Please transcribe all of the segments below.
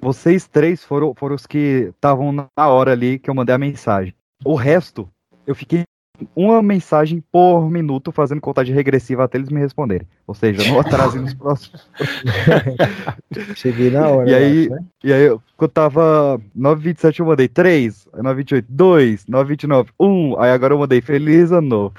Vocês três foram, foram os que estavam na hora ali que eu mandei a mensagem. O resto, eu fiquei uma mensagem por minuto fazendo contagem regressiva até eles me responderem. Ou seja, não atrase nos próximos. Cheguei na hora. E aí, eu acho, né? e aí, eu- quando tava 9h27, eu mandei 3, 9h28, 2, 9h29, 1. Aí agora eu mandei feliz ano novo.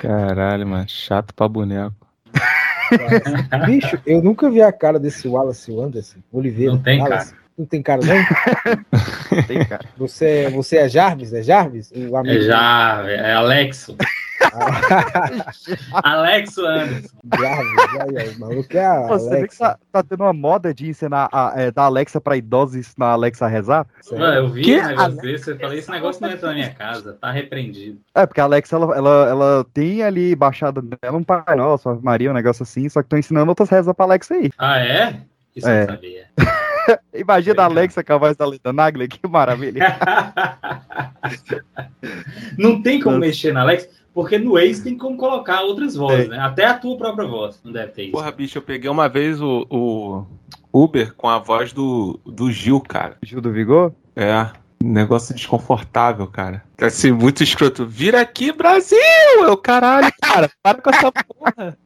Caralho, mano. Chato pra boneco. Bicho, eu nunca vi a cara desse Wallace Anderson, Oliveira. Não tem Wallace. Não tem cara, não? Tem, cara. Você, é- você é Jarvis? É Jarvis? O amigo É já, é Alexo. Alexo Anderson. Jarvis, aí, maluco é a Você vê que Alexa. tá, tá tendo uma moda de ensinar a, é, da Alexa pra idosos ensinar a Alexa a rezar? Mano, eu vi Que um negócio desse, eu falei, esse negócio não entra na minha casa, tá repreendido. É, porque a Alexa, ela, ela, ela tem ali baixada dela um Pai Nosso, Maria, um negócio assim, só que estão ensinando outras rezas pra Alexa aí. Ah, é? Isso eu É. não sabia. Imagina a. Alexa com a voz da Leda Nagler, que maravilha. não tem como Nossa. mexer na Alexa, porque no Waze tem como colocar outras vozes, né? Até a tua própria voz. Não deve ter isso. Porra, bicho, eu peguei uma vez o, o Uber com a voz do, do Gil, cara. Gil do Vigor? É. um Negócio desconfortável, cara. Assim, muito escroto. Vira aqui, Brasil! Eu, caralho, cara, para com essa porra.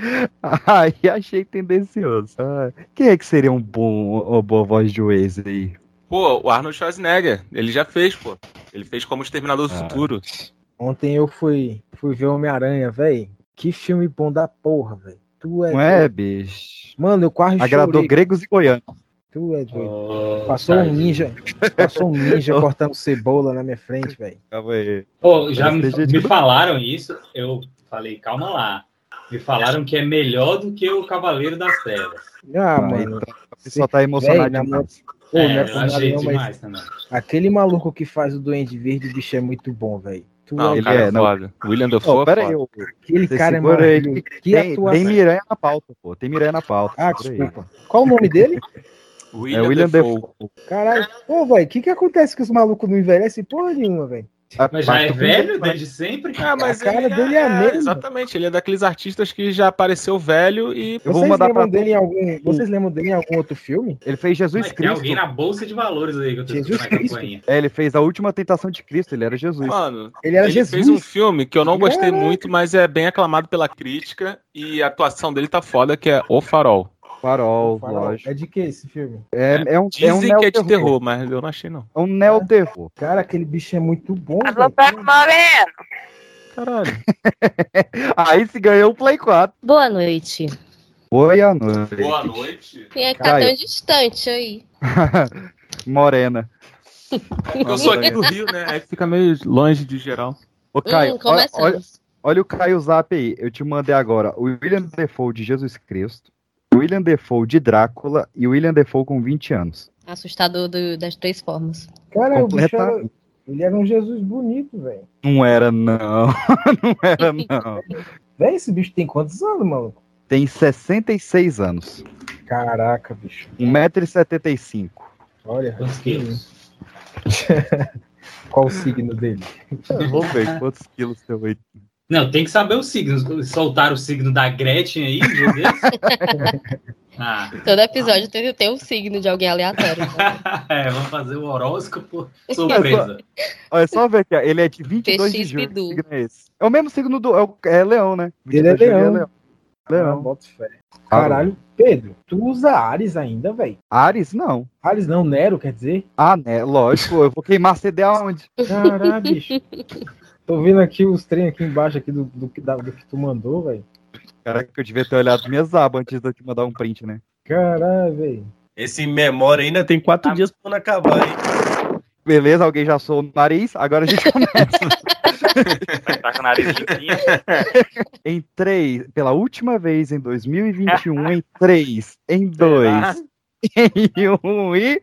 Ai, achei tendencioso. Ah, quem é que seria um bom, uma boa voz de Waze aí? Pô, o Arnold Schwarzenegger, ele já fez, pô. Ele fez como Exterminador do Ah. Futuro. Ontem eu fui, fui ver Homem-Aranha, velho. Que filme bom da porra, velho. Tu é. Não é, doido. bicho? Mano, eu quase Agradou chorei. gregos e goianos. Tu é doido. Oh, Passou um tadinho. ninja. Passou um ninja cortando cebola na minha frente, velho. Calma aí. Pô, já me, me falaram isso, eu falei, calma lá. Me falaram que é melhor do que o Cavaleiro das Trevas. Ah, Aí, mano. Você só tá emocionado Véi, na demais. Pô, é, não é eu achei não, mas demais também. aquele maluco que faz o Duende Verde, bicho, é muito bom, velho. Tu Não, é o ele cara é, não. foda. William Dafoe é pera aí, foda. ô, Aquele Você cara é maravilhoso. Que tem, tem atuação. Miranha na pauta, pô. Tem Miranha na pauta. Ah, desculpa. Qual o nome dele? William, É William Dafoe. Defoe. Caralho. Pô, velho, o que que acontece que os malucos não envelhecem porra nenhuma, velho? Ah, Mas já é velho desde sempre? Ah, mas A cara ele dele é a mesma. Exatamente, ele é daqueles artistas que já apareceu velho e. Eu vou Vocês mandar lembram pra dele em algum. Vocês lembram dele em algum outro filme? Ele fez Jesus Mas tem Cristo. alguém na bolsa de valores aí que eu tô Jesus Cristo. É, ele fez a última tentação de Cristo, ele era Jesus. Mano, Ele era ele Jesus. fez um filme que eu não gostei Caraca. muito, mas é bem aclamado pela crítica e a atuação dele tá foda, que é O Farol. Farol, Farol. lógico. É de que esse filme? É, é um, é um Dizem que é de terror, mas eu não achei não. É um neo-terror. Cara, aquele bicho é muito bom. Alô. Pedro Moreno. Caralho. Aí se ganhou o Play 4. Boa noite. Oi, a noite. noite. Quem é que tá Caio. tão distante aí? Morena. Eu sou aqui do Rio, né? Aí fica meio longe de geral. Ô, Caio, hum, olha, olha, olha o Caio Zap aí. Eu te mandei agora o William Defoe de Jesus Cristo, William Defoe de Drácula e o William Defoe com 20 anos. Assustador do- das três formas. Cara, o bicho era, ele era um Jesus bonito, velho. Não era, não. não era, não. Véi, esse bicho tem quantos anos, maluco? Tem 66 anos. Caraca, bicho. 1,75m. Olha. Quantos quilos? Qual o signo dele? Vamos ver quantos quilos tem aí. Não, tem que saber os signos. Soltaram o signo da Gretchen aí? Ah, Todo episódio tem, tem um signo de alguém aleatório. é, vamos fazer o horóscopo surpresa. Olha, só ver aqui, ó. ele é de 22 de PX julho. Bidu. É esse? É o mesmo signo do. É, o- é leão, né? Ele é 22 de julho leão. Ah, Leão. bota fé. Caralho, Pedro, tu usa Ares ainda, velho? Ares, não. Ares não, Nero, quer dizer? Ah, né? Lógico, eu vou queimar CD aonde? Caralho, bicho. Tô vendo aqui os trem aqui embaixo aqui do, do, que- da- do que tu mandou, velho. Caraca, eu devia ter olhado minhas abas antes de eu te mandar um print, né? Caralho, velho. Esse memória ainda tem quatro dias pra não acabar, hein? Beleza, alguém já soou o nariz, agora a gente começa. Tá com o nariz limpinho. em 3, pela última vez em 2021, em 3, em 2, em 1 e.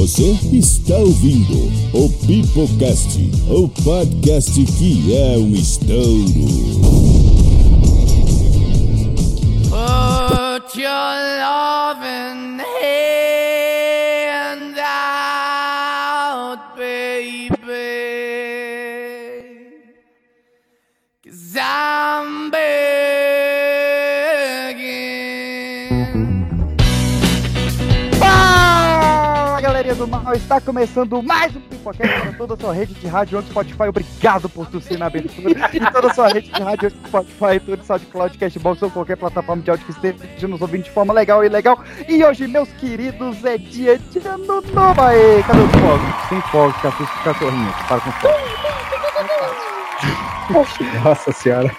Você está ouvindo o Pipocast, o podcast que é um estouro. Put your loving hand está começando mais um Pipocast para toda a sua rede de rádio onde Spotify. Obrigado por tossir na abertura. E toda a sua rede de rádio onde Spotify, tudo SoundCloud, Cashbox ou qualquer plataforma de áudio que esteja nos ouvindo de forma legal e legal. E hoje, meus queridos, é dia de ano novo. Aê, cadê os fogos? Tem fogos, que assusta os cachorrinhos. Para com fogos. Nossa senhora.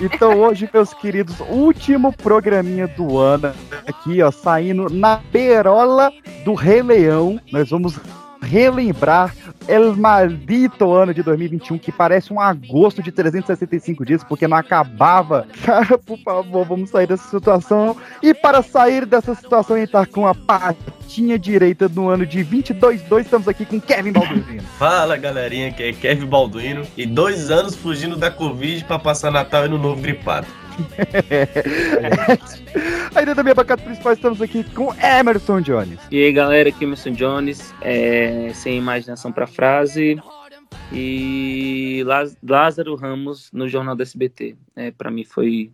Então hoje, meus queridos, último programinha do ano aqui, ó, saindo na perola do Rei Leão. Nós vamos relembrar El maldito ano de 2021, que parece um agosto de 365 dias, porque não acabava. Cara, por favor, vamos sair dessa situação. E para sair dessa situação e estar com a patinha direita no ano de 22.2, estamos aqui com Kevin Balduino. Fala galerinha, que é Kevin Balduino e dois anos fugindo da Covid pra passar Natal e Ano Novo gripado. Ainda da minha bancada principal, estamos aqui com Emerson Jones. E aí galera, aqui é Emerson Jones, é, sem imaginação pra frase. E Lázaro Ramos no Jornal do SBT. É, pra mim foi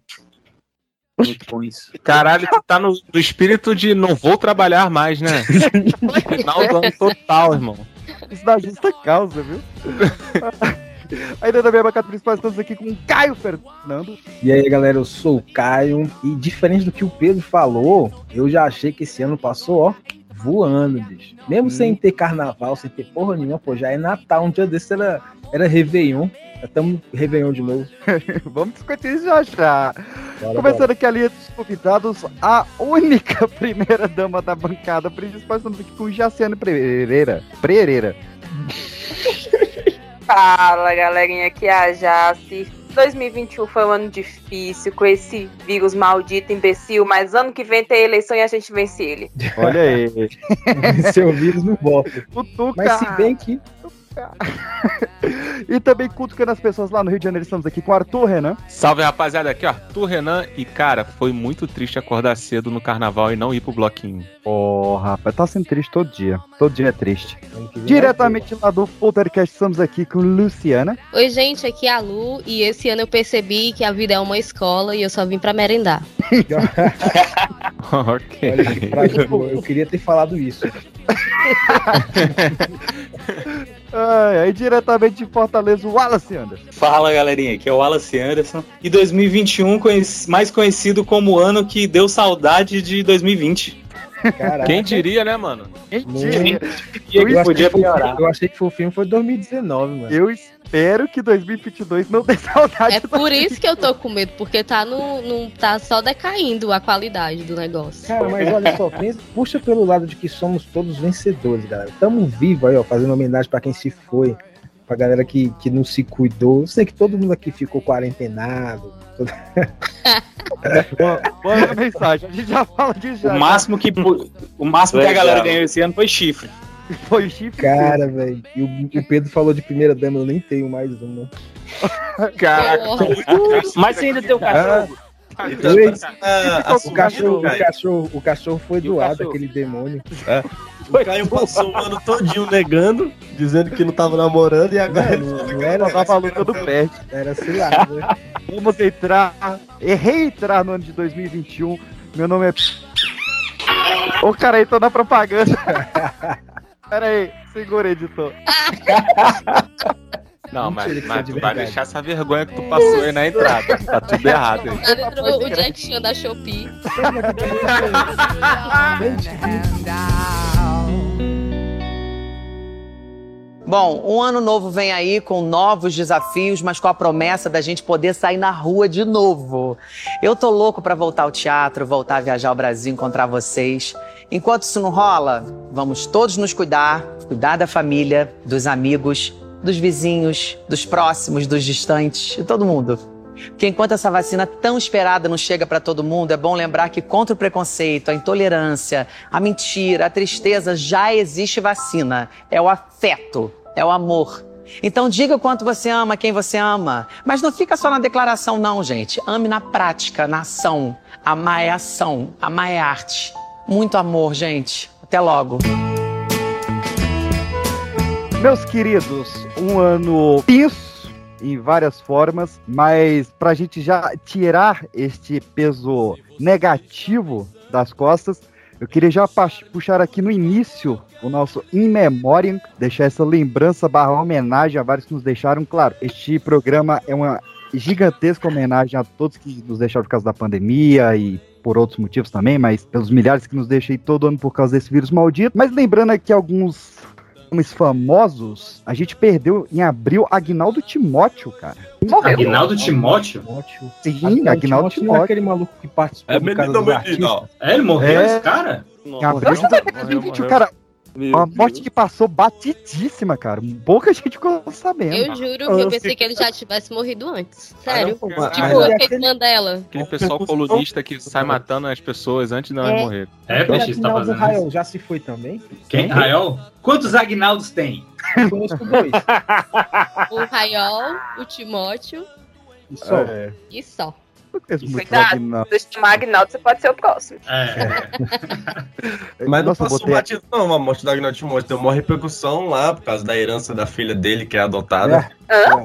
muito bom isso. Caralho, tu tá no, no espírito de não vou trabalhar mais, né? Final do ano total, irmão. Isso dá justa causa, viu? Ainda da minha bancada principal, estamos aqui com Caio Fernando. E aí, galera, eu sou o Caio. E diferente do que o Pedro falou, eu já achei que esse ano passou, ó, voando, bicho. Mesmo sem ter carnaval, sem ter porra nenhuma, pô, já é Natal. Um dia desse era, era Réveillon. Já estamos Réveillon de novo. Vamos discutir isso já já. Bora, Começando aqui a linha dos convidados, a única primeira dama da bancada principal, estamos aqui com Jaciane Pereira. Pereira. Fala galerinha, aqui é a Jace. 2021 foi um ano difícil com esse vírus maldito, imbecil, mas ano que vem tem eleição e a gente vence ele. Olha aí. Seu vírus não volta. Cutuca. Mas se bem que E também cutucando as pessoas lá no Rio de Janeiro, estamos aqui com o Arthur Renan. Salve rapaziada, aqui ó, tu Renan. E cara, foi muito triste acordar cedo no carnaval e não ir pro bloquinho. Porra, rapaz, tá sendo triste todo dia. Todo dia é triste. Diretamente lá do Poltercast, estamos aqui com Luciana. Oi, gente, aqui é a Lu e esse ano eu percebi que a vida é uma escola e eu só vim pra merendar. ok. Olha que. Eu queria ter falado isso. Ai, aí diretamente de Fortaleza, o Wallace Anderson. Fala galerinha, aqui é o Wallace Anderson. E 2021, conhec- mais conhecido como o ano que deu saudade de 2020. Caraca. Quem diria, né, mano? Quem diria? E Eu que achei podia piorar. Eu achei que foi o filme foi 2019, mano. Eu espero que 2022 não dê saudade. É por isso que eu tô com medo, porque tá no, no- tá só decaindo a qualidade do negócio. Cara, mas olha só, pensa- puxa pelo lado de que somos todos vencedores, galera. Tamo vivos aí, ó, fazendo homenagem pra quem se foi, pra galera que, que não se cuidou. Eu sei que todo mundo aqui ficou quarentenado. todo- Boa, boa mensagem, a gente já fala disso já. O máximo que, o máximo que a galera ganhou esse ano foi chifre. foi chifre. Cara, velho. E o, o Pedro falou de primeira dama, eu nem tenho mais um, né? Caraca. Mas você ainda tem o cachorro. Então, Oi. Ah, O cachorro, o, cachorro, o cachorro foi E o doado, cachorro? aquele demônio. O Caio passou o ano todinho negando, dizendo que não tava namorando e agora Não, não era, tava a luta do pé. era cilado, né? Vamos entrar, e reentrar no ano de 2021. Meu nome é. Ô, cara, aí tô na propaganda. Pera aí, segura, editor. Não, mas, mas de tu vai deixar essa vergonha que tu passou aí na entrada. Tá tudo errado aí. O Jack Chan da Shopee. Bom, um ano novo vem aí com novos desafios, mas com a promessa da gente poder sair na rua de novo. Eu tô louco pra voltar ao teatro, voltar a viajar ao Brasil, encontrar vocês. Enquanto isso não rola, vamos todos nos cuidar, cuidar da família, dos amigos, dos vizinhos, dos próximos, dos distantes, de todo mundo. Porque enquanto essa vacina tão esperada não chega para todo mundo, é bom lembrar que contra o preconceito, a intolerância, a mentira, a tristeza, já existe vacina. É o afeto, é o amor. Então diga o quanto você ama quem você ama. Mas não fica só na declaração, não, gente. Ame na prática, na ação. Amar é ação, amar é arte. Muito amor, gente. Até logo. Meus queridos, um ano tenso em várias formas, mas pra gente já tirar este peso negativo das costas, Eu queria já puxar aqui no início o nosso In Memoriam, deixar essa lembrança barra homenagem a vários que nos deixaram. Claro, este programa é uma gigantesca homenagem a todos que nos deixaram por causa da pandemia e por outros motivos também, mas pelos milhares que nos deixam aí todo ano por causa desse vírus maldito. Mas lembrando aqui alguns nomes famosos, a gente perdeu em abril Agnaldo Timóteo, cara. Aguinaldo Timóteo? Sim, Agnaldo Timóteo é Timóteo. aquele maluco que participou É do dos menino. Artistas. É, ele morreu É. esse cara? Em abril de 2021, cara. Uma morte que passou batidíssima, cara. Pouca gente ficou sabendo. Eu juro que Eu pensei que ele já tivesse morrido antes. Sério. Ah, não, tipo, o mas- efeito Mandela. Aquele pessoal colunista que sai matando as pessoas antes de elas É. morrer. É, peixe, você tá fazendo Rael isso? já se foi também? Quem? Rael? Quantos Agnaldos tem? Conheço dois. O Raiol, o Timóteo E só. É. e só. Não conheço muito Cuidado, Agnaldo. se chamar Agnaldo, você pode ser o próximo. É. Mas não Nossa, eu passou botei- batido não, a morte do Agnaldo Timóteo. Deu uma repercussão lá, por causa da herança da filha dele, que é adotada.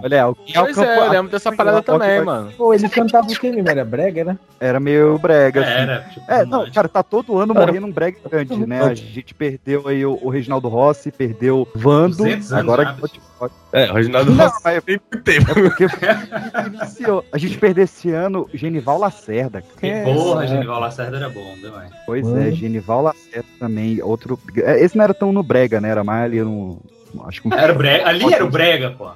Olha, alguém Pois é, eu lembro dessa parada também, mano. Pô, ele cantava o que mesmo? Era brega, né? Era meio brega, assim. Era, tipo, É, não, mas- cara, tá todo ano morrendo um brega grande, né? A gente perdeu aí o, o Reginaldo Rossi, perdeu o Vando, 200 anos agora. É, o Reginaldo Não, Rossi mas tem muito tempo. é porque a gente perdeu esse ano Genival Lacerda. cara. Que porra, Genival Lacerda era bom demais. Pois Hum. é, Genival Lacerda também, outro... é, Esse não era tão no brega, né? Era mais ali no... Acho que um- Era o brega. Ali era o brega, pô.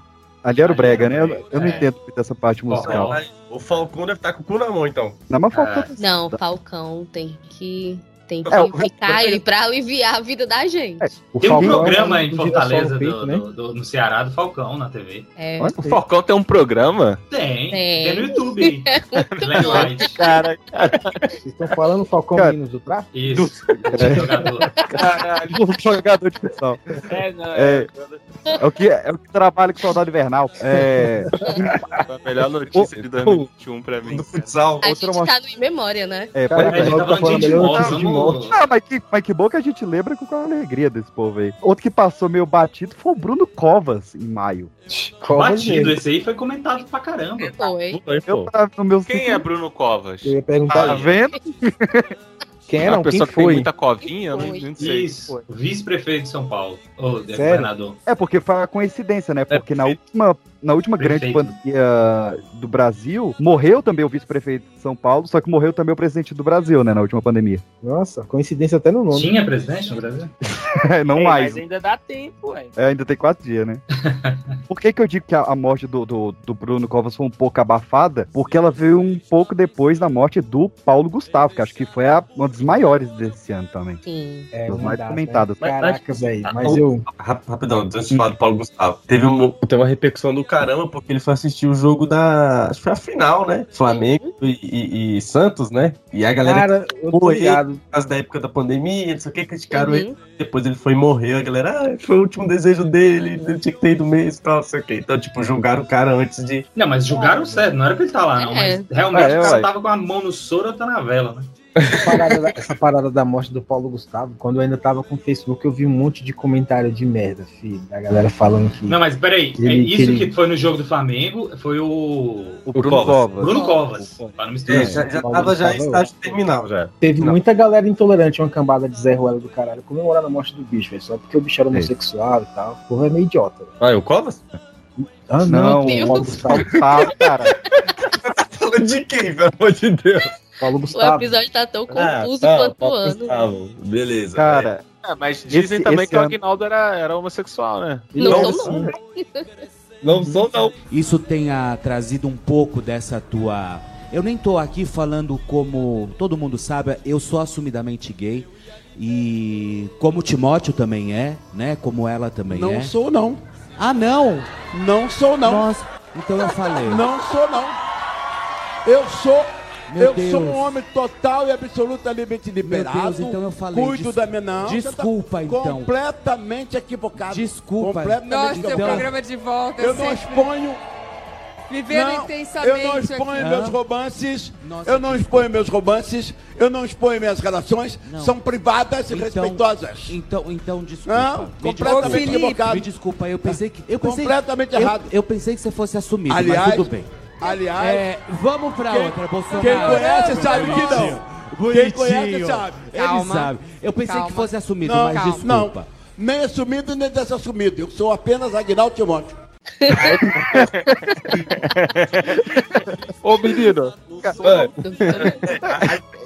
Ali era o brega, né? Eu, eu não É. entendo muito dessa parte musical. O Falcão deve estar com o cu na mão, então. Não, mas faltou... Não, Falcão tem que. Tem que É, o- ficar aí pra aliviar a vida da gente. O Tem um programa em do Girassol Fortaleza, no peito, do- né? do- do- no Ceará, do Falcão, na TV. É. O Falcão tem um programa? Tem. Tem. Tem no YouTube. Glenn White. Cara, Vocês estão falando Falcão Cara. Meninos do Tráfico? Isso. Jogador. caralho. um jogador de futsal. É, não, É. É o que, é o que trabalha com soldado invernal. É, Foi a melhor notícia de 2021 pra mim. Do futsal. A outra gente tá no memória, né? é, Cara, A gente tá tá falando de melhor morta, notícia de Ah, mas que, mas que bom que a gente lembra com qual alegria desse povo aí. Outro que passou meio batido foi o Bruno Covas, em maio. Batido, esse aí foi comentado pra caramba. Foi. Eu tava no meu Quem é Bruno Covas? Eu ia perguntar Tá vendo? quem É era, uma quem pessoa que tem foi? muita covinha? Eu não, Foi. não sei. Vice-prefeito de São Paulo. Sério? governador. É, porque foi uma coincidência, né? Porque na última, na última grande pandemia do Brasil, morreu também o vice-prefeito de São Paulo, só que morreu também o presidente do Brasil, né? Na última pandemia. Nossa, coincidência até no nome. Tinha presidente no Brasil? não Ei, mais. Mas ainda dá tempo, ué. É, ainda tem quatro dias, né? Por que, que eu digo que a, a morte do, do, do Bruno Covas foi um pouco abafada? Porque ela veio um pouco depois da morte do Paulo Gustavo, que acho que foi a, uma das maiores desse ano também. Sim. É, Das uma mais data, comentadas. né? Caraca, velho. Mas o- eu. Rap- Rapidão, antes de falar do Paulo Gustavo. Teve, um, teve uma repercussão do caramba, porque ele foi assistir o jogo da. Acho que foi a final, né? Flamengo e, e- e Santos, né? E a galera, Cara, por causa da época da pandemia, não sei o que, criticaram Uhum. ele. Depois ele foi morrer, a galera, ah, foi o último desejo dele, ele tinha que ter ido mesmo e tal, não sei o que. Então, tipo, julgaram o cara antes de. Não, mas julgaram sério, não era pra ele estar lá, não. É. Mas realmente É, o cara ué. tava com a mão no soro e outra na vela, né? Essa parada, da, essa parada da morte do Paulo Gustavo, quando eu ainda tava com o Facebook, eu vi um monte de comentário de merda, filho. Da galera falando que. Não, mas peraí, é Ele- isso ele- que foi no jogo do Flamengo foi o. O Bruno Covas. Bruno Covas. Pra não misturar. É, já, já tava já em estágio terminal já. Teve Não. muita galera intolerante, uma cambada de Zé Ruela do caralho, comemorando a morte do bicho, velho. Só porque o bicho era homossexual e tal. O povo é meio idiota. velho. Ah, é o Covas? Ah, Não, o Paulo Gustavo. Gustavo, cara. Falando de quem, pelo amor de Deus? Paulo O Gustavo. episódio tá tão Ah, confuso tá, quanto o ano. Gustavo. Beleza. Cara, É, mas dizem Esse- também esse que o ano- Agnaldo era, era homossexual, né? Não, Não, sou não. Não sou, não. isso tenha trazido um pouco dessa tua. Eu nem tô aqui falando como todo mundo sabe, eu sou assumidamente gay e como o Timóteo também é, né? Como ela também Não é. sou, não. Ah, não. Não sou, não. Nossa, então eu falei. Não sou, não. Eu sou. Meu eu sou Deus. um homem total e absolutamente liberado. Deus, então eu falei. Cuido da minha não. Desculpa, tá então. Completamente equivocado. Desculpa. Completamente Nossa, seu equivocado. programa de volta. Eu não sempre exponho. Vivendo não, intensamente. eu não exponho aqui. meus romances. Nossa, eu não exponho meus romances. Eu não exponho minhas relações. Não. São privadas e Então- respeitosas. Então, então desculpa. Não, Me completamente equivocado. Me desculpa, eu pensei que eu pensei Completamente eu, errado. eu pensei que você fosse assumido, Aliás, mas tudo bem. Aliás, É, vamos pra Quem- outra, Bolsonaro. quem conhece sabe que não. Quem conhece sabe. Ele Calma. sabe. Eu pensei Calma. que fosse assumido, Não, mas calma. desculpa. Não, nem assumido nem desassumido. Eu sou apenas Aguinaldo Timóteo. Ô, menino.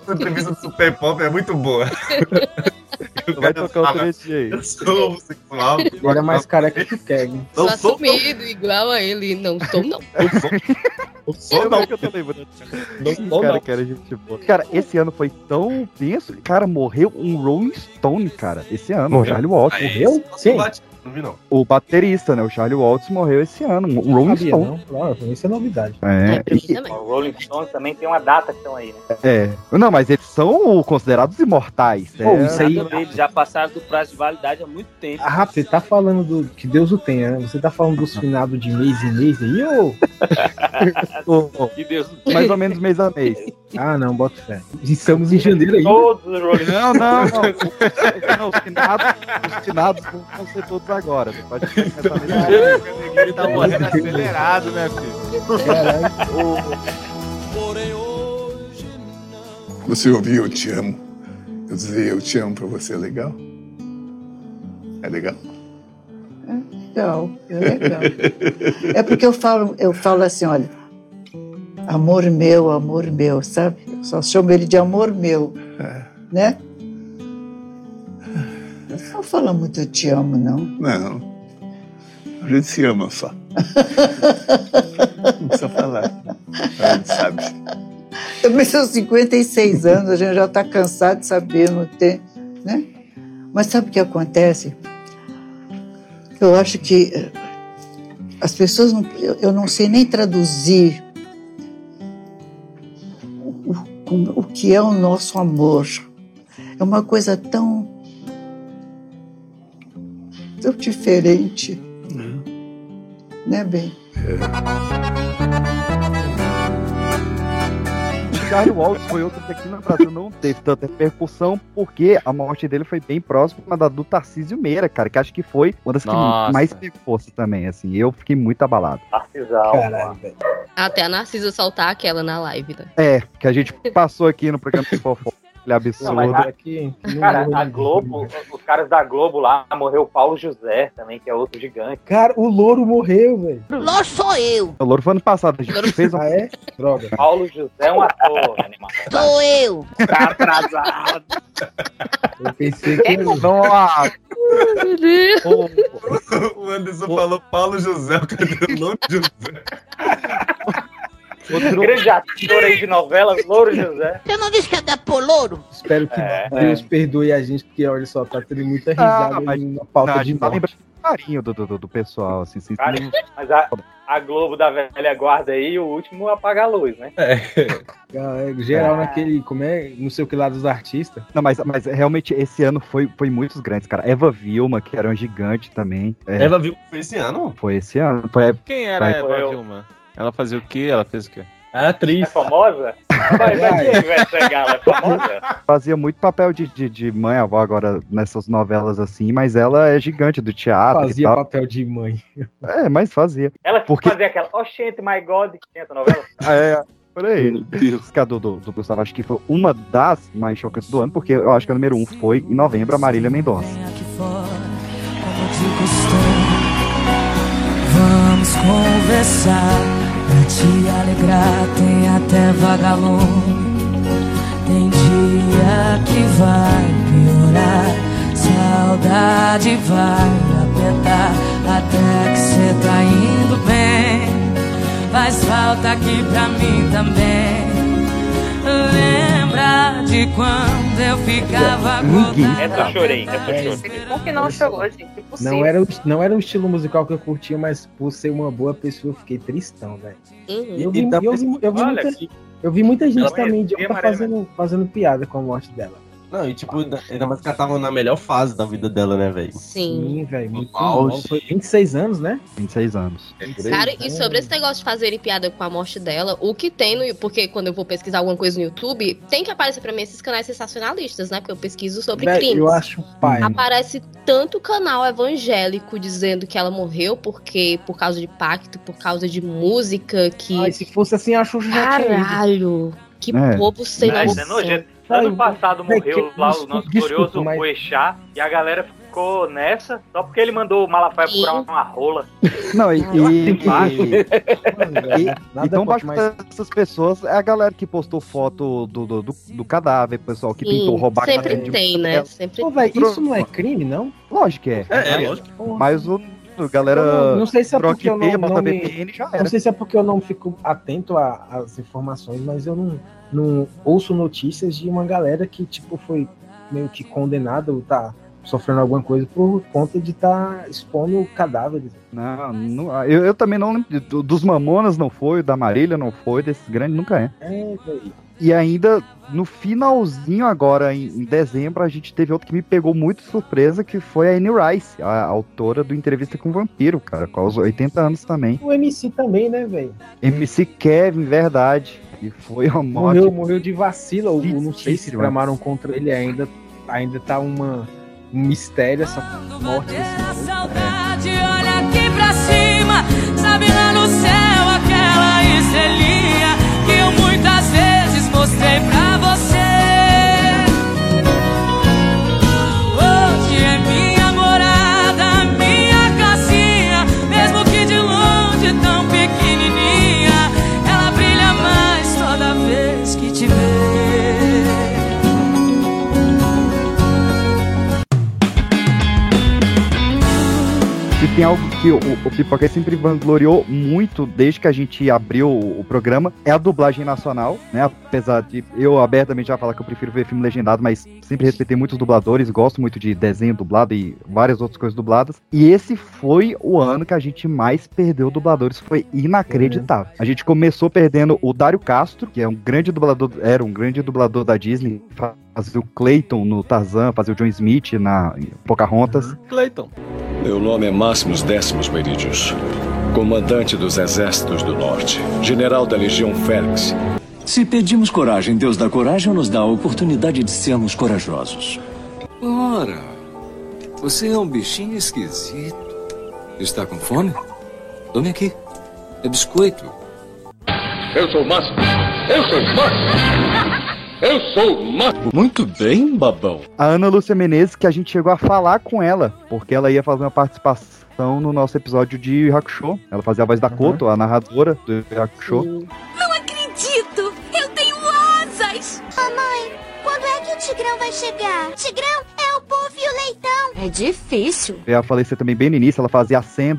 A entrevista do Super Pop é muito boa. Vai tocar o trechinho aí. Eu sou homossexual. Agora é mais careca que o. Sou Não sou, assumido, igual a ele. Não sou, não. não sou, não. que eu tô lembrando. Não sou, Cara, não. cara, gente boa. Cara, esse ano foi tão tenso. Cara, morreu um Rolling Stone, cara. Esse ano, o Charlie Watts. Morreu? Sim. Não vi, não. O baterista, né? O Charlie Watts morreu esse ano. Um Rolling Sabia, Stone. não? Claro, isso é novidade. É, mim e-. O Rolling Stones também tem uma data que estão aí, né? é. Não, mas eles são considerados imortais. Pô, é. isso aí- Eles já passaram do prazo de validade há muito tempo. Ah, você tá falando do. Que Deus o tenha, né? Você tá falando dos finados de mês em mês aí, ô? Que Deus mais ou menos mês a mês. Ah, não, bota fé. Estamos em janeiro ainda. Todos os Rolling Não, não, não. não os, finados, os finados vão ser todos agora. Você pode começar a mês. Ele tá morrendo acelerado, né, filho? Você ouviu Eu Te Amo? Eu dizer Eu Te Amo pra você é legal? É legal? Legal, é legal. É porque eu falo, eu falo assim, olha, amor meu, amor meu, sabe? Eu só chamo ele de amor meu, né? Não fala muito eu te amo, não. Não. A gente se ama só. Não precisa falar. A gente sabe. Também são 56 anos, a gente já está cansado de saber, não tem, né? Mas sabe o que acontece? Eu acho que eh, as pessoas não, eu, eu não sei nem traduzir o, o, o que é o nosso amor. É uma coisa tão tão diferente, né, bem? O Charlie Watts foi outro que aqui no Brasil não teve tanta repercussão, porque a morte dele foi bem próxima da do Tarcísio Meira, cara, que acho que foi uma das que Nossa. mais teve força também, assim. Eu fiquei muito abalado. Narcisal. Até a Narcisa soltar aquela na live, né? É, que a gente passou aqui no programa de fofoca, aquele absurdo. Não, mas a- Aqui, não Cara, morreu a. Globo, os caras da Globo lá, morreu o Paulo José também, que é outro gigante. Cara, o louro morreu, velho. Lô sou eu! O Louro foi ano passado, a gente fez um... Ah, é? Droga. Paulo José é um ator, animal. Sou eu! Tá atrasado. Eu pensei que. Nossa! Meu Deus. Ô, O Anderson falou Paulo José, o cara deu nome José. outro- Grande ator aí de novelas, Louro José. Você não disse que é da Polouro? Espero que É. Deus perdoe a gente, porque olha só, tá tendo muita Ah, risada mas- na pauta Não, de tá morte. carinho do, do, do pessoal, assim. Cara, mas a, a Globo da velha guarda aí, o último apaga a luz, né? Ah, é, Geral naquele, como é, não sei o que lá dos artistas. Não, mas, mas realmente esse ano foi, foi muitos grandes, cara. Eva Vilma, que era um gigante também. É, Eva viu foi esse ano? Foi esse ano. Foi, Quem era a Vai. Eva Eu. Vilma? Ela fazia o quê? Ela fez o quê? A É atriz. famosa? Vai, vai, quem vai pegar? Ela é famosa? fazia muito papel de, de, de mãe avó agora nessas novelas assim, mas ela é gigante do teatro e Fazia tal. papel de mãe. É, mas fazia. Ela que Porque- fazia aquela, oh, gente, my God, que tinha essa novela. É, por aí. Meu Deus. Que a do, do, do Gustavo, acho que foi uma das mais chocantes do ano, porque eu acho que a número um foi em novembro, a Marília Mendonça. aqui fora, Vamos conversar pra te alegrar. Tem até vagalume. Tem dia que vai piorar. Saudade vai apertar até que cê tá indo bem. Faz falta aqui pra mim também. Lembra de quando eu ficava Ninguém. Essa eu chorei, essa eu É, chorei. Como que não chorou, gente? Impossível. Não era, o, não era o estilo musical que eu curtia, mas por ser uma boa pessoa, eu fiquei tristão, velho. Uhum. Eu vi, eu vi, eu vi olha, muita, eu vi muita gente ela também idiota Marília fazendo, fazendo piada com a morte dela. Não, e tipo, ainda mais que ela tava na melhor fase da vida dela, né, velho? Sim. Sim, velho. Muito nova. Foi 26 anos, né? 26 anos. Cara, e sobre esse negócio de fazerem piada com a morte dela, o que tem no. Porque quando eu vou pesquisar alguma coisa no YouTube, tem que aparecer pra mim esses canais sensacionalistas, né? Porque eu pesquiso sobre Véi, crimes. eu acho pai. Aparece tanto canal evangélico dizendo que ela morreu porque por causa de pacto, por causa de música, que. Ai, se fosse assim, a Xuxa já. Caralho! Que É. povo sem isso é noção. nojento. Ano passado morreu que- lá o nosso desculpa, glorioso mas- Boechat e a galera ficou nessa só porque ele mandou o Malafaia procurar uma rola. Não, e, e, Embaixo. e, e tão contra, baixo dessas pessoas é a galera que postou foto do, do, do, do cadáver, pessoal que Sim, tentou roubar sempre cadeira de tem, né? Sempre Pô, velho, tem. isso não é crime, não? Lógico que é. É, é, Mas- lógico. Mas o galera. Não, não sei se é porque eu não, não me, já não sei se é porque eu não fico atento às informações, mas eu não, não ouço notícias de uma galera que tipo foi meio que condenada ou tá sofrendo alguma coisa por conta de estar expondo cadáveres. Não, não- eu, eu também não lembro. do- Dos Mamonas não foi, da Marília não foi, desses grandes nunca é. É, velho. E ainda no finalzinho agora, em, em dezembro, a gente teve outro que me pegou muito de surpresa, que foi a Anne Rice, a autora do Entrevista com o Vampiro, cara, com os 80 anos também. O MC também, né, velho? MC Kevin, verdade. E foi uma morte. Morreu, morreu de vacilo. ou não sei se tramaram contra ele ainda. Ainda tá uma, um mistério essa morte desse Saudade, olha aqui pra cima, sabe lá no céu aquela estrelinha que eu muitas vezes mostrei pra você. Tem algo que o, o Pipoca sempre vangloriou muito desde que a gente abriu o, o programa, é a dublagem nacional, né? Apesar de eu abertamente já falar que eu prefiro ver filme legendado, mas sempre respeitei muitos dubladores, gosto muito de desenho dublado e várias outras coisas dubladas. E esse foi o ano que a gente mais perdeu dubladores, foi inacreditável. A gente começou perdendo o Dário Castro, que é um grande dublador, era um grande dublador da Disney, fazia o Clayton no Tarzan, fazia o John Smith na Pocahontas. Clayton. Meu nome é Máximos Décimos Meridius, comandante dos Exércitos do Norte, general da Legião Félix. Se pedimos coragem, Deus dá coragem ou nos dá a oportunidade de sermos corajosos? Ora, você é um bichinho esquisito. Está com fome? Tome aqui. É biscoito. Eu sou o Máximo! Eu sou o Máximo! Eu sou o Máximo! Muito bem, babão. A Ana Lúcia Menezes, que a gente chegou a falar com ela, porque ela ia fazer uma participação no nosso episódio de Hakusho. Ela fazia a voz da Koto, a narradora do Hakusho. Não acredito! Eu tenho asas! Mamãe, quando é que o Tigrão vai chegar? Tigrão é o Puff e o Leitão! É difícil. Eu ia falecer também bem no início, ela fazia a Sen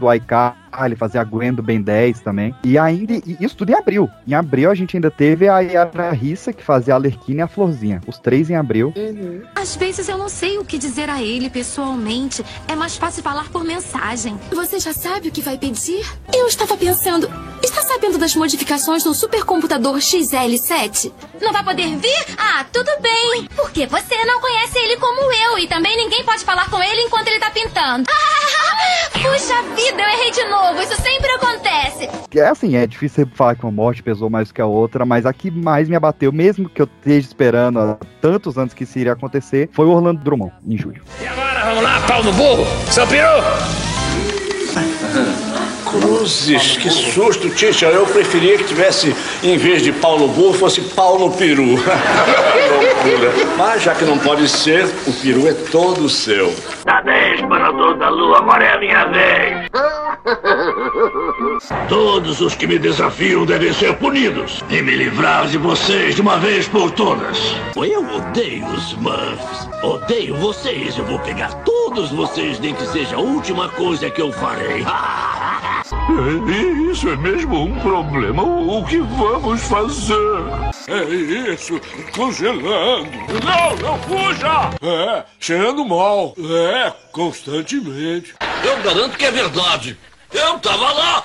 do iCarly, fazia a Gwen do Ben 10 também. E ainda, e isso tudo em abril. Em abril a gente ainda teve a Yara Rissa, que fazia a Alerquina e a Florzinha. Os três em abril. Às vezes eu não sei o que dizer a ele pessoalmente. É mais fácil falar por mensagem. Você já sabe o que vai pedir? Eu estava pensando. Está sabendo das modificações no supercomputador XL7? Não vai poder vir? Ah, tudo bem. Porque você não conhece ele como eu. E também ninguém pode falar com ele enquanto ele tá pintando. Puxa vida, eu errei de novo. Isso sempre acontece. É assim, é difícil você falar que uma morte pesou mais que a outra, mas a que mais me abateu, mesmo que eu esteja esperando há tantos anos que isso iria acontecer, foi o Orlando Drummond, em julho. Agora vamos lá, pau no burro! Seu peru! Cruzes, que susto, Tisha. Eu preferia que tivesse, em vez de pau no burro, fosse pau no peru. Loucura. Mas já que não pode ser, o peru é todo seu. 10 para toda a lua, agora é a minha vez. Todos os que me desafiam devem ser punidos. E me livrar de vocês de uma vez por todas. Eu odeio os Smurfs. Odeio vocês. Eu vou pegar todos vocês, nem que seja a última coisa que eu farei. Isso é mesmo um problema. O que vamos fazer? É isso, congelando. Não, não fuja! É, cheirando mal. É, constantemente. Eu garanto que é verdade. Eu tava lá.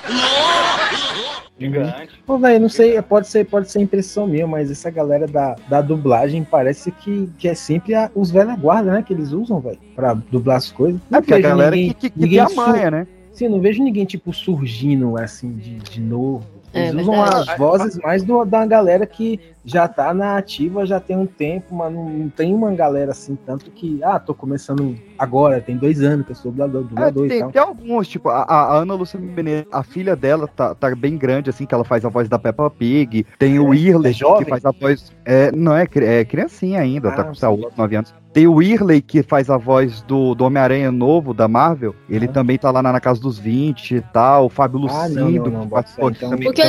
Gigante. Pô, velho, não sei, pode ser, pode ser impressão minha, mas essa galera da, da dublagem parece que, que é sempre a- os velha guarda, né? Que eles usam, velho, pra dublar as coisas. É, porque a galera que- que- que ninguém tem a manha, né? Sim, não vejo ninguém, tipo, surgindo, assim, de, de novo. É Eles usam verdade. as vozes mais do, da galera que já tá na ativa já tem um tempo, mas não, não tem uma galera assim, tanto que, ah, tô começando agora, tem dois anos que eu sou dublador, É, dublador e tem, tal. tem alguns, tipo, a, a Ana Lúcia Menezes, a filha dela tá, tá bem grande, assim, que ela faz a voz da Peppa Pig. Tem o Irley, é jovem? que faz a voz. É, não, é, é criancinha ainda, tá Ah, com sei lá, 8, 9 anos. Tem o Irley, que faz a voz do, do Homem-Aranha novo, da Marvel. Ele também tá lá na, na casa dos 20 e tal. O Fábio Ah, Lucindo, não, não, não, então. também. Porque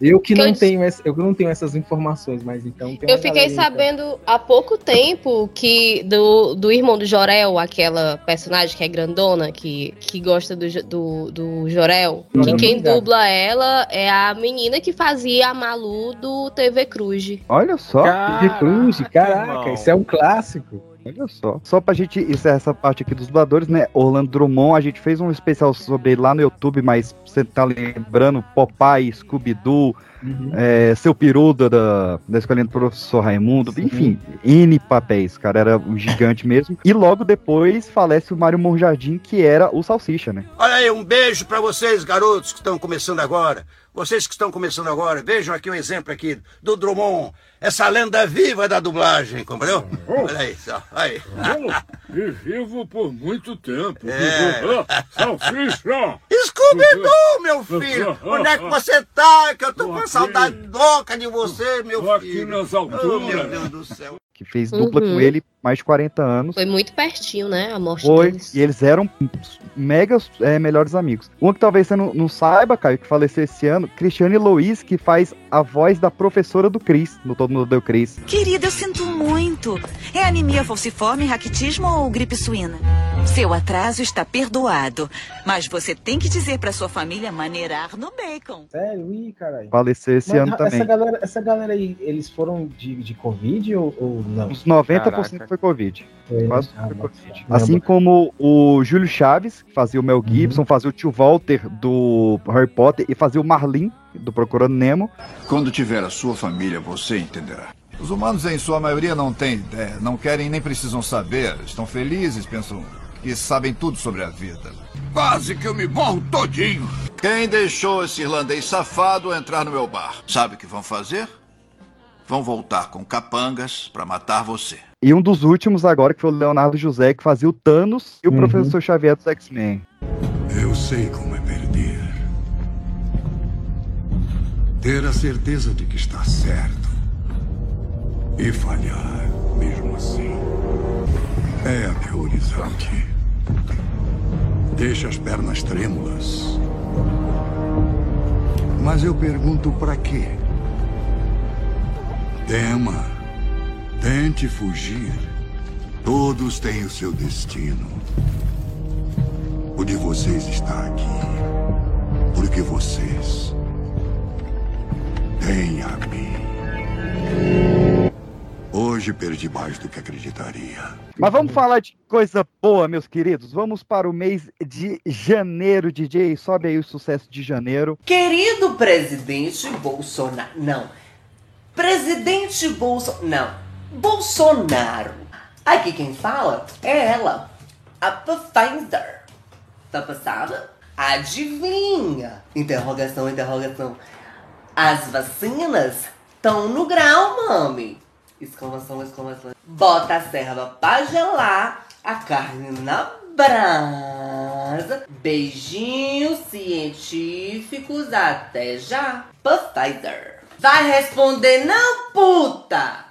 eu que que não eu- tenho essa, eu que não tenho essas informações, mas então tem Eu fiquei sabendo há pouco tempo que do, do irmão do Jorel, aquela personagem que é grandona, que, que gosta do, do, do Jorel, que Jorel quem Obrigado. dubla ela é a menina que fazia a Malu do TV Cruz. Olha só. De Cruz, caraca, isso é um clássico. Olha só. Só pra gente encerrar essa parte aqui dos dubladores, né? Orlando Drummond, a gente fez um especial sobre ele lá no YouTube, mas você tá lembrando Popeye, Scooby-Doo, é, Seu Peruda da, da Escolinha do Professor Raimundo, enfim, N papéis, cara, era um gigante mesmo. E logo depois falece o Mário Monjardim, que era o Salsicha, né? Olha aí, um beijo pra vocês, garotos que estão começando agora. Vocês que estão começando agora, vejam aqui um exemplo aqui do Drummond, essa lenda viva da dublagem, compreendeu? Olha aí, só, aí. E vivo por muito tempo. É. Salsicha! Scooby-Doo, meu filho! Onde é que você tá? Que eu tô com saudade louca de você, meu filho. nas Oh, meu Deus do céu. Que fez dupla Uhum. com ele mais de 40 anos. Foi muito pertinho, né? A morte Foi, deles. e eles eram mega é, melhores amigos. Uma que talvez você não, não saiba, Caio, que faleceu esse ano, Cristiane Louise, que faz a voz da professora do Chris, no Todo Mundo Deu Chris. Querida, eu sinto muito. É anemia falciforme, raquitismo ou gripe suína? Seu atraso está perdoado. Mas você tem que dizer para sua família maneirar no bacon. Sério, ih, caralho. Faleceu esse Mas ano essa também. Galera, essa galera aí, eles foram de, de Covid ou, ou não? Uns 90% Caraca. foi Covid. Foi, né? Quase Ah, foi Covid. Assim como o Júlio Chaves, que fazia o Mel Gibson, fazia o tio Walter do Harry Potter e fazia o Marlin do Procurando Nemo. Quando tiver a sua família, você entenderá. Os humanos, em sua maioria, não têm ideia, não querem nem precisam saber. Estão felizes, pensam que sabem tudo sobre a vida. Quase que eu me morro todinho. Quem deixou esse irlandês safado entrar no meu bar? Sabe o que vão fazer? Vão voltar com capangas para matar você. E um dos últimos agora, que foi o Leonardo José, que fazia o Thanos e o Uhum. Professor Xavier dos X-Men. Eu sei como é perder. Ter a certeza de que está certo. E falhar mesmo assim. É aterrorizante. Deixa as pernas trêmulas. Mas eu pergunto pra quê? Tema. Tente fugir. Todos têm o seu destino. O de vocês está aqui. Porque vocês têm a mim. Hoje perdi mais do que acreditaria. Mas vamos falar de coisa boa, meus queridos. Vamos para o mês de janeiro, DJ. Sobe aí o sucesso de janeiro. Querido presidente Bolsonaro. Não. Presidente Bolsonaro. Não. Bolsonaro. Aqui quem fala é ela. A Pfizer. Tá passada? Adivinha? Interrogação, interrogação. As vacinas estão no grau, mami. Exclamação, exclamação. Bota a serva pra gelar, a carne na brasa. Beijinhos científicos, até já. Pfizer. Vai responder não, puta!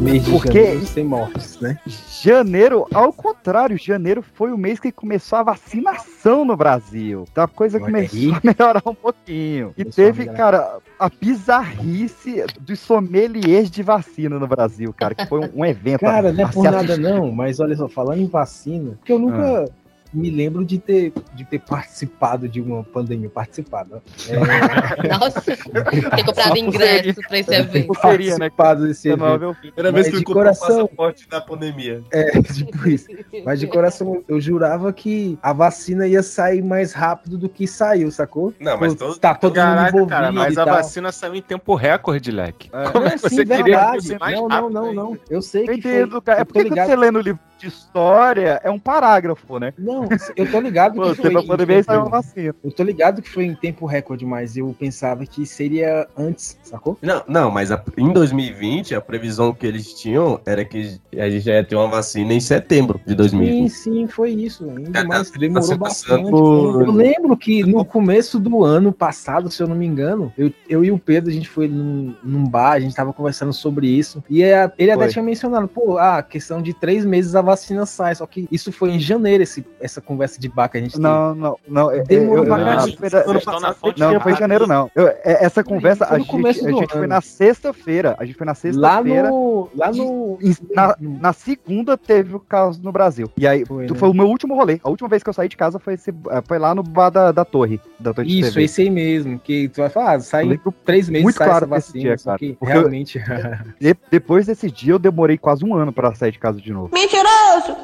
Mês de Porque- janeiro sem mortes, né? Janeiro, ao contrário, janeiro foi o mês que começou a vacinação no Brasil. Então a coisa Olha começou aí. a melhorar um pouquinho. E Começou teve, cara, a bizarrice dos sommeliers de vacina no Brasil, cara, que foi um, um evento. Cara, não é por nada assistir. não, mas olha só, falando em vacina, que eu nunca me lembro de ter, de ter participado de uma pandemia, participado. ó. É, Nossa, ter comprado ingresso pra esse evento. participado desse Você não evento. fim. Primeira vez que eu coração, passaporte da pandemia. É, tipo isso. Mas de coração, eu jurava que a vacina ia sair mais rápido do que saiu, sacou? Não, mas Pô, todo... tá todo mundo Caraca, envolvido cara, mas e a tal. vacina saiu em tempo recorde, Leque. Como é que sim, você queria que verdade. fosse mais Não, não, rápido não, ainda? não. Eu sei Eu que foi, cara. É porque você lê no livro de história é um parágrafo, né? Não, eu tô ligado que Você foi. pra poder em ver tempo- vacina. Eu tô ligado que foi em tempo recorde, mas eu pensava que seria antes, sacou? Não, não, mas a- em 2020, a previsão que eles tinham era que a gente já ia ter uma vacina em setembro de Sim, 2020. sim, foi isso. Ainda É, mais tá demorou bastante. por- Eu lembro que no começo do ano passado, se eu não me engano, eu, eu e o Pedro, a gente foi num, num bar, a gente tava conversando sobre isso. E é- ele até Foi. tinha mencionado, pô, ah, questão de três meses a vacina sai. Só que isso foi em janeiro, esse, essa conversa de bar que a gente teve. Não, não, não. é- Demorou eu- eu- pra eu- Ano passado Não, não foi em janeiro, não. Eu- é- essa conversa, a gente, a gente foi na sexta-feira. A gente foi na Lá sexta-feira. no. Lá no. Na, na segunda teve o caso no Brasil. E aí, foi, né? foi o meu último rolê. A última vez que eu saí de casa foi, esse, eh, foi lá no bar da, da torre. Da torre de Isso, TV. esse aí mesmo. Que tu vai falar, ah, sai Eu lembro três meses muito sai claro essa vacina. dia, só cara. eu- realmente. De- depois desse dia, eu demorei quase um ano pra sair de casa de novo. Mentiroso!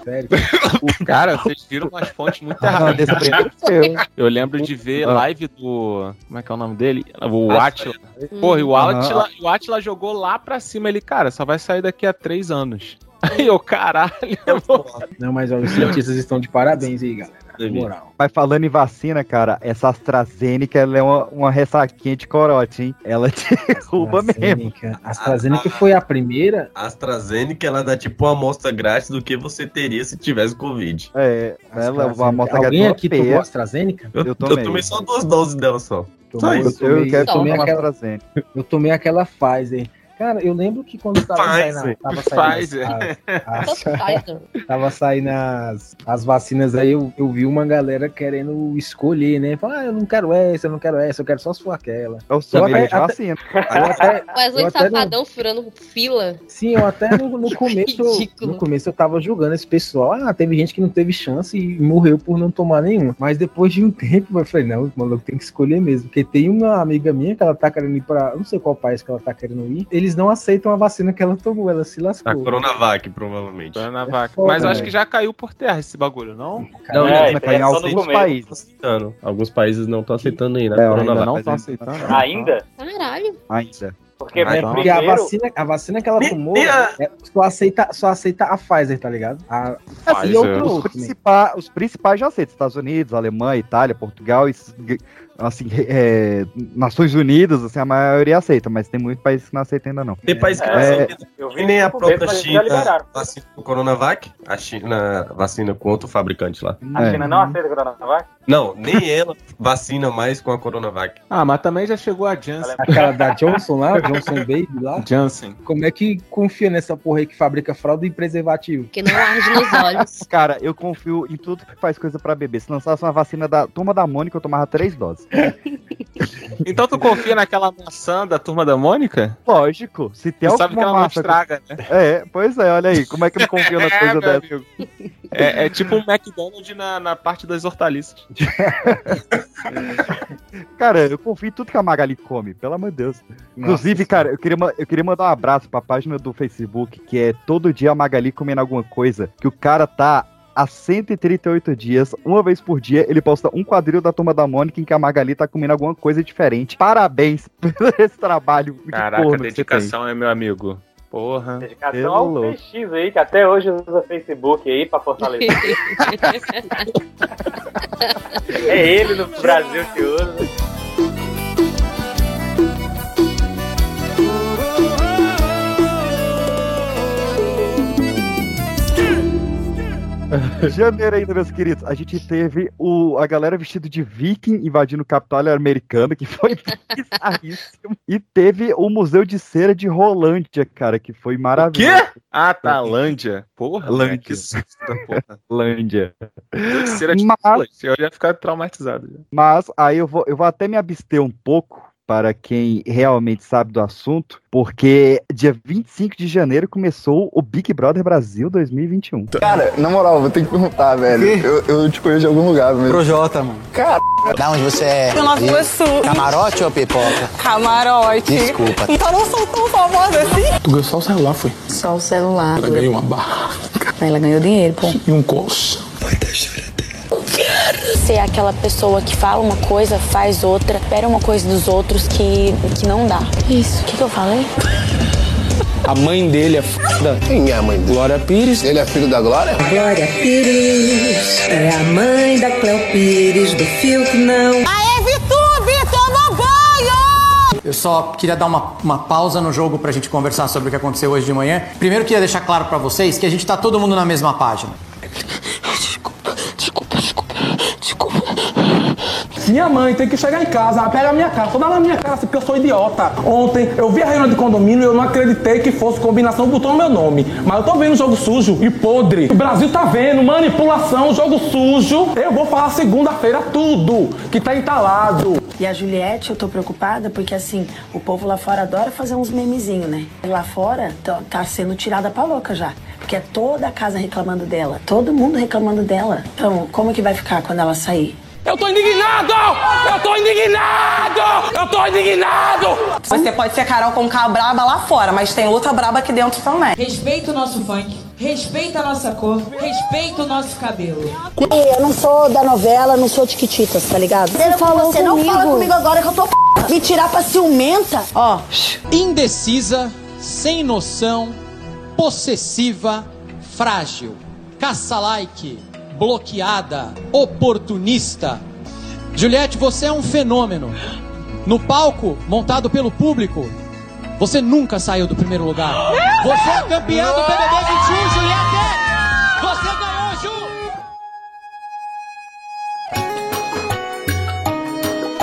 Sério. Cara, vocês viram umas fontes muito Ah, erradas. Eu lembro de ver Ah. live do. Como é que é o nome dele? O Ah, Atila. Porra, e o. Atila, o Atila jogou lá pra cima. Ele, cara, só vai sair daqui a três anos. Aí eu, caralho, Não, mas ó, os cientistas estão de parabéns aí, galera. Moral. Mas falando em vacina, cara, essa AstraZeneca ela é uma, uma ressaquinha de corote, hein? Ela derruba mesmo. AstraZeneca. A AstraZeneca foi a primeira. A AstraZeneca, ela dá tipo uma amostra grátis do que você teria se tivesse Covid. É, ela é uma amostra Alguém grátis aqui tomou AstraZeneca? Eu, Eu eu tomei. tomei. só duas doses dela só. Tomou, Só eu isso. tomei, Eu quero eu tomei aquela, AstraZeneca. eu tomei aquela Pfizer. Cara, eu lembro que quando tava saindo, tava saindo Pfizer. as- as- tava saindo as, as vacinas aí, eu, eu vi uma galera querendo escolher, né? Falar, ah, eu não quero essa, eu não quero essa, eu quero só se for aquela. Eu Eu sou até- de até- vacina. Eu até, Wesley eu até não- Safadão furando fila. Sim, eu até no, no começo. Ridículo. No começo eu tava julgando esse pessoal. Ah, teve gente que não teve chance e morreu por não tomar nenhuma. Mas depois de um tempo eu falei, não, o maluco tem que escolher mesmo. Porque tem uma amiga minha que ela tá querendo ir pra. eu Não sei qual país que ela tá querendo ir. Eles não aceitam a vacina que ela tomou, ela se A lascou. Coronavac, provavelmente. Coronavac. foda, Mas eu acho velho. que já caiu por terra esse bagulho, não? Não, É, não, é no alguns países. Aceitando. Alguns países não estão aceitando ainda. É, a ainda Coronavac. não estão mas- aceitando. Ainda? Caralho. Ainda. Porque Ah, né, então. Porque a vacina, a vacina que ela Me- tomou me a- é- só, aceita, só aceita a Pfizer, tá ligado? A, Assim, Pfizer. os, outro, outro, né? principais, os principais já aceitam. Estados Unidos, Alemanha, Itália, Portugal, esses, assim, é, Nações Unidas, assim, a maioria aceita, mas tem muitos países que não aceitam ainda não. Tem países que não É, aceitam. Eu vi nem a própria China vacina com Coronavac. A China vacina com outro fabricante lá. A É. China não aceita Coronavac? Não, nem ela vacina mais com a Coronavac. Ah, mas também já chegou a Janssen. Aquela da Johnson lá, Johnson Baby lá. Janssen. Como é que confia nessa porra aí que fabrica fralda e preservativo? Que não arde nos olhos. Cara, eu confio em tudo que faz coisa pra bebê. Se lançasse uma vacina da turma da Mônica, eu tomava três doses. Então tu confia naquela maçã da turma da Mônica? Lógico, se tem Tu sabe que alguma ela não massa... estraga, né? É, pois é, olha aí, como é que eu confio na coisa meu dessa? É, é tipo um McDonald's na, na parte das hortaliças. Cara, eu confio em tudo que a Magali come, pelo amor de Deus. Inclusive, cara, eu queria, eu queria mandar um abraço pra página do Facebook, que é todo dia a Magali comendo alguma coisa, que o cara tá há 138 dias, uma vez por dia, ele posta um quadril da Turma da Mônica em que a Magali tá comendo alguma coisa diferente. Parabéns por esse trabalho de Caraca, tem. dedicação é meu amigo. Porra. Dedicação ao. PX aí, que até hoje usa Facebook aí pra fortalecer. é ele no Brasil que usa. Janeiro ainda, meus queridos, a gente teve o, a galera vestida de viking invadindo o Capitólio americano, que foi bizarríssimo. E teve o Museu de Cera de Rolândia, cara, que foi maravilhoso. Quê? Ah, tá, Lândia. Porra, Lândia. Lândia. que susto, porra. Lândia. Cera de Mas-. Eu ia ficar traumatizado. já. Mas aí eu vou, eu vou até me abster um pouco para quem realmente sabe do assunto, porque dia 25 de janeiro começou o Big Brother Brasil 2021. Cara, na moral, vou ter que perguntar, velho. Eu, eu te conheço de algum lugar mesmo. Projota, mano. Cara, Da onde você é? Do Nova Iguaçu. Camarote ou pipoca? Camarote. Desculpa. Então não sou tão famosa assim. tu ganhou só o celular, foi? Só o celular. Ela ganhou uma barra Ela ganhou dinheiro, pô. e um curso. Ser aquela pessoa que fala uma coisa, faz outra, espera uma coisa dos outros que, que não dá. Isso. O que, que eu falei? A mãe dele é foda. Quem é a mãe dele? Glória Pires. Ele é filho da Glória? Glória Pires é a mãe da Cleo Pires do fio que não. Aê, Vitor, no banho! Eu só queria dar uma, uma pausa no jogo pra gente conversar sobre o que aconteceu hoje de manhã. Primeiro queria deixar claro pra vocês que a gente tá todo mundo na mesma página. Minha mãe tem que chegar em casa, ela pega a minha cara, dá na minha cara assim, porque eu sou idiota. Ontem eu vi a reunião de condomínio e eu não acreditei que fosse combinação, botou no meu nome. Mas eu tô vendo jogo sujo e podre. O Brasil tá vendo manipulação, jogo sujo. Eu vou falar segunda-feira tudo que tá entalado. E a Juliette, eu tô preocupada porque assim, o povo lá fora adora fazer uns memezinhos, né? Lá fora tá sendo tirada pra louca já. Porque é toda a casa reclamando dela. Todo mundo reclamando dela. Então, como que vai ficar quando ela sair? Eu tô indignado! Eu tô indignado! Eu tô indignado! Você pode ser Carol com K braba lá fora, mas tem outra braba aqui dentro também. Respeita o nosso funk, respeita a nossa cor, respeita o nosso cabelo. Eu não sou da novela, não sou tiquititas, tá ligado? Você falou você não comigo. fala comigo agora que eu tô f... Me tirar pra ciumenta? Ó. Indecisa, sem noção, possessiva, frágil, caça-like, bloqueada, oportunista. Juliette, você é um fenômeno. No palco, montado pelo público, você nunca saiu do primeiro lugar. Você é campeã do BBB 21, Juliette! Você ganhou,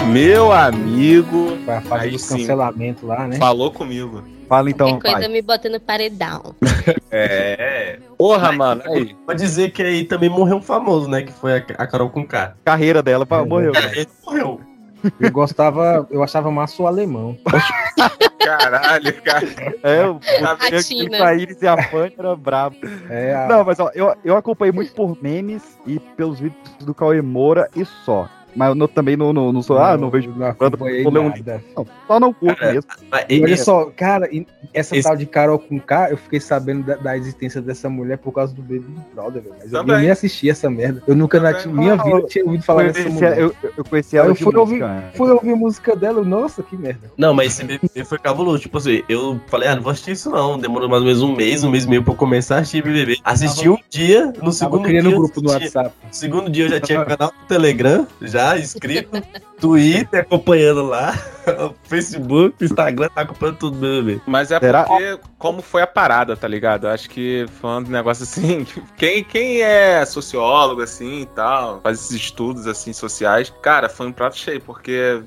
Ju! Meu amigo. Foi a fase Aí do sim. cancelamento lá, né? Falou comigo. Fala então, Qualquer coisa pai. me bota no paredão. É. Porra, mano. Aí. Pode dizer que aí também morreu um famoso, né? Que foi a, a Carol com K. Carreira dela pá, morreu. Ele morreu. Eu gostava, eu achava massa o alemão. Caralho, cara. É, o Ratina. aquele Paíris e a Fanny era brabo. É, a- Não, mas ó, eu, eu acompanhei muito por memes e pelos vídeos do Cauê Moura e só. Mas eu também não, não, não sou. ah, não vejo. não acompanhei um nada. Não, só não curto Cara, mesmo. Mas, E olha só, cara, essa Esse- tal de Carol com K, eu fiquei sabendo da, da existência dessa mulher por causa do Baby Brother, velho. Mas eu, eu Também. nem assisti essa merda. Eu nunca na Também. minha vida tinha ouvido falar dessa mulher. eu, eu conheci ela eu de fui ouvir, música, né? fui ouvir a música dela, nossa, que merda. Não, mas esse BBB foi cabuloso. Tipo assim, eu falei, ah, não vou assistir isso não. Demorou mais ou menos um mês, um mês e meio pra eu começar a assistir BBB. Assisti um dia, no Tava segundo criando dia. um grupo no assisti- WhatsApp. No segundo dia eu já tinha canal no Telegram, já inscrito, Twitter acompanhando lá, Facebook, Instagram, tá acompanhando tudo BBB. Mas é Será? porque, como foi a parada, tá ligado? Eu acho que foi um negócio assim. Quem, quem é sociólogo, assim e tal, faz esses estudos, assim, sociais, cara, foi um prato cheio, porque,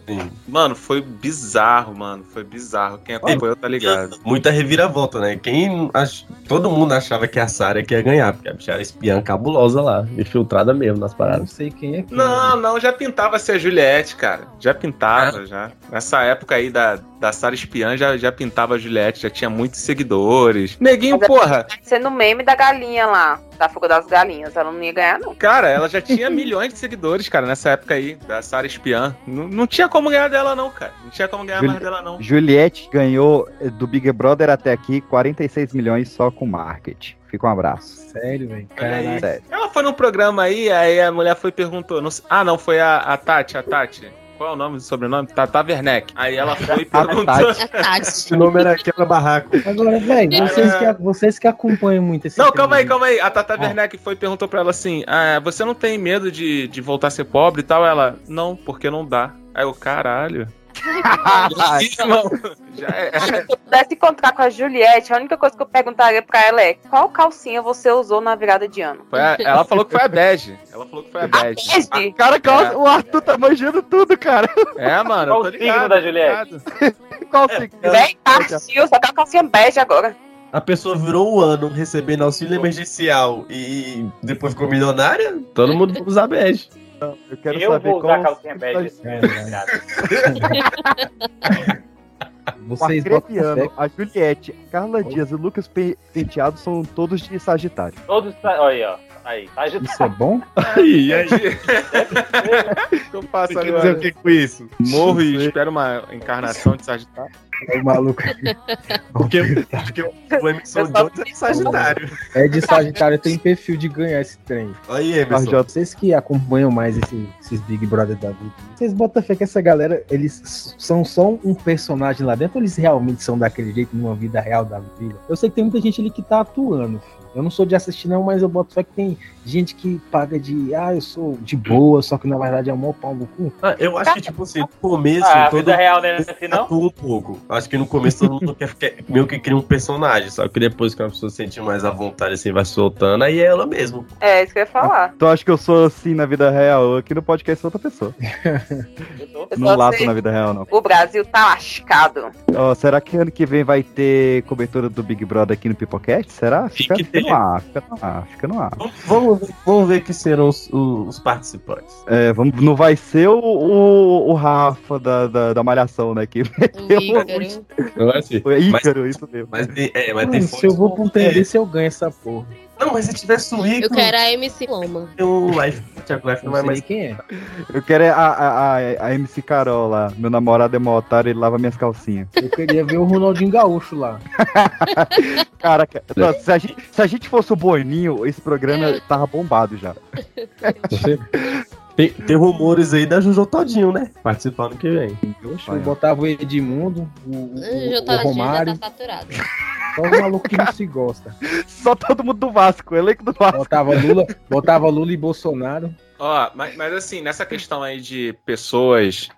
mano, foi bizarro, mano. Foi bizarro. Quem acompanhou, tá ligado? Muita reviravolta, né? Quem ach... Todo mundo achava que a Sarah que ia ganhar, porque a bicha era espiã cabulosa lá, infiltrada mesmo nas Não paradas. sei quem é quem. Não, não, já pintava ser a Juliette, cara. Já pintava, já. Nessa época aí da, da Sara Espiã, já, já pintava a Juliette, já tinha muitos seguidores. Neguinho, porra, Sendo meme da galinha lá, da fuga das galinhas. Ela não ia ganhar, não. cara, ela já tinha milhões de seguidores, cara, nessa época aí, da Sara Espiã. Não, não tinha como ganhar dela, não, cara. Não tinha como ganhar Juli- mais dela, não. Juliette ganhou eh, do Big Brother até aqui 46 milhões só com marketing. Fica um abraço. Sério, velho. Sério. Ela foi num programa aí, aí a mulher foi e perguntou. não ah, não, foi a, a Tati, a Tati. Qual é o nome do sobrenome? Tata Werneck. Aí ela foi e perguntou. A Tati. Esse nome era quebra-barraco. Agora, velho, vocês, que, vocês que acompanham muito esse Não, calma aí, de- calma aí. A Tata Werneck foi e perguntou pra ela assim: ah, você não tem medo de, de voltar a ser pobre e tal? Ela, não, porque não dá. Aí eu, caralho. Irmão, já é. Se eu pudesse encontrar com a Juliette, a única coisa que eu perguntaria pra ela é qual calcinha você usou na virada de ano? Foi a- ela falou que foi a bege. Ela falou que foi a bege. Bege? Cara, É. o Arthur tá manjando tudo, cara. É, mano, Qual eu tô o signo da Juliette? ligado. Qual signo? Bem, Arcio, só tá a calcinha bege agora. A pessoa virou um ano recebendo auxílio emergencial e depois ficou milionária, todo mundo vai usar bege. Eu quero Eu saber vou usar calcinha bege. É, Vocês o botam Acrepiano, fé. a Juliette, Carla Dias e Lucas Pe- Penteado são todos de Sagitário. Todos. Olha aí, ó. Aí, tá agitado. Isso é bom? Aí, aí. Eu faço Você quer agora. dizer o que com isso? Morro e espero uma encarnação de Sagitário. É o maluco. Porque, porque o Emerson Jones é Sagitário. É de Sagitário, tem perfil de ganhar esse trem. Aí, Emerson. Vocês que acompanham mais esse- esses Big Brother da vida, vocês botam fé que essa galera, eles são só um personagem lá dentro ou eles realmente são daquele jeito numa vida real da vida? Eu sei que tem muita gente ali que tá atuando, filho. Eu não sou de assistir não, mas eu boto fé que tem gente que paga de, ah, eu sou de boa, só que na verdade é um maior pau no cu. Ah, eu acho que, tipo assim, no começo. Ah, a todo vida real não é assim, não? atua um pouco. Acho que no começo todo mundo quer, quer meio que cria um personagem, só que depois que a pessoa se sente mais à vontade, assim, vai soltando, aí é ela mesmo. É, isso que eu ia falar. Tu acha que eu sou assim na vida real? Aqui no podcast sou outra pessoa. Eu Não lato sei- na vida real, não. O Brasil tá lascado. Ó, será que ano que vem vai ter cobertura do Big Brother aqui no Pipocast? Será? Fica, fica no ar, fica no ar, fica no ar. Vamos, ver- vamos ver quem serão os, os participantes. É, vamos, não vai ser o, o, o Rafa da, da, da Malhação, né? Que meteu Ícaro. Assim. Foi Ícaro, isso mesmo. Mas, tem- é, mas Mano, se eu vou pra um trem desse, eu ganho essa porra. Não, mas se tivesse o Eu Ícaro, quero a MC Loma. o Life, Thiago Life não vai mais. quem é. Eu quero é a, a, a, a MC Carol lá. Meu namorado é mó otário, ele lava minhas calcinhas. Eu queria ver o Ronaldinho Gaúcho lá. Caraca, não, se, a gente, se a gente fosse o Boninho, esse programa tava bombado já. Tem, tem rumores aí da Jojo Todinho, né? Participar ano que vem. Eu botava o Edmundo, o, o, Já o tá, já Romário, tá saturado. só os malucos que não se gosta. Só todo mundo do Vasco, o elenco do Vasco. Botava Lula, botava Lula e Bolsonaro. Ó, mas, mas assim, nessa questão aí de pessoas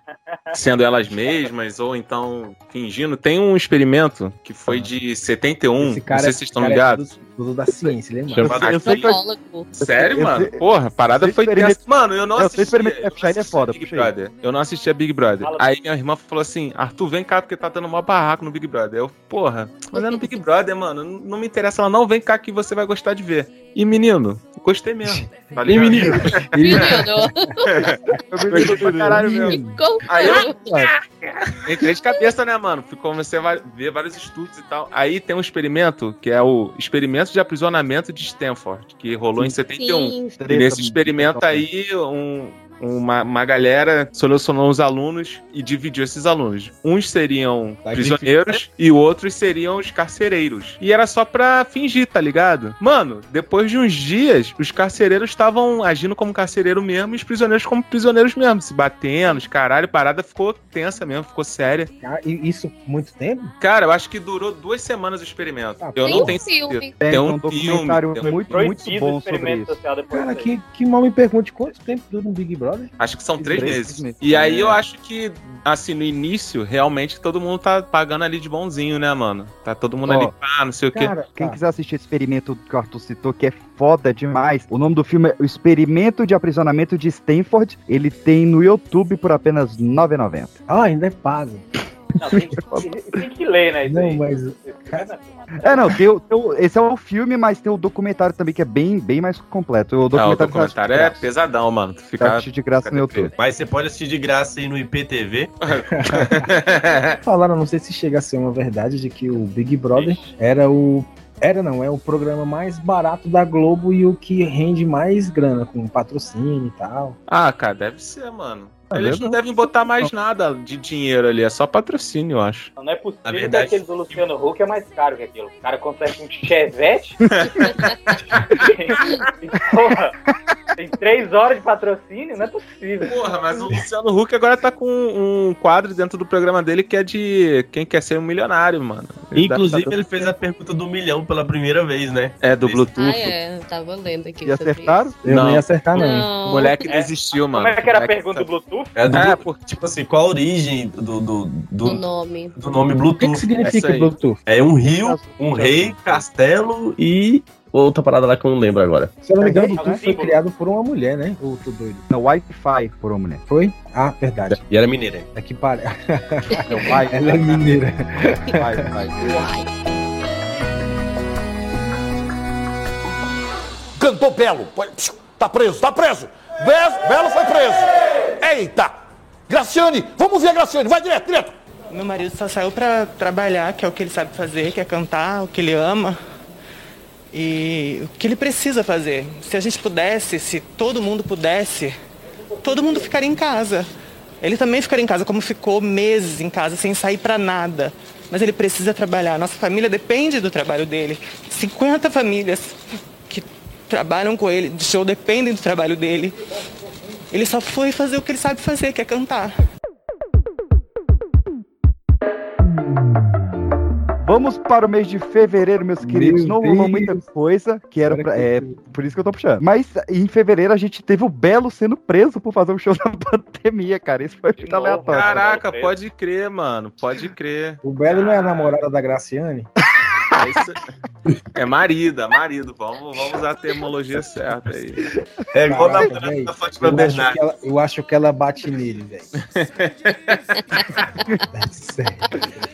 sendo elas mesmas ou então fingindo, tem um experimento que foi de 71, Esse cara, não sei se vocês estão cara ligados. É do, do da ciência, lembra? Chamado Eu sei que eu-. Sério, Eu mano? sei- Porra, a parada foi experimento- tensa. Mano, eu não Eu assisti. experimento eu não é assisti foda, Big. Brother. Eu não assistia Big Brother. Fala. Aí minha irmã falou assim: Arthur, vem cá, porque tá dando mó barraco no Big Brother. Eu, porra, mas é no Big Brother, mano. Não, me interessa. Ela, não, vem cá que você vai gostar de ver. E menino, gostei mesmo. Tá E menino? Menino, Eu gostei pra caralho mesmo. Aí eu entrei de cabeça, né, mano? Comecei a ver vários estudos e tal. Aí tem um experimento, que é o experimento de aprisionamento de Stanford, que rolou em 71. Sim. E nesse experimento aí, um- uma, uma galera selecionou os alunos e dividiu esses alunos. Uns seriam Tá prisioneiros e outros seriam os carcereiros. E era só pra fingir, tá ligado? Mano, depois de uns dias, os carcereiros estavam agindo como carcereiro mesmo e os prisioneiros como prisioneiros mesmo, se batendo, os caralho, a parada ficou tensa mesmo, ficou séria. Ah, e isso muito tempo? Cara, eu acho que durou duas semanas o experimento. eu Tem não um tenho filme. certeza. Tem, Tem um um filme. documentário tem um- muito, muito Proibido o bom sobre experimento isso. social depois Cara, que, que mal me pergunte quanto tempo dura um Big Brother? Acho que são três Três meses. meses. E aí É. eu acho que, assim, no início, realmente todo mundo tá pagando ali de bonzinho, né, mano? Tá todo mundo Ó, ali, pá, não sei o quê. Cara, Quem tá. quiser assistir esse experimento que o Arthur citou, que é foda demais, o nome do filme é O Experimento de Aprisionamento de Stanford. Ele tem no YouTube por apenas R$ 9,90. Ah, ainda é pago. Não, tem, que- tem que ler, né? Não, mas. É, não, tem, o- tem o- esse é o filme, mas tem o documentário também que é bem, bem mais completo. O Não, o documentário, documentário você é pesadão, mano. Tu. Você fica... assiste de graça no YouTube. Mas você pode assistir de graça aí no IPTV. Falaram, não sei se chega a ser uma verdade, de que o Big Brother era o. Era não, é o programa mais barato da Globo e o que rende mais grana, com patrocínio e tal. ah, cara, deve ser, mano. Ah, Eles não devem botar mais nada de dinheiro ali, é só patrocínio, eu acho. Não é possível Na que verdade- aquele do Luciano Huck é mais caro que aquilo. O cara consegue um chevette. porra, tem três horas de patrocínio? Não é possível. Porra, mas o Luciano Huck agora tá com um quadro dentro do programa dele que é de quem quer ser um milionário, mano. Ele Inclusive, tá- ele fez a pergunta do milhão pela primeira vez, né? É, do Bluetooth. Ah, é. Eu tava lendo aqui. E acertaram? Eu Não. não ia acertar, não. Não. O moleque desistiu, mano. Como é que era a pergunta do Bluetooth? É, do, É, porque tipo assim, qual a origem do, do, O do, nome. do nome O que, que Bluetooth? Significa aí. Bluetooth? É um rio, um rei, castelo e outra parada lá que eu não lembro agora. Se eu não me engano, o É, Bluetooth foi criado por uma mulher, né? Ou tô doido? Não, Wi-Fi por uma mulher. Foi? Ah, verdade. E era mineira. É que pare... É o. Ela é mineira. Cantou Belo. Foi- psiu, Tá preso, tá preso. Be- Belo foi preso. Eita. Graciane, vamos ver a Graciane. Vai direto, direto. Meu marido só saiu pra trabalhar, que é o que ele sabe fazer, que é cantar, o que ele ama. E o que ele precisa fazer. Se a gente pudesse, se todo mundo pudesse, todo mundo ficaria em casa. Ele também ficaria em casa, como ficou meses em casa, sem sair pra nada. Mas ele precisa trabalhar. Nossa família depende do trabalho dele. 50 famílias que trabalham com ele de show dependem do trabalho dele. Ele só foi fazer o que ele sabe fazer, que é cantar. Vamos para o mês de fevereiro, meus queridos. Não rolou muita coisa, que era pra, é, por isso que eu tô puxando. Mas em fevereiro a gente teve o Belo sendo preso por fazer um show da pandemia, cara. Isso foi muito aleatório. Caraca, pode crer, mano. Pode crer. O Belo não é a namorada da Graciane? É, isso- é marido, é marido. Vamos, vamos usar a terminologia certa aí. É igual Caraca, da, véi, da Fátima eu, acho Bernardes. que ela, eu acho que ela bate nele, velho.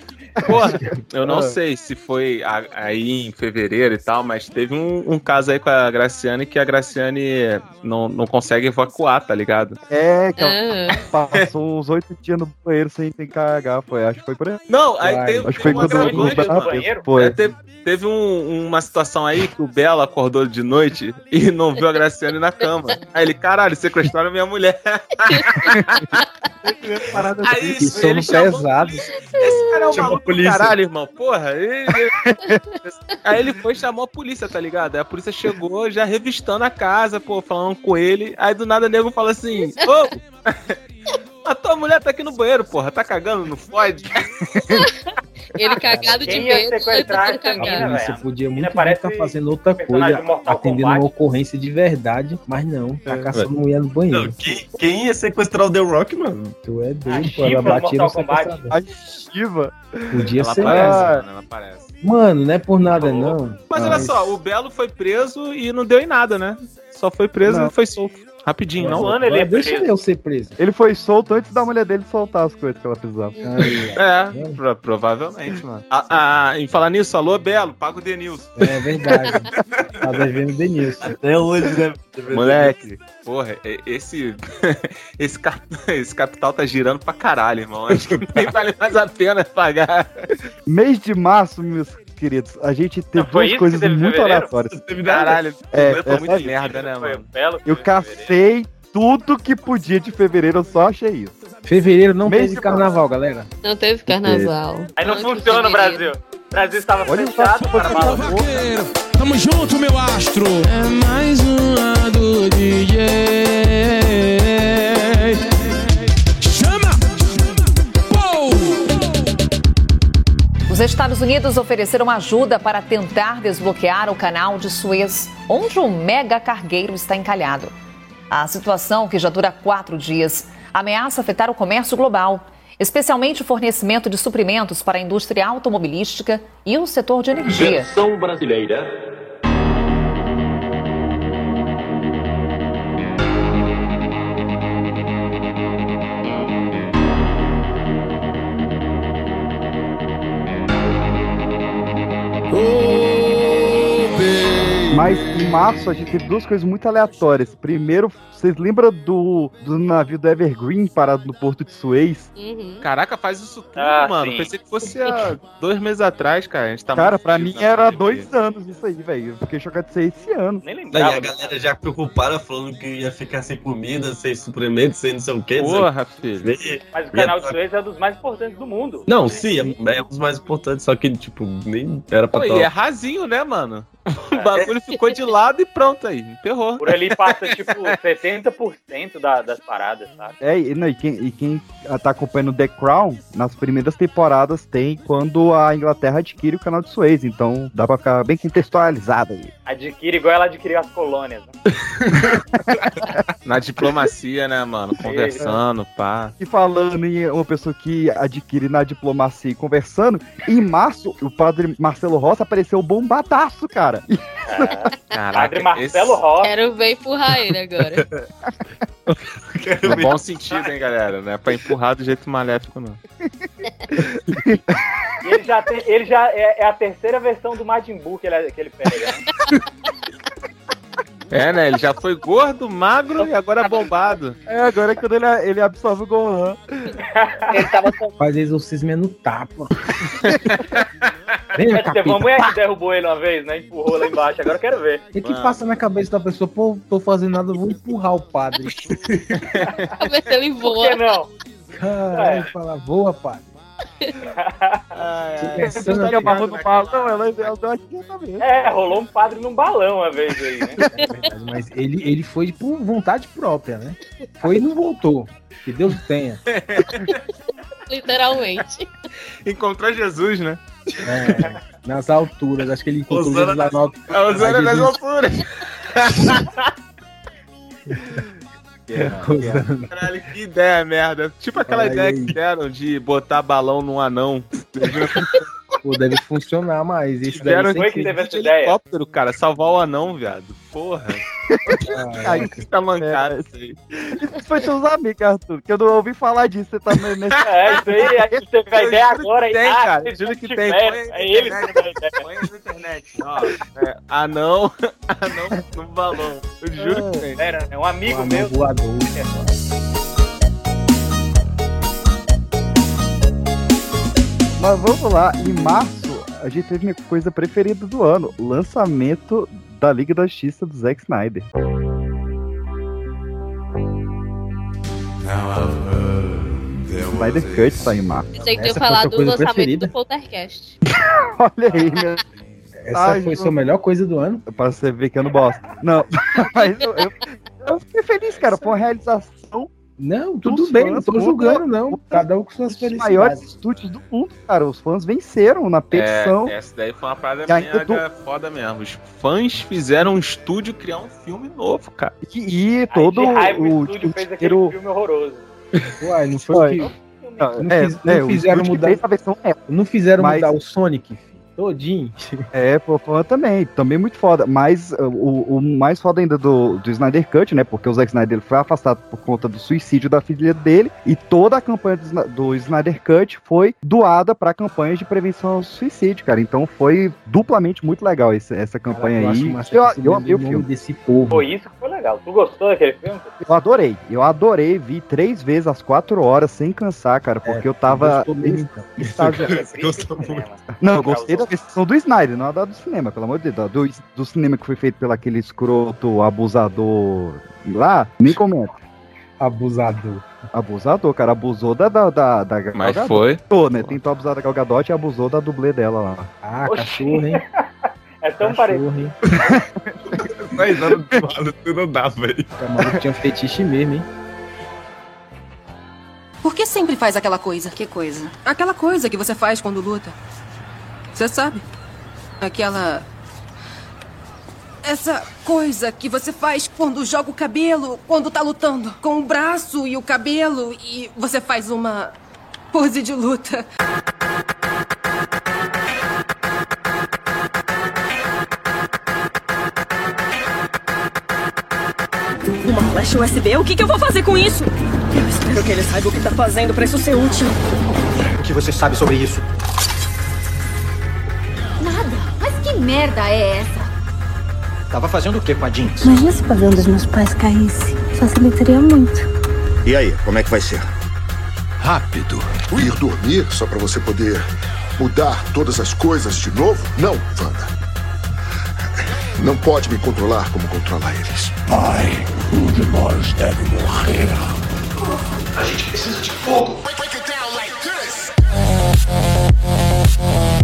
Porra, eu não Ah. sei se foi a- aí em fevereiro e tal, mas teve um, um caso aí com a Graciane que a Graciane não, não consegue evacuar, tá ligado? É, que Ah. ela passou uns oito dias no banheiro sem, sem cagar. Foi, acho que foi por aí. Não, aí Vai. tem, Acho que tem foi uma quando o grande- Belo banheiro? Foi. É, teve, teve um- uma situação aí que o Belo acordou de noite e não viu a Graciane na cama. Aí ele, caralho, sequestraram minha mulher. Aí Que sono ele chamou, pesado. esse cara é um Chamou maluco polícia. caralho, irmão. Porra. ele- Aí ele foi e chamou a polícia, tá ligado? Aí a polícia chegou já revistando a casa, pô, falando com ele. Aí do nada o nego fala assim: Ô! A tua mulher tá aqui no banheiro, porra. Tá cagando, não fode? Ele cagado de Quem ia medo. sequestrar foi essa mina, velho? podia muito bem parece estar fazendo outra coisa, atendendo Kombat. uma ocorrência de verdade, mas não, tá caçando mulher no Não, banheiro. quem, quem ia sequestrar o The Rock, mano? Tu é doido, pô, ela batia no sequestrador. A Shiva. Podia ela ser. aparece, Ah. mano, ela aparece. Mano, não é por nada, não. Mas olha só, o Belo foi preso e não deu em nada, né? Só foi preso Não. e foi solto. Rapidinho, Um não? ano ele é Deixa preso. eu ser preso. Ele foi solto antes da mulher dele soltar as coisas que ela precisava. É, pro- provavelmente, mano. Ah, ah, em falar nisso, alô, Belo, paga o Denilson. é verdade. tá devendo Denilson. Até hoje, né? Moleque, porra, esse, esse, cap- esse capital tá girando pra caralho, irmão. Acho que nem vale mais a pena pagar. Mês de março, meus queridos, a gente teve Não, foi duas coisas teve muito fevereiro? aleatórias. Caralho, É, foi é, muito é, merda, né, Foi mano? belo. Eu cacei tudo que podia de fevereiro, eu só achei isso. Fevereiro não Mês teve de carnaval, galera. Não teve carnaval. Aí não Antes funciona no de Brasil. O Brasil estava Olha fechado só, para. Vaqueiro, tamo junto, meu astro. É mais uma do DJ. Os Estados Unidos ofereceram ajuda para tentar desbloquear o canal de Suez, onde um mega cargueiro está encalhado. A situação, que já dura quatro dias, ameaça afetar o comércio global, especialmente o fornecimento de suprimentos para a indústria automobilística e o setor de energia. Versão brasileira. Mas em março a gente teve duas coisas muito aleatórias. Primeiro, vocês lembram do, do navio do Evergreen parado no porto de Suez? Uhum. Caraca, faz isso tudo, Ah, mano. sim. Pensei que fosse há dois meses atrás, cara. A gente tá Cara, pra mim era dois anos isso aí, velho. Eu fiquei chocado de ser esse ano. Nem Daí lembrava. a galera já preocupada, falando que ia ficar sem comida, sem suprimento, sem não sei o que. Porra, filho. Mas o canal de Suez é um dos mais importantes do mundo. Não, sim, é, é um dos mais importantes, só que, tipo, nem era pra Pô, e é rasinho, né, mano? O bagulho ficou de lado e pronto aí. Emperrou. Por ali passa, tipo, 70% da, das paradas, sabe? É, e, não, e quem, e quem tá acompanhando The Crown, nas primeiras temporadas tem quando a Inglaterra adquire o canal de Suez. Então dá pra ficar bem contextualizado aí. Adquire igual ela adquiriu as colônias. Né? Na diplomacia, né, mano? Conversando, pá. E falando em uma pessoa que adquire na diplomacia e conversando, em março o padre Marcelo Rossi apareceu bombadaço, cara. Caraca, Padre Marcelo Rossi. Quero ver empurrar ele agora. No bom sentido, hein, galera? Não é pra empurrar do jeito maléfico, não. Ele já, tem, ele já é, é a terceira versão do Majin Buu que ele, que ele pega. né? É, né? Ele já foi gordo, magro e agora bombado. É, agora é quando ele, ele absorve o Gohan. Ele tava com Faz exorcismo é no tapa. Vem, Mas teve uma capeta. mulher que derrubou ele uma vez, né? Empurrou lá embaixo. Agora eu quero ver. E que passa na cabeça da pessoa, pô, tô fazendo nada, eu vou empurrar o padre. pra ver se ele Por voa. que não? Caralho, fala, voa, pai. Você Começando estaria a ficar- amarrando o balão, ela ela deu aqui também. É, rolou um padre num balão uma vez aí, né? Mas ele, ele foi por vontade própria, né? Foi e não voltou. Que Deus tenha. Literalmente. Encontrou Jesus, né? É, nas alturas. Acho que ele encontrou Osana lá no alto. É, nas alturas. Osana. Caralho, que ideia merda. Tipo aquela Ai, ideia que deram de botar balão num anão. Pô, deve funcionar mais. Esse Deram daí sempre- de helicóptero, cara. Salvar o anão, viado. Porra. Ai, que tá mancado isso aí. Isso foi teus amigos, Arthur, que eu não ouvi falar disso. Você tá nesse. É, isso aí, a gente teve a ideia juro que agora. tem, ah, cara, juro que tem. Põe aí É ele que teve a ideia. Põe aí na internet, ó. É, anão, anão no balão. Eu juro que tem. Era, é um amigo Um meu. anão voador. Mas vamos lá, em março, a gente teve minha coisa preferida do ano: lançamento da Liga da Justiça do Zack Snyder. Snyder Cut tá em março. Pensei que eu ia Essa falar do lançamento preferida? do Poltercast. Olha aí, né? Essa Ai, foi não. sua melhor coisa do ano? Pra você ver que eu não bosto. Não, mas eu, eu, eu fiquei feliz, cara. Foi uma realização Não, tudo dos bem, não tô julgando, não. Cada um com suas dos maiores felicidades. estúdios do mundo, cara. Os fãs venceram na petição. É, essa daí foi uma parada ainda mega foda mesmo. Os fãs fizeram um estúdio criar um filme novo, cara. E, e todo o, o estúdio o fez aquele filme horroroso. Uai, não foi, que. Não, Não, é, fiz- é, não o fizeram mudar. é, Não fizeram Mas- mudar o Sonic, filho. Todinho. É, pô, também, também muito foda. Mas uh, o, o mais foda ainda do, do Snyder Cut, né? Porque o Zack Snyder foi afastado por conta do suicídio da filha dele. E toda a campanha do, do Snyder Cut foi doada pra campanhas de prevenção ao suicídio, cara. Então foi duplamente muito legal esse- essa campanha eu acho aí. massa Eu, eu lembrou amei o filme. desse povo. Pô, isso que foi legal. Tu gostou daquele filme? Eu adorei, eu adorei, vi três vezes às quatro horas sem cansar, cara, porque eu tava. Gostou mesmo, então. estágio- Não, eu gostei da versão do Snyder, não a da do cinema, pelo amor de Deus. Do, do cinema que foi feito pelo aquele escroto abusador lá, nem comenta. Abusador. Abusador, cara, abusou da. da, da, da Gal Mas Gadot, foi. Tentou, né? Tentou abusar da Gal Gadot e abusou da dublê dela lá. Ah, Oxi. cachorro, hein? É tão parecido. Cachorro, hein? Dois anos maluco não dá, velho. O maluco tinha fetiche mesmo, hein? Por que sempre faz aquela coisa? Que coisa? Aquela coisa que você faz quando luta. Você sabe? Aquela. Essa coisa que você faz quando joga o cabelo, quando tá lutando. Com o braço e o cabelo e você faz uma pose de luta. Uma flecha USB? O que, que eu vou fazer com isso? Eu espero que ele saiba o que tá fazendo pra isso ser útil. O que você sabe sobre isso? Que merda é essa? Tava fazendo o que com a Jeans? Imagina se o pavilhão dos meus pais caísse. Facilitaria muito. E aí, como é que vai ser? Rápido. Ir dormir só pra você poder mudar todas as coisas de novo? Não, Wanda. Não pode me controlar como controla eles. Pai, um de nós deve morrer. A gente precisa de fogo.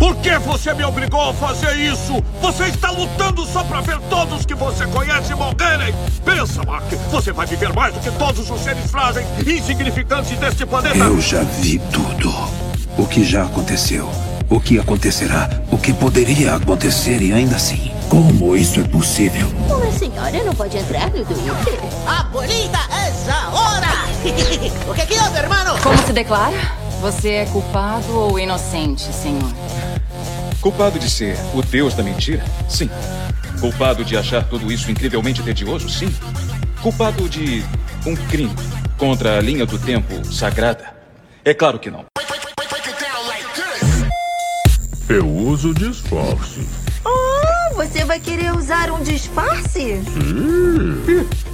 Por que você me obrigou a fazer isso? Você está lutando só pra ver todos que você conhece morrerem. Pensa, Mark, você vai viver mais do que todos os seres frágeis e insignificantes deste planeta. Eu já vi tudo. O que já aconteceu. O que acontecerá. O que poderia acontecer e ainda assim. Como isso é possível? Uma senhora não pode entrar no Twitter. Abuelita, esa hora! o que que houve, hermano? Como se declara? Você é culpado ou inocente, senhor? Culpado de ser o deus da mentira? Sim. Culpado de achar tudo isso incrivelmente tedioso? Sim. Culpado de um crime contra a linha do tempo sagrada? É claro que não. Eu uso disfarce. Oh, você vai querer usar um disfarce?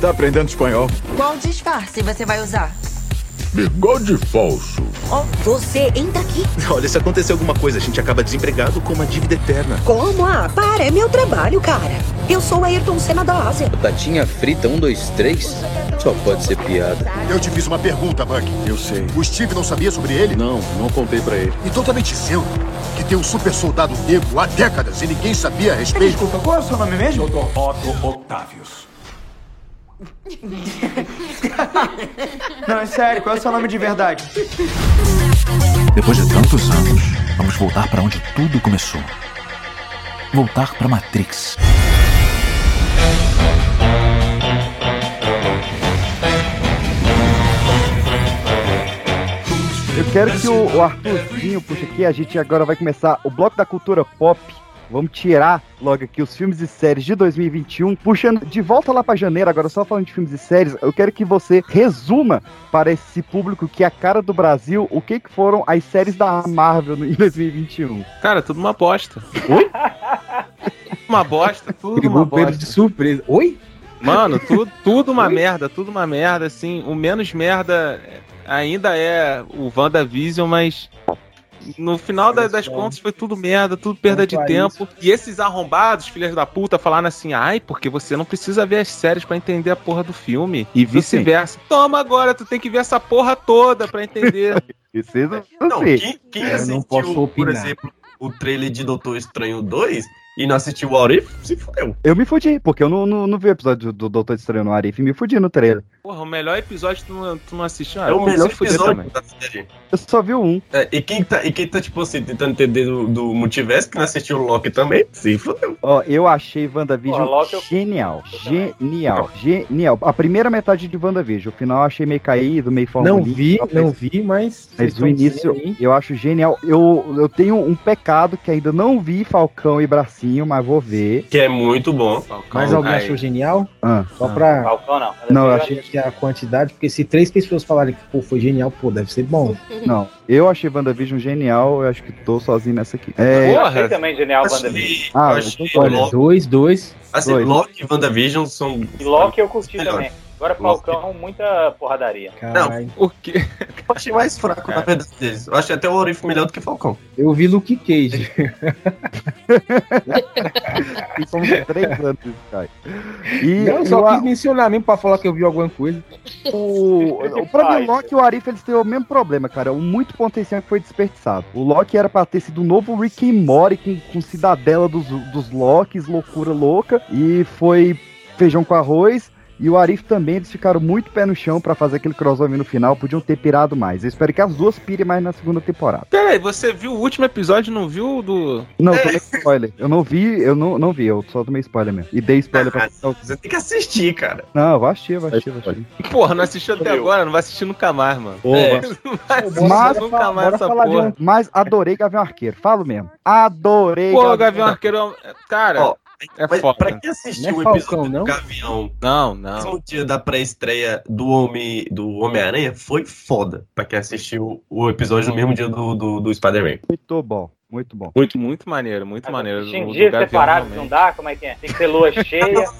Tá aprendendo espanhol? Qual disfarce você vai usar? Bigode falso. Oh, você entra aqui. Olha, se acontecer alguma coisa, a gente acaba desempregado com uma dívida eterna. Como? Ah, para, é meu trabalho, cara. Eu sou o Ayrton Senna da Ásia. Batatinha frita, um, dois, três. Só pode ser piada. Eu te fiz uma pergunta, Buck. Eu sei. O Steve não sabia sobre ele? Não, não contei pra ele. Então tá me dizendo que tem um super soldado negro há décadas e ninguém sabia a respeito. Desculpa, qual é o seu nome mesmo? Dr. Otto Octavius. Não, é sério, qual é o seu nome de verdade? Depois de tantos anos, vamos voltar para onde tudo começou. Voltar para Matrix. Eu quero que o, o Arthurzinho puxa aqui, a gente agora vai começar o bloco da cultura pop. Vamos tirar logo aqui os filmes e séries de 2021, puxando de volta lá para janeiro, agora só falando de filmes e séries. Eu quero que você resuma para esse público que é a cara do Brasil o que, que foram as séries da Marvel no- em 2021. Cara, tudo uma bosta. Oi? Uma bosta, tudo Pegou uma o Pedro bosta. de surpresa. Oi? Mano, tudo, tudo uma merda, tudo uma merda, assim. O menos merda ainda é o WandaVision, mas no final da- das contas foi tudo merda, tudo perda de tempo. E esses arrombados, filhas da puta, falaram assim: ai, porque você não precisa ver as séries pra entender a porra do filme. E vice-versa. Toma agora, tu tem que ver essa porra toda pra entender. Precisa Não, quem, quem assistiu, posso por opinar. exemplo, o trailer de Doutor Estranho 2 e não assistiu o What If, se fodeu. Eu me fudi, porque eu não, não, não vi o episódio do Doutor Estranho no Arif, me fudi no trailer. Porra, o melhor episódio tu não, tu não assistiu. É o vai melhor episódio também. da série. Eu só vi um. É, e, quem tá, e quem tá, tipo assim, tentando entender do, do multiverso, que não assistiu o Loki também, se fodeu. Ó, eu achei WandaVision Porra, Loki eu- genial. Genial. Genial. A primeira metade de WandaVision. O final eu achei meio caído, meio Não formulinha. vi, não vi, mas. Mas o início eu acho genial. Eu, eu tenho um pecado que ainda não vi Falcão e Bracinho, mas vou ver. Que é muito bom. Mas alguém Aí. achou genial? Ah, Só pra. Falcão não. Não, eu achei que a quantidade, porque se três pessoas falarem que pô, foi genial, pô, deve ser bom. não. Eu achei WandaVision genial, eu acho que tô sozinho nessa aqui. É, Eu achei também genial WandaVision. Ah, eu achei Olha, Loki, dois, dois. assim, dois. Loki e WandaVision são. E Loki eu curti Melhor. também. Agora Falcão, muita porradaria. Caralho. O quê? Eu achei mais fraco, na verdade, deles. Eu achei até o Orif melhor do que Falcão. Eu vi Luke Cage. e somos três anos cara. E Não, e só quis mencionar mesmo pra falar que eu vi alguma coisa. o, o, pra mim, o Loki e o Arif eles têm o mesmo problema, cara. O muito potencial que foi desperdiçado. O Loki era pra ter sido o novo Rick and Morty com, com cidadela dos, dos Lokis, loucura louca. E foi feijão com arroz. E o Arif também, eles ficaram muito pé no chão pra fazer aquele crossover no final. Podiam ter pirado mais. Eu espero que as duas pirem mais na segunda temporada. Peraí, você viu o último episódio e não viu o do. Não, eu tomei spoiler. Eu não vi, eu não, não vi, eu só tomei spoiler mesmo. E dei spoiler pra. Você tem que assistir, cara. Não, eu vou assistir, eu vou assistir, vou assistir. Porra, não assistiu até agora, não vai assistir nunca mais, mano. É. Não vai assistir Mas, nunca mais essa falar de porra. um, mas adorei Gavião Arqueiro, falo mesmo. Adorei Pô, Gavião Arqueiro, cara, Ó, é Mas foda. pra quem assistiu Não o é episódio Falcão, do não? Gavião Não, não. mesmo dia da pré-estreia do Homem do Homem-Aranha foi foda. Pra quem assistiu o episódio no mesmo dia do, do, do Spider-Man. Muito bom, muito bom. Muito, muito maneiro, muito maneiro. Assistir em realmente. não dá? Como é que é? Tem que ter lua cheia.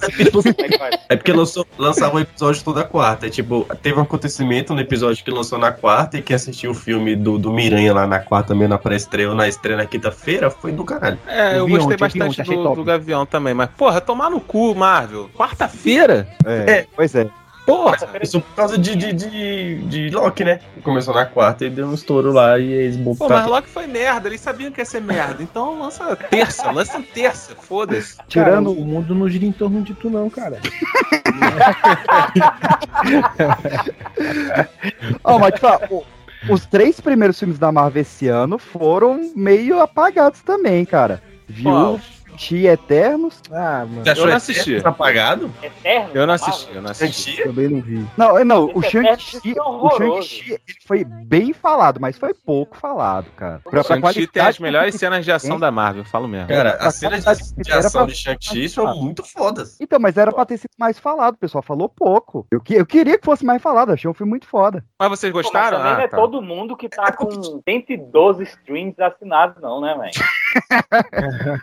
É que? É porque lançou, lançava o episódio toda quarta. É, tipo, teve um acontecimento no episódio que lançou na quarta e quem assistiu o filme do, do Miranha lá na quarta, mesmo na pré-estreia ou na estreia na quinta-feira, foi do caralho. É, eu gostei ontem, eu vi bastante do, do Gavião também, mas, porra, tomar no cu, Marvel. Quarta-feira? É, É. Pois é. Porra! Isso por causa de, de, de, de Loki, né? Começou na quarta e deu um estouro lá e eles Pô, mas botaram. Loki foi merda, eles sabiam que ia ser merda. Então lança terça, lança terça, foda-se. Tirando o mundo não gira em torno de tu, não, cara. Ó, mas te falar, o- os três primeiros filmes da Marvel esse ano foram meio apagados também, cara. Viu? Ti Eternos. Ah, mano. Você achou Eu não assisti. apagado? Eterno? Eu não assisti, eu não assisti. Shang-Chi? Também não vi. Não, não, o Shang-Chi, Eternos é o. Shang-Chi foi bem falado, mas foi pouco falado, cara. Pra, pra Shang-Chi tem as melhores cenas de ação da Marvel, falo mesmo. Cara, as cenas de, ação pra- de Shang-Chi são muito fodas. Então, mas era pra ter sido mais falado, o pessoal falou pouco. Eu, que- eu queria que fosse mais falado, achei o filme muito foda. Mas vocês Pô, mas gostaram? também não Ah, é tá. todo mundo que tá com 112 streams assinados, não, né, velho?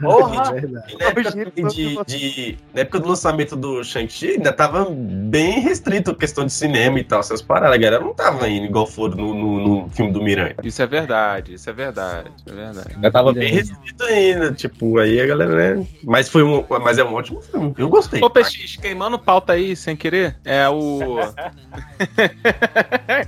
Porra! E na época, de, de- na época do lançamento do Shang-Chi, ainda tava bem restrito a questão de cinema e tal, essas paradas. A galera não tava indo igual foram no, no- no filme do Miranha. Isso é verdade, isso é verdade, é verdade. Ainda tava bem restrito ainda, tipo, aí a galera, né? Mas foi um, mas é um ótimo filme. Eu gostei. Ô, PX, queimando pauta aí, sem querer, é o...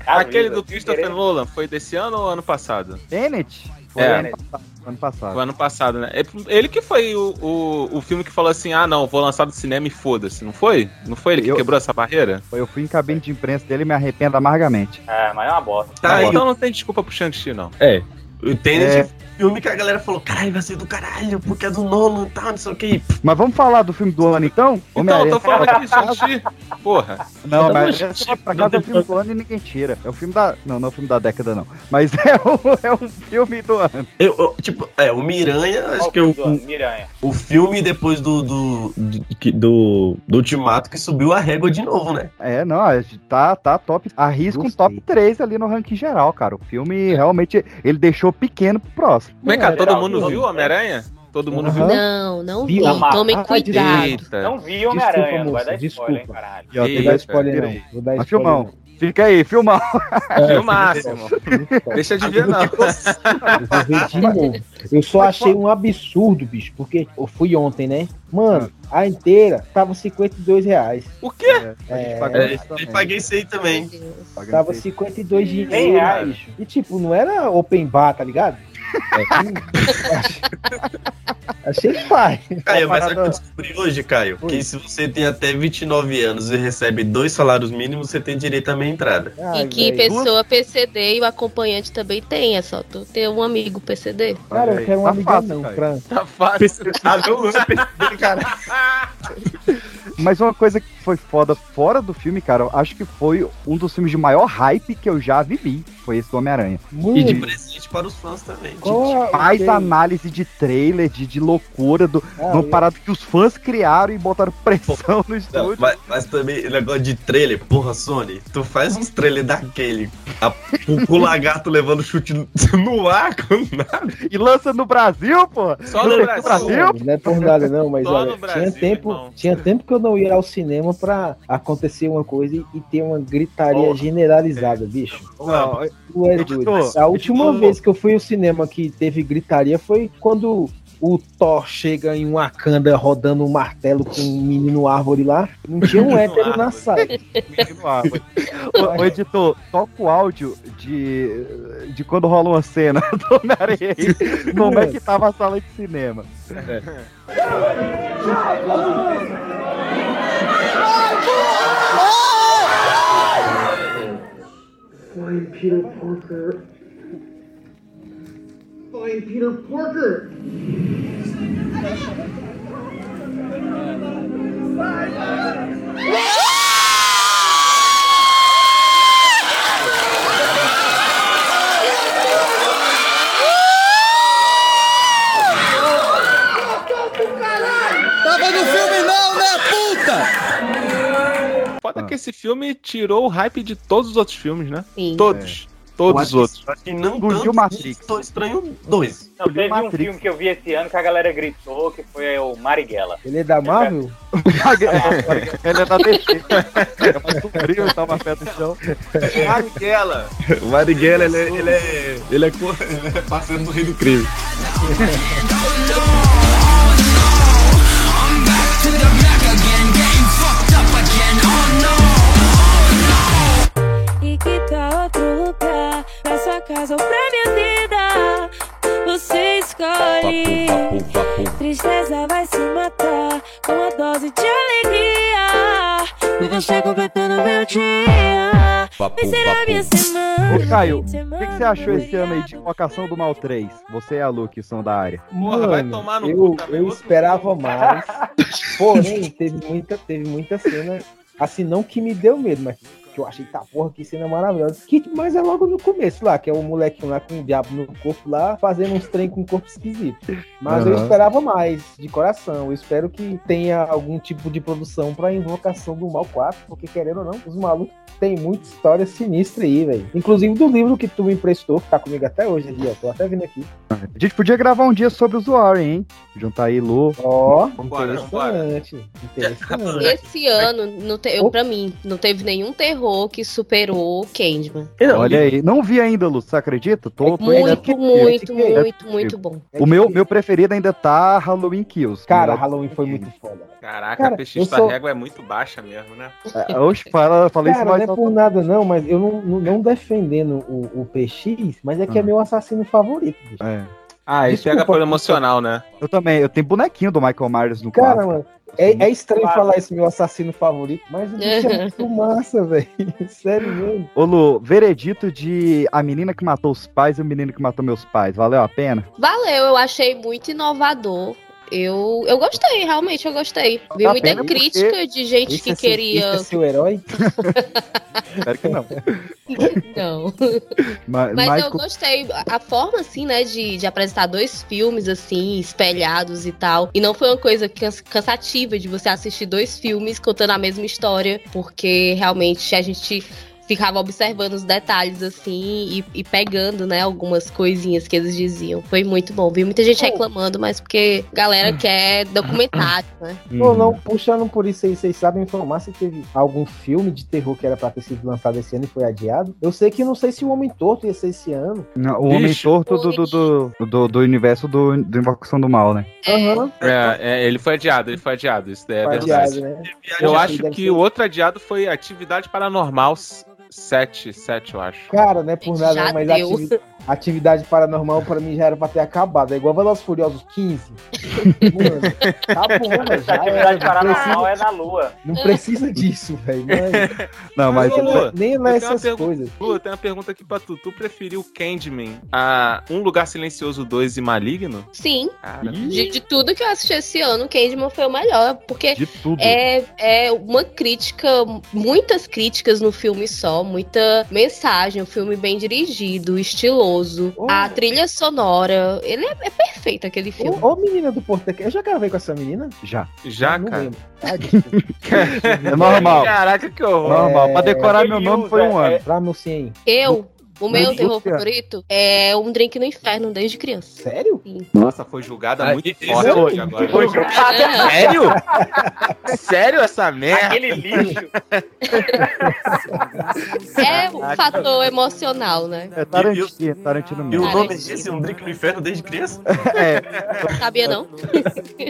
Aquele do Christopher Nolan, foi desse ano ou ano passado? Tenet? Foi É. ano passado. Ano passado. Foi ano passado, né? Ele que foi o, o, o filme que falou assim: ah, não, vou lançar do cinema e foda-se, não foi? Não foi ele que Eu- quebrou essa barreira? Eu fui em cabine de imprensa dele e me arrependo amargamente. É, mas é uma bosta. Ah, então não tem desculpa pro Shang-Chi, não. É. O Tenet É. é filme que a galera falou, caralho, vai ser do caralho, porque é do Nolan e tal, não sei o que. Mas vamos falar do filme do ano então? Então, eu tô falando Homem-Aranha aqui, Shang-Chi. Porra. Não, mas esse pra casa é o filme do ano e ninguém tira. É o filme da. Não, não é o filme da década, não. Mas é um, é um filme do ano. Eu, eu, tipo, é, o Miranha, acho que é o, Do Miranha. o filme depois do do, do, que- do, do Ultimato que subiu a régua de novo, né? É, não, tá, tá top. Arrisca um top 3 ali no ranking geral, cara. O filme realmente ele deixou pequeno pro próximo. Vem cá, É, todo tá, mundo viu Homem-Aranha? Todo mundo viu? Não, não vi. Viu? Tomem Ah, cuidado. Eita. Não vi Homem-Aranha, vai dar spoiler, hein, caralho. E, Vou dar que- spoiler não. Vou dar spoiler filmão. Fica aí, filmão. Máximo? Deixa de ver, não. Eu vou ver de novo. Eu só achei um absurdo, bicho, porque eu fui ontem, né? Mano, a inteira tava 52 reais. O quê? É, É, eu paguei isso aí também. tava 52 Cem dinheiro, reais. bicho. E tipo, não era open bar, tá ligado? Achei pai. Caio, mas o que eu descobri hoje, Caio? Que se você tem até 29 anos e recebe dois salários mínimos, você tem direito à meia entrada. E que pessoa PCD e o acompanhante também tem. É só tu ter um amigo PCD. Cara, eu quero um Tá amigão fácil, não, pra... Tá fácil. Ah, não é perceber, cara. Mas uma coisa que foi foda fora do filme, cara, acho que foi um dos filmes de maior hype que eu já vivi. Foi esse do Homem-Aranha. E de presente para os fãs também. Qual a- Mais ok. análise de trailer, de, de loucura, do, Ah, de uma eu- parada que os fãs criaram e botaram pressão no Não, estúdio. mas, mas também, negócio de trailer, porra, Sony, tu faz uns trailer daquele, a, o, o lagarto levando chute no, no ar, com nada. E lança no Brasil, pô! Só no Brasil. Não é por nada não, mas Só olha, no Brasil, tinha tempo, irmão. tinha tempo que eu não ia ao cinema pra acontecer uma coisa e, e ter uma gritaria Oh. generalizada, bicho. Não, É Editor. A última editor. vez que eu fui ao cinema que teve gritaria foi quando o Thor chega em Wakanda rodando um martelo com um menino árvore lá. Não tinha um hétero na sala. menino árvore. ô, ô, editor, toca o áudio de, de quando rola uma cena do Homem-Aranha aí. Como é que tava a sala de cinema? Find Peter Parker. Find Peter Parker. Tava que esse filme tirou o hype de todos os outros filmes, né? Sim. Todos. Eu Todos os outros. Acho que não Engoliu Matrix. Tô estranho dois. Não, teve um Matrix. filme que eu vi esse ano que a galera gritou, que foi o Marighella. Ele é da Marvel? Ele é da DC. É mais sombrio, tá mais perto do chão. Marighella. O Marighella, ele, é- ele é. Ele é, ele é parceiro do rei do crime. E tal outro lugar? Pra sua casa ou pra minha vida? Você escolhe. Tristeza vai se matar com uma dose de alegria. Me deixar completando meu dia. Vai ser a minha semana. Ô, Caio, o que, que você achou esse ano aí de Invocação do Mal 3? Você e a Lu, que são da área. Porra, vai Mano, tomar no eu, cu também, eu outro esperava mais. Porém, teve muita, teve muita cena. Assim, não que me deu medo, mas que eu achei, tá porra, que cena maravilhosa. Que, mas é logo no começo lá, que é o molequinho lá com o diabo no corpo lá, fazendo uns trem com o corpo esquisito. Mas eu Aham. esperava mais, de coração. Eu espero que tenha algum tipo de produção pra invocação do Mal 4, porque querendo ou não, os malucos têm muita história sinistra aí, velho. Inclusive do livro que tu me emprestou, que tá comigo até hoje ali, ó. Tô até vindo aqui. A gente podia gravar um dia sobre os Warren, hein? Juntar aí Lu. Ó, Bora, interessante. Interessante. Esse ano, não te, eu, pra mim, não teve nenhum terror que superou o Candyman. Olha aí. Não vi ainda, Lu, você acredita? Tô, tô Muito, muito, É muito, possível. muito bom. O meu, meu preferido ainda tá Halloween Kills. Cara, Halloween foi muito foda. Caraca, Cara, a PX da sou- régua é muito baixa mesmo, né? É, Oxe, fala, falei isso Cara, não mais é por nada não, mas eu não, não, não defendendo o, o PX, mas é que é Ah. meu assassino favorito. bicho. É. Ah, ele Desculpa, pega pelo emocional, né? Eu também, eu tenho bonequinho do Michael Myers no Cara, quarto. mano, é, é estranho falar esse meu assassino favorito, mas o bicho é muito massa, velho. Sério mesmo. Ô Lu, veredito de a menina que matou os pais e o menino que matou meus pais, valeu a pena? Valeu, eu achei muito inovador. Eu, eu gostei, realmente eu gostei. Vi Tá muita crítica de gente que é seu- queria. esse é seu herói? Espero que não. Não. Ma- Mas mas eu gostei. A forma, assim, né, de, de apresentar dois filmes, assim, espelhados e tal. E não foi uma coisa cans- cansativa de você assistir dois filmes contando a mesma história, porque realmente a gente ficava observando os detalhes, assim, e, e pegando, né, algumas coisinhas que eles diziam. Foi muito bom. Vi muita gente reclamando, mas porque a galera quer documentário, né? Ou Uhum. não, puxando por isso aí, vocês sabem informar se teve algum filme de terror que era pra ter sido lançado esse ano e foi adiado? Eu sei que não sei se o Homem Torto ia ser esse ano. Não, o homem Bicho. torto do, do, do, do, do universo do, do Invocação do Mal, né? Aham. É, é, ele foi adiado, ele foi adiado, isso daí é Foi verdade. adiado, né? Eu acho que o outro adiado foi Atividade Paranormal 7, 7, eu acho. Cara, não é por nada, Já mas deu. ativi- atividade paranormal pra mim já era pra ter acabado. É igual Velozes Furiosos 15. Mano, tá bom, mas já. Atividade Não paranormal precisa, é na lua. não precisa disso, velho. Mas- Não, mas. Ô, Lu, Nem lá essas coisas. Lu, eu tenho uma pergunta aqui pra tu. Tu preferiu Candyman a Um Lugar Silencioso 2 e Maligno? Sim. Cara, De, de tudo que eu assisti esse ano, Candyman foi o melhor, porque De tudo. é, é uma crítica, muitas críticas no filme só, muita mensagem, um filme bem dirigido, estiloso, Oh. a trilha sonora, ele é, é perfeito aquele filme. Ô, ô, menina do Porto, eu já gravei com essa menina? Já. já, não cara. lembro. É normal. Caraca, que horror. Normal. Pra decorar é, meu nome foi um é, ano. Pra meu sim. Eu, o meu Mas terror você- favorito é Um Drink no Inferno desde criança. Sério? Nossa, foi julgada Ah, muito forte foi- agora. foi É, Sério? Sério essa merda? Aquele lixo. é o fator emocional, né? É Tarantino, Tarantino E o mesmo. nome é esse? Um drink no inferno desde criança? É, Sabia não?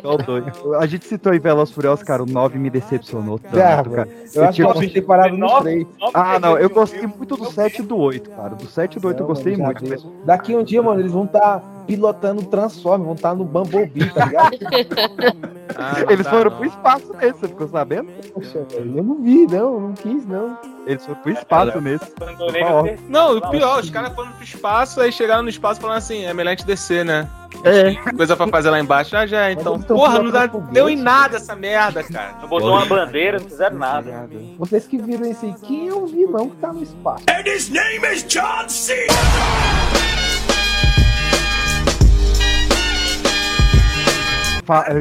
tô doido. A gente citou aí Veloz Furiosos, cara, o 9 me decepcionou tanto, cara. Eu acho que eu ter parado no Nove- 3. nove Ah, não, eu gostei muito do 7 e do 8, cara. Do 7 e do 8 eu gostei mano, muito. Daqui um dia, mano, eles vão estar pilotando o Transform, vão estar no Bumblebee, tá ligado? Ah, Eles foram não. pro espaço nesse, você ficou sabendo? Poxa, velho, eu não vi, não, não quis, não. Eles foram pro espaço nesse. Ordem. terceiro. Não, o pior, os caras foram pro espaço, aí chegaram no espaço falando assim, é melhor a gente descer, né? É. Coisa pra fazer lá embaixo. Ah, já, então. Porra, não dá, deu em nada essa merda, cara. Não botou uma bandeira, não fizeram nada. Vocês que viram esse aí, quem é o vilão que tá no espaço? And his name is John C.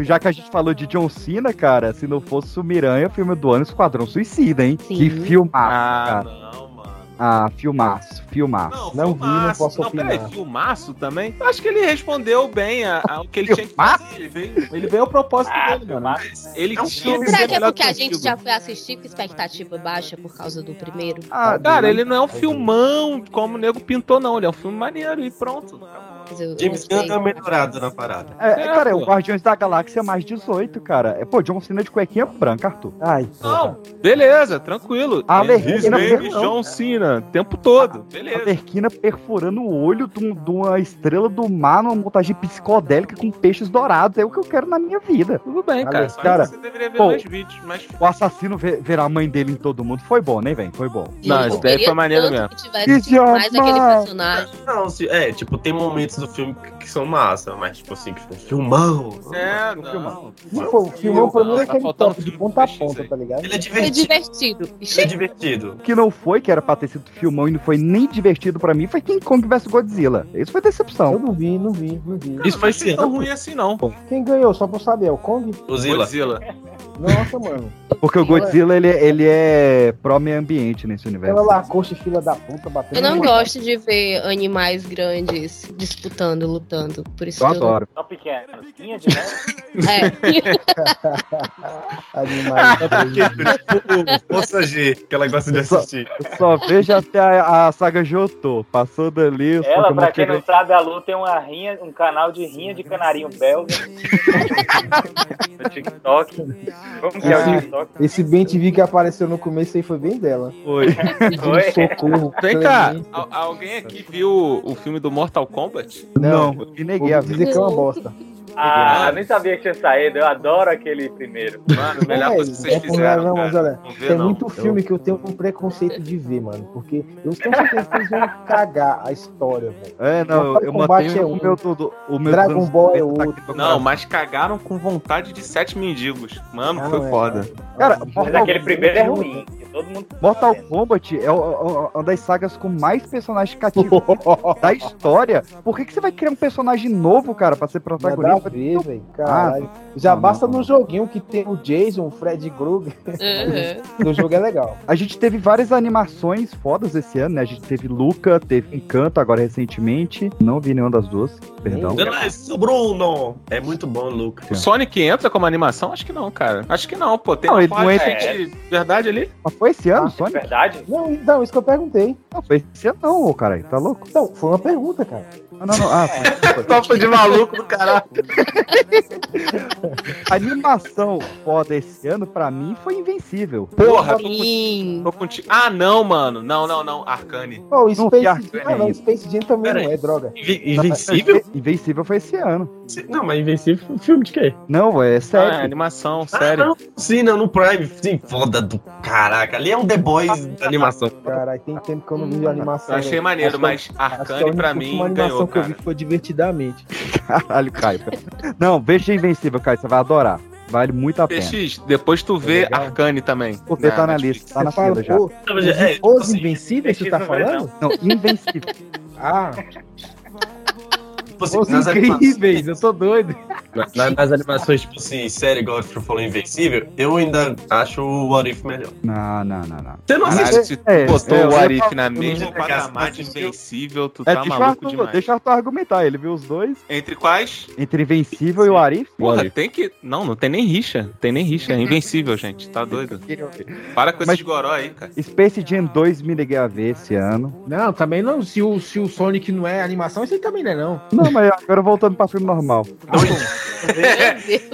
Já que a gente falou de John Cena, cara, se não fosse o Miranha, filme do ano Esquadrão Suicida, hein? Sim. Que filmaço, Ah, cara. não, mano. Ah, filmaço, filmaço. Não vi, não filmaço. posso Não, opinar. peraí, filmaço também? Eu acho que ele respondeu bem a- ao que ele tinha que fazer. Ele veio. Ele veio ao propósito Ah, dele, mano. Ele É um tinha que Será ser que é porque a gente já foi assistir com expectativa baixa por causa do primeiro? Ah, Cara, ele não é um filmão como o nego pintou, não. Ele é um filme maneiro e pronto. Eu James. Gunn deu uma melhorada na parada. É, É, cara, é pô. o Guardiões da Galáxia mais 18, cara. É, pô, John Cena de cuequinha branca, Arthur. Ai, Não, beleza, tranquilo. A Alerquina. John Cena, o tempo todo. A Beleza. Verquina perfurando o olho de, um- de uma estrela do mar numa montagem psicodélica com peixes dourados. É o que eu quero na minha vida. Tudo bem, cara. Cara, que você deveria ver pô, mais vídeos, mas. O assassino ver, ver a mãe dele em todo mundo foi bom, né, velho? Foi bom. Não, isso daí foi maneiro mesmo. Que tivesse mais aquele personagem. Não, se- é, tipo, tem momentos momentos do filme que, que são massa, mas tipo assim, que foi um filmão. É, não. Pô, o filmão pra mim é Tá aquele top de ponta a ponta, tá ligado? Ele é Foi divertido. divertido. Ele é divertido. que não foi, que era pra ter sido filmão e não foi nem divertido pra mim, foi King Kong vs Godzilla. Isso foi Eu decepção. não vi, não vi, não vi. Isso foi é tão ruim assim, não. Quem ganhou, só pra eu saber, é o Kong? Godzilla. Godzilla. Nossa, mano. Porque o Godzilla, ele, ele é pró-meio ambiente nesse universo. Aquela lacoste filha da puta batendo. Eu não gosto de ver animais grandes disputando, lutando. Por isso Eu que eu não- adoro. Só pequeno. Pinha de. É. Animais. Força G, que ela gosta de Só- assistir. Eu só vejo até a, a saga Jotô. Passou dali, Ela, pra quem não sabe, a Lu tem uma rinha, um canal de rinha de canarinho belga. no TikTok. Como que é o Esse, TikTok? esse bem TV que apareceu no começo aí foi bem dela. Foi. Foi? socorro. Vem cá, alguém aqui viu o filme do Mortal Kombat? Não, eu me neguei a dizer que é uma bosta. Ah, nem sabia que tinha saído. Eu adoro aquele primeiro. Mano, melhor Não, coisa que vocês é fizeram, não, mas olha. Não vê, Tem não. muito filme que eu tenho um preconceito de ver, mano. Porque eu tenho certeza que eles vão cagar a história, velho. É, não, eu, Mortal eu mantenho é o um. meu tudo. O meu Dragon Ball é anos 90 tá outro. Não, mas cagaram com vontade de sete mendigos. Mano, Ah, foi não é, foda. Cara, Mas aquele primeiro é ruim. Todo mundo Mortal Kombat é o- o- uma das sagas com mais personagens cativos da história. Por que, que você vai criar um personagem novo, cara, pra ser Nada a protagonista? ver, velho. Caralho. Já não, basta não. no joguinho que tem o Jason, o Fred Krueger. Uhum. O jogo é legal. A gente teve várias animações fodas esse ano, né? A gente teve Luca, teve Encanto agora recentemente. Não vi nenhuma das duas, perdão. Beleza, Bruno! É muito bom, Luca. O Sonic entra como animação? Acho que não, cara. Acho que não, pô. Tem Não, ele não entra- de verdade ali? Mas foi esse ano, É Sonic? verdade? Não, não, isso que eu perguntei. Não, foi esse ano não, ô, caralho. Tá louco? Não, foi uma pergunta, cara. Ah, não, não. Ah, foi- Papo de maluco do caralho. a animação foda esse ano, pra mim, foi Invencível. Porra, Sim. tô contigo. Ah, não, mano. Não, não, não. Arcane. Pô, o Não, Space Jam. Ah, não, é Space Jam também Pera não aí. é droga. Invencível? Invencível foi esse ano. Não, mas Invencível foi um filme de quê? Não, é Ah, é sério. animação, Ah, sério. não. Sim, não, no Prime. Sim, foda do caraca. Ali é um The Boys da animação. Caralho, tem tempo que eu não vi animação. Eu achei maneiro, Acho que- mas a Arcane pra última mim animação ganhou, que eu vi cara. foi divertidamente. Caralho, Caio. Não, veja Invencível, Caio. Você vai adorar. Vale muito a pena. PX, depois tu vê legal. Arcane também. Porque tá na lista, tá na Você fala, fila já. mas os, é, tipo assim, Invencíveis, tu tá falando? Não, Invencível. Ah, Tipo assim, os nas incríveis, eu tô doido. Na- na- nas animações, tipo assim, série, igual você falou, Invencível, eu ainda acho o What If melhor. Não, não, não, não. Você não assistiu? se tu É, botou é, o Arif ia na mesma patamar de. Invencível, tu É, tá deixa, maluco Arthur, demais. deixa o Arthur argumentar. Ele viu os dois. Entre quais? Entre Invencível e o Arif. Porra, tem que. Não, não tem nem rixa. Tem nem rixa. É invencível, gente. Tá doido. Para com Mas- esses goró aí, cara. Space Jam 2 me liguei a ver esse ano. Não, também não. Se o, se o Sonic não é animação, esse aí também não é, não. Não, mas agora voltando pra filme normal.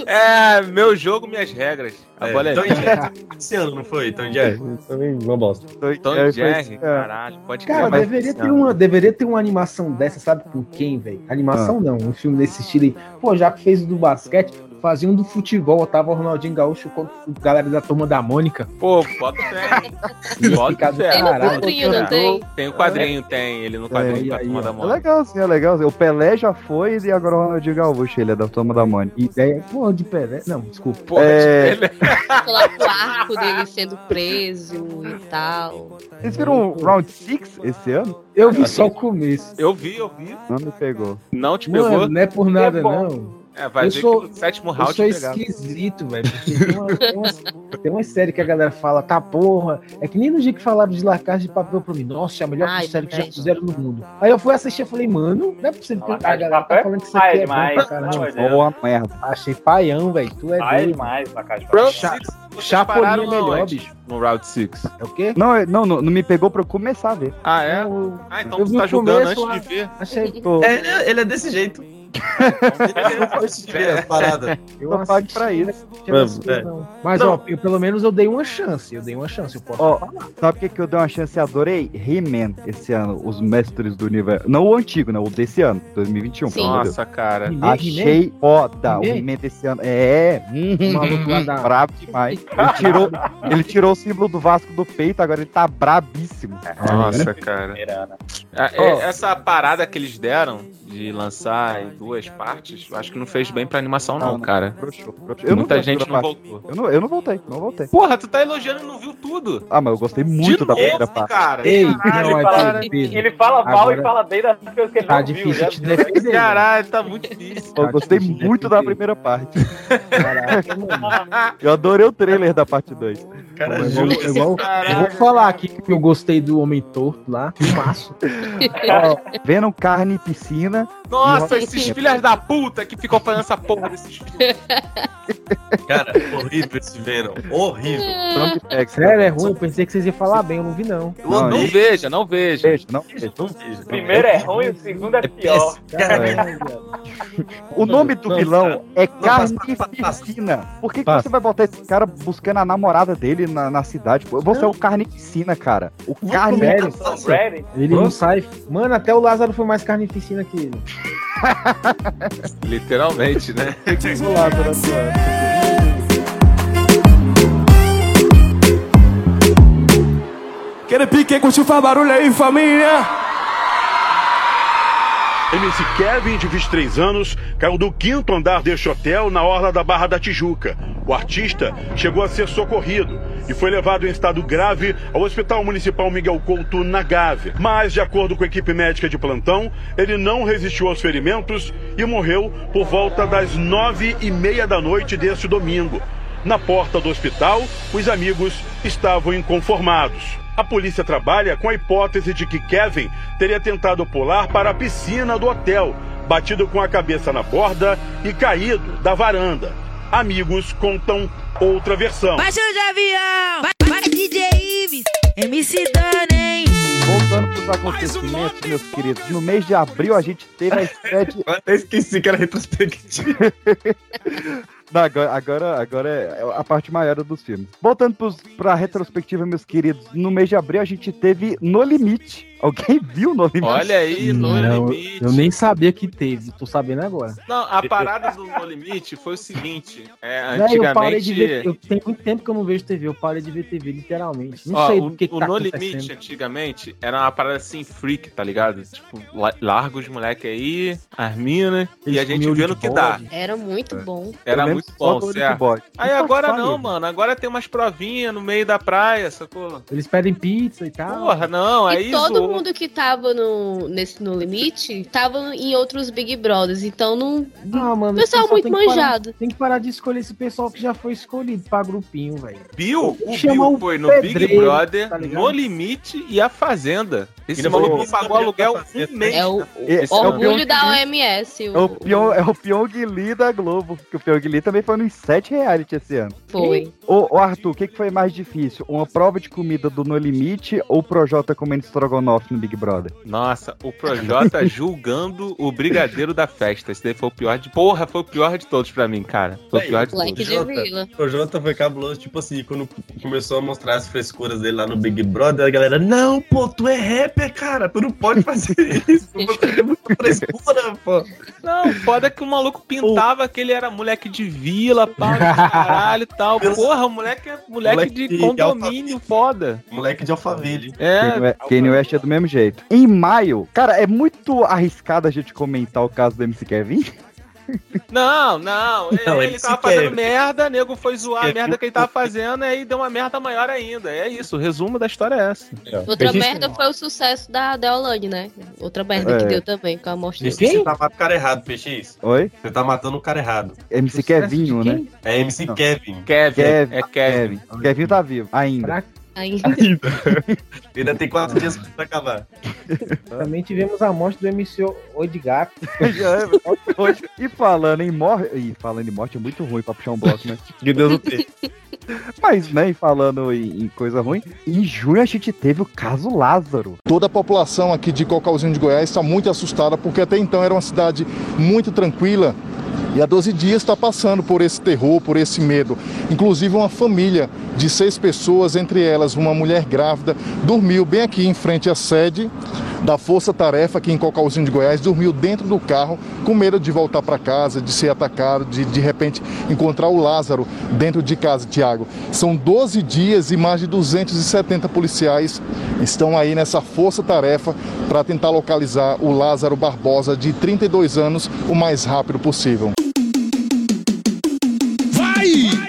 É, meu jogo, minhas regras. A É, bola é Tom. Jerry esse ano, não foi? Tom Jerry? Também uma bosta. Tom É, Jerry, é. caralho. Pode Cara, crer, mas- deveria ter, uma, deveria ter uma animação dessa, sabe com quem, velho? Animação não, um filme desse estilo aí. Pô, já que fez o do basquete, fazia um do futebol, tava o Ronaldinho Gaúcho com a galera da turma da Mônica. Pô, bota fé. Bota fé. Tem no quadrinho, não tem? Tem o quadrinho, tem. Ele no quadrinho É, da aí, turma ó. da É moda. legal, sim, é legal. O Pelé já foi e agora o Ronaldinho Gaúcho, ele é da Toma da Mônica. E daí, pô, de Pelé. Não, desculpa. Pô, É. ele- Coloca o arco dele sendo preso e tal. Vocês viram o Round 6 esse ano? Eu vi só o começo. Eu vi, eu vi. Não me pegou. Não te pegou? Mano, não é por nada, É não. É, vai eu ver sou- que no sétimo Eu round sou pegar. esquisito, velho. Tem uma, tem, umas, tem uma série que a galera fala, tá porra. É que nem no dia que falaram de La Casa de Papel pra mim. Nossa, é a melhor Ai, série que já fizeram no mundo. Aí eu fui assistir e falei, mano, não é possível que La a galera tá Papel? falando que isso é aqui é demais. bom pra caralho. É Boa merda. Achei paião, velho. Tu é é doido. demais na casa de vocês Chapolin é melhor, aonde? bicho. No round 6. É o quê? Não, é- não, não, não me pegou pra eu começar a ver. Ah, é? Eu, Ah, então eu vi tá o julgando começo antes de ver. achei. É, ele é- ele é desse jeito. Ele não paradas. Eu tô pago pra isso. não Vamos, é. não. Mas, Não. ó, eu, pelo menos eu dei uma chance. Eu dei uma chance, eu posso Ó, falar. sabe o que, que eu dei uma chance e adorei? He-Man esse ano, os mestres do universo. Não o antigo, né? O desse ano, 2021. Sim. Nossa, cara. Achei foda o He-Man? Desse ano. É, O maluco lá da- brabo demais. Ele tirou, ele tirou o símbolo do Vasco do peito, agora ele tá brabíssimo. Nossa, cara. Mirana. Ah, é- Essa parada que eles deram de lançar duas partes, eu acho que não fez bem pra animação, não, Não, cara. broxou, broxou. Eu não Muita gostei gente da não voltou. Eu não, eu não voltei, não voltei. Porra, tu tá elogiando e não viu tudo. Ah, mas eu gostei muito da novo, primeira parte. cara. Ei, Caralho, não, é cara. Pedro. Ele fala mal Agora- e fala bem das coisas que ele Tá não viu. difícil já te viu. defender. Caralho, tá muito difícil. Eu gostei muito da primeira parte. Eu adorei o trailer da parte 2. Cara, Eu, juro, eu- eu- eu vou falar aqui que eu gostei do Homem Torto lá. Filmaço. Vendo carne e piscina. Nossa, e- esses filhas da puta que ficam fazendo essa porra desses filmes. Cara, horrível esse Venom. Horrível. Sério, é ruim. Eu pensei que vocês iam falar bem, eu não vi não. Eu Não, odeio. veja, não veja. Veja, não, veja. Não vejo. O primeiro é ruim, o segundo é pior. O nome do Não, vilão é piscina. Por que, que você vai botar esse cara buscando a namorada dele na, na cidade? pô? Você é o carne piscina, cara. O? Ready? Ele não sai. Mano, até o Lázaro foi mais carnificina que ele. Literalmente, né? O Lázaro atuando. Aquele pique curtiu, faz barulho aí, família. MC Kevin, de 23 anos, caiu do quinto andar deste hotel na orla da Barra da Tijuca. O artista chegou a ser socorrido e foi levado em estado grave ao Hospital Municipal Miguel Couto, na Gávea. Mas, de acordo com a equipe médica de plantão, ele não resistiu aos ferimentos e morreu por volta das nove e meia da noite deste domingo. Na porta do hospital, os amigos estavam inconformados. A polícia trabalha com a hipótese de que Kevin teria tentado pular para a piscina do hotel, batido com a cabeça na borda e caído da varanda. Amigos contam outra versão. Baixa de avião, vai, vai DJ Ives, MC Dani, Voltando pros acontecimentos, meus queridos. No mês de abril a gente teve a estreia de Eu até esqueci que era retrospectiva. Agora, agora, agora é a parte maior dos filmes. Voltando pros, pra retrospectiva, meus queridos, no mês de abril a gente teve No Limite. Alguém viu No Limite? Olha aí, no Não, limite. eu nem sabia que teve, tô sabendo agora. Não, a parada do No Limite foi o seguinte: é, Véi, eu parei de ver. antigamente. Eu tenho muito tempo que eu não vejo TV, eu parei de ver TV, literalmente. Não Ó, sei o, que, que o tá No. Limite, antigamente, era uma parada assim, freak, tá ligado? Tipo, la- larga os moleque aí, as minas, e Eles a gente vê no que dá. Era muito bom. Era muito bom, certo? Aí Que agora não, mano. Agora tem umas provinhas no meio da praia, sacou? Eles pedem pizza e tal. Porra, não, E aí todo zoou. Mundo que tava no, nesse No Limite tava em outros Big Brothers, então não. Ah, mano, esse pessoal muito tem que parar- manjado. tem que parar de escolher esse pessoal que já foi escolhido pra grupinho, velho. Bill, o Chama Bill o foi no Big pedreiro, Brother, tá? No Limite e A Fazenda. Esse maluco pagou aluguel um mês. É o Esse é o orgulho da. OMS. É o, Pyong, é o Pyong Lee da Globo. Que o Pyong Lee também foi nos sete reality esse ano. Foi. Ô, ô Arthur, o que, que foi mais difícil? Uma prova de comida do No Limite ou o Projota comendo estrogonofe no Big Brother? Nossa, o Projota julgando o brigadeiro da festa. Esse daí foi o pior de. Porra, foi o pior de todos pra mim, cara. Foi o pior de Like todos. O Jota foi cabuloso, tipo assim, quando começou a mostrar as frescuras dele lá no Big Brother, a galera, não, pô, tu é rapper, cara, tu não pode fazer isso, você é frescura, pô. Não, foda que o maluco pintava que ele era moleque de vila, pau de caralho e tal. Porra, o moleque é moleque, Moleque de de condomínio, foda. Moleque de Alphaville. É, Kanye West é do mesmo jeito. Em maio, cara, é muito arriscado a gente comentar o caso do MC Kevin. Não, não. Não, ele ele tava fazendo quer. merda, nego foi zoar a merda que ele tava fazendo, aí deu uma merda maior ainda. É isso, o resumo da história é essa. Outra merda foi o sucesso da Deolane, né? Outra merda É. que deu também, com a morte dele. Você tá matando o cara errado, PX. Oi? Você tá matando o cara errado. MC Kevinho, né? É MC Não. Kevin. Kevin, Kevin. é Kevin. Kevin tá vivo, ainda. Ainda. Ainda tem quatro dias pra acabar. Também tivemos a morte do MC Odgar. e falando em morte. E falando em morte é muito ruim pra puxar um bloco, né? Que Deus o tenha. Mas, né, e falando em, em coisa ruim, em junho a gente teve o caso Lázaro. Toda a população aqui de Cocalzinho de Goiás está muito assustada, porque até então era uma cidade muito tranquila e há 12 dias está passando por esse terror, por esse medo. Inclusive, uma família de seis pessoas, entre elas uma mulher grávida, dormiu bem aqui em frente à sede da Força Tarefa, aqui em Cocalzinho de Goiás, dormiu dentro do carro com medo de voltar para casa, de ser atacado, de de repente encontrar o Lázaro dentro de casa, Tiago. São 12 dias e mais de 270 policiais estão aí nessa força-tarefa para tentar localizar o Lázaro Barbosa, de 32 anos, o mais rápido possível. Vai!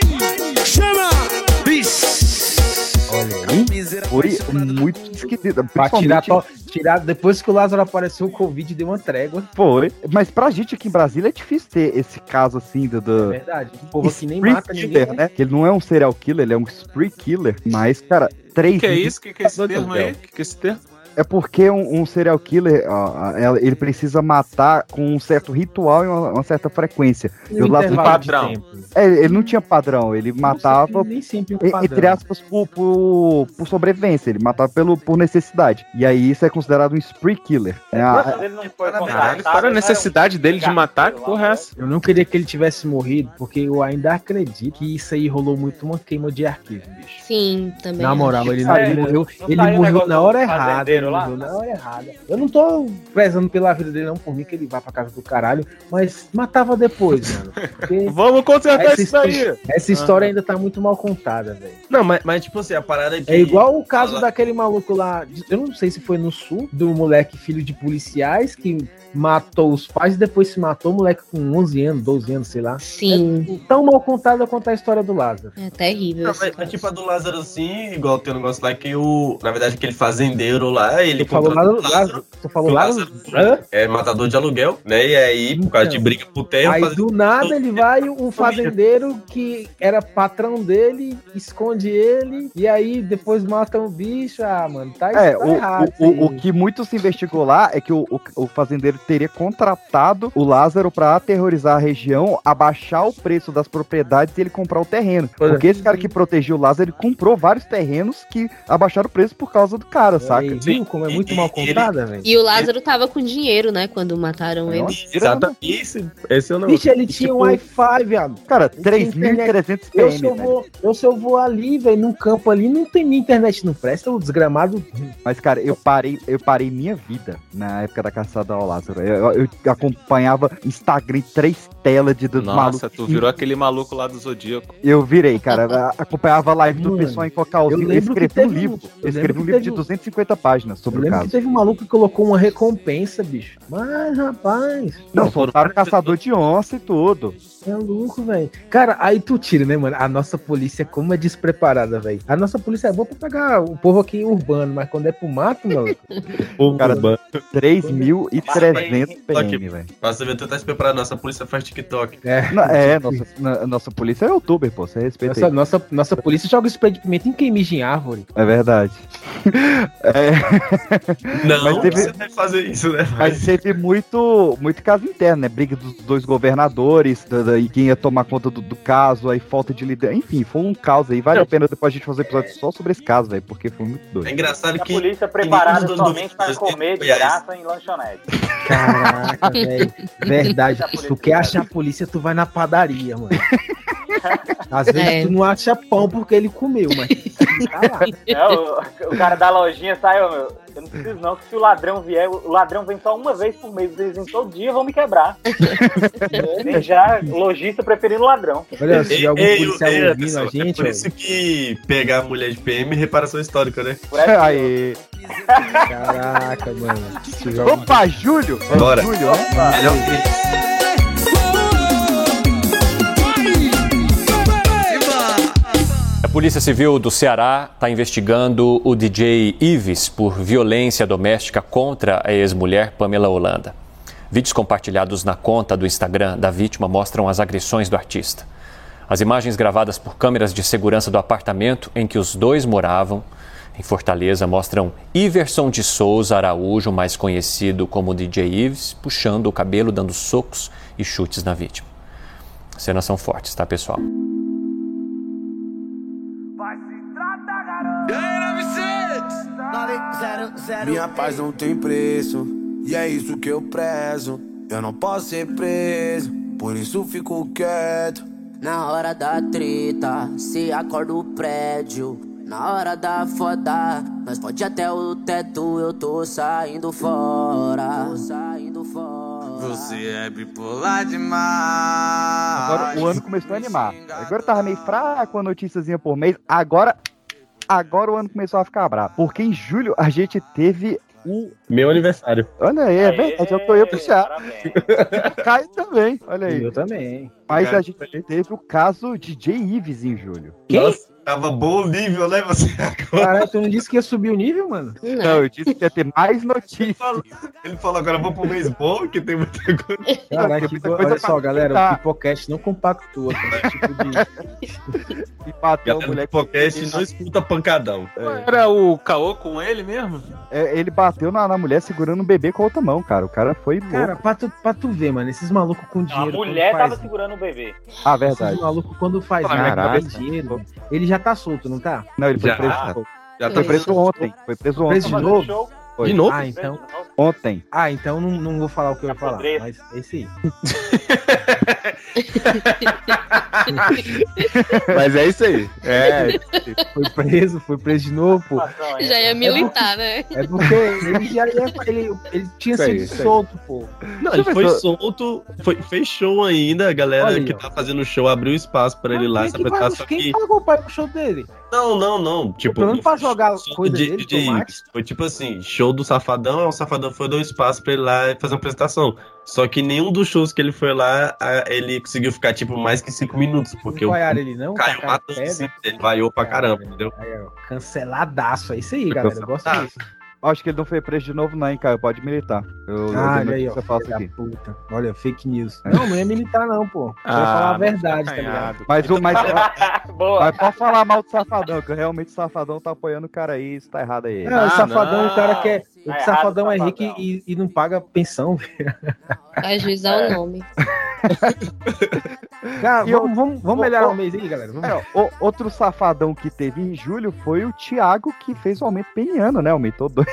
Foi muito esquisito. Pra tirar, to- tirar, depois que o Lázaro apareceu, o Covid deu uma trégua. Foi. Mas pra gente aqui em Brasília é difícil ter esse caso assim do. do... É verdade. O povo aqui nem mata killer, ninguém. né? Que ele não é um serial killer, ele é um spree killer. Mas, cara, três. O que é isso? O que, que é esse termo aí? O que, que é esse termo? É porque um, um serial killer, ó, ele precisa matar com um certo ritual e uma, uma certa frequência. E um o padrão. É, ele não tinha padrão, ele matava Nem sempre um padrão. entre aspas, por, por, por sobrevivência. Ele matava pelo, por necessidade. E aí isso é considerado um spree killer. né? A- Ele Caralho, qual era a né? necessidade dele de matar? Que porra é essa? Eu não queria que ele tivesse morrido, porque eu ainda acredito que isso aí rolou muito uma queima de arquivo, bicho. Sim, também. Na moral, ele, Sai, ele né? morreu, ele morreu na hora errada. Ele lá? na hora errada. Eu não tô prezando pela vida dele, não, por mim que ele vá pra casa do caralho, mas matava depois, mano. Vamos consertar essa, isso história, essa história ainda tá muito mal contada, velho. Não, mas, mas tipo assim, a parada de. É igual o caso daquele maluco lá, de- eu não sei se foi no sul, do moleque filho de policiais que matou os pais e depois se matou, moleque com 11 anos, 12 anos, sei lá. Sim. É tão mal contada quanto a história do Lázaro. É terrível. Não, mas, mas tipo a do Lázaro assim, igual tem um negócio lá que o. Na verdade, aquele fazendeiro lá, ele Tu falou contratou Lázaro, o Lázaro, tu falou O Lázaro, Lázaro é matador de aluguel, né? E aí, por causa de Então. briga por terra, Aí do nada ele vai, um fazendeiro que era patrão dele, esconde ele, e aí depois matam o bicho. Ah, mano, tá, É, tá o, errado. o, o, o que muito se investigou lá é que o, o, o fazendeiro teria contratado o Lázaro pra aterrorizar a região, abaixar o preço das propriedades e ele comprar o terreno. Pois é. Porque esse cara que protegeu o Lázaro, ele comprou vários terrenos que abaixaram o preço por causa do cara, aí. saca? Aí, viu como é muito mal contada, velho? E o Lázaro tava com dinheiro, né? Quando mataram É ele. Exatamente. Esse, esse eu não. Bicho, ele tinha um Wi-Fi, viado. Cara, Ele tinha internet. 3.300 Eu PM, se eu, vou, eu se eu vou ali, velho, num campo ali, não tem minha internet, não presta, o desgramado. Mas, cara, eu parei, eu parei minha vida na época da caçada ao Lázaro. Eu, eu- eu acompanhava Instagram três telas de dos Nossa, malucos. tu virou aquele maluco lá do Zodíaco. Eu virei, cara. Acompanhava a live do Mano, pessoal em eu Cocalzinho. Eu, escrevi um livro. Eu eu escrevi um livro de teve um- 250 páginas Eu sobre o lembro que caso. teve um maluco que colocou uma recompensa, bicho. Mas, rapaz. Não, soltaram caçador de onça e tudo. É louco, velho. Cara, aí tu tira, né, mano? A nossa polícia, como é despreparada, velho. A nossa polícia é boa pra pegar o povo aqui urbano, mas quando é pro mato, mano. Cara, 3.300 PM, velho. Nossa, eu tô tá se preparando, nossa polícia faz TikTok. É, Na- É, nossa, na- nossa polícia é youtuber, pô. Você respeita nossa, nossa, nossa polícia joga spray de pimenta em quem mija em árvore. É verdade. É, Não, Mas teve- você deve fazer isso, né? Mas teve muito, muito caso interno, né? Briga dos dois governadores, da, da- e quem ia tomar conta do, do caso, aí falta de liderança. Enfim, foi um caos aí. Vale a pena depois a gente fazer um episódio só sobre esse caso, velho, porque foi muito É doido. engraçado A que. polícia preparada do- do- somente para comer de graça em lanchonete. Caraca, velho. Verdade. Tu quer achar a polícia, tu vai na padaria, mano. Às vezes É. tu não acha pão porque ele comeu, mas tá lá. É, o, o cara da lojinha saiu, meu. Eu não preciso não, que se o ladrão vier, o ladrão vem só uma vez por mês, eles vêm todo dia vão me quebrar. Nem já, lojista preferindo ladrão. Olha, se algum Ei, policial ei, ouvindo pessoal, a gente, é por isso que pegar a mulher de PM é reparação histórica, né? Por essa- Aí. caraca, mano. Opa, Júlio! É Bora. Júlio, né? Melhor A Polícia Civil do Ceará está investigando o DJ Ives por violência doméstica contra a ex-mulher Pamela Holanda. Vídeos compartilhados na conta do Instagram da vítima mostram as agressões do artista. As imagens gravadas por câmeras de segurança do apartamento em que os dois moravam, em Fortaleza, mostram Iverson de Souza Araújo, mais conhecido como DJ Ives, puxando o cabelo, dando socos e chutes na vítima. Cenas são fortes, tá, pessoal? Minha paz não tem preço, e é isso que eu prezo. Eu não posso ser preso, por isso fico quieto. Na hora da treta, se acorda o prédio. Na hora da foda, nós pode até o teto, eu tô saindo fora. Tô saindo fora. Você é bipolar demais. Agora o ano começou a animar. Agora tava meio fraco, uma noticiazinha por mês. Agora agora o ano começou a ficar bravo. Porque em julho a gente teve o. Meu aniversário. Olha aí, é verdade, eu tô eu puxar. Caio também, olha aí. Eu também. Mas Cara, a gente teve o caso de Jay Ives em julho. Nossa, tava bom o nível, né, você? Caralho, tu não disse que ia subir o nível, mano? Não, eu disse que ia ter mais notícias. Ele falou agora, vamos pro beisebol, que tem muita coisa. Caralho, que, coisa olha só, galera, o Pipocast não compactua com esse tipo de... E bateu a Galera mulher do podcast não escuta pancadão. Era o caô com ele mesmo? É, ele bateu na, na mulher segurando um bebê com a outra mão, cara. O cara foi louco. Cara, pra tu, pra tu ver, mano, esses malucos com A dinheiro... mulher quando faz- tava segurando o bebê. Ah, verdade. Esses malucos quando faz nada, ganha dinheiro, ele já tá solto, não tá? Não, ele foi Já. preso. Já Foi tá preso ontem. Foi preso ontem. Preso de novo? Foi. De novo? Ah, então... Ontem. Ah, então não, não vou falar o que eu ia falar, podre. mas é esse aí. Mas é isso aí. É. Foi preso, foi preso de novo, pô. Já ia militar, né? É porque ele já ia, ele, ele tinha Isso sido isso aí. solto, pô. Não, ele foi solto, foi, fez show ainda, a galera Olha que tá fazendo show abriu espaço pra ele lá Quem se apresentar, vai- só Quem que... pagou o pai pro show dele? Não, não, não, tipo... Menos pra jogar coisa de- dele, de-. Foi tipo assim, show do Safadão, o Safadão foi dar um espaço pra ele lá fazer uma apresentação. Só que nenhum dos shows que ele foi lá, ele conseguiu ficar, tipo, mais que cinco minutos, porque o ele não? caiu matando, assim, ele vaiou pra caramba, entendeu? Canceladaço, é isso aí, galera. Eu gosto disso. Acho que ele não foi preso de novo, não, hein, cara. Pode militar. Eu, Ah, eu olha aí, ó. aqui. puta. Olha, fake news. Não, não é militar, não, pô. Eu Ah, ia falar a mas verdade, tá ligado? Mas o mais. Boa. Mas pode falar mal do Safadão, que realmente o Safadão tá apoiando o cara aí, isso tá errado aí. Não, o safadão, o cara quer. O Tá safadão é safadão. rico e, e não paga pensão, velho. Ajuizar É. o nome. Cara, eu- vamos, vamos, vamos melhorar o mês aí, galera. Vamos. É, o- outro safadão que teve em julho foi o Thiago, que fez o aumento peniano, né? Aumentou dois.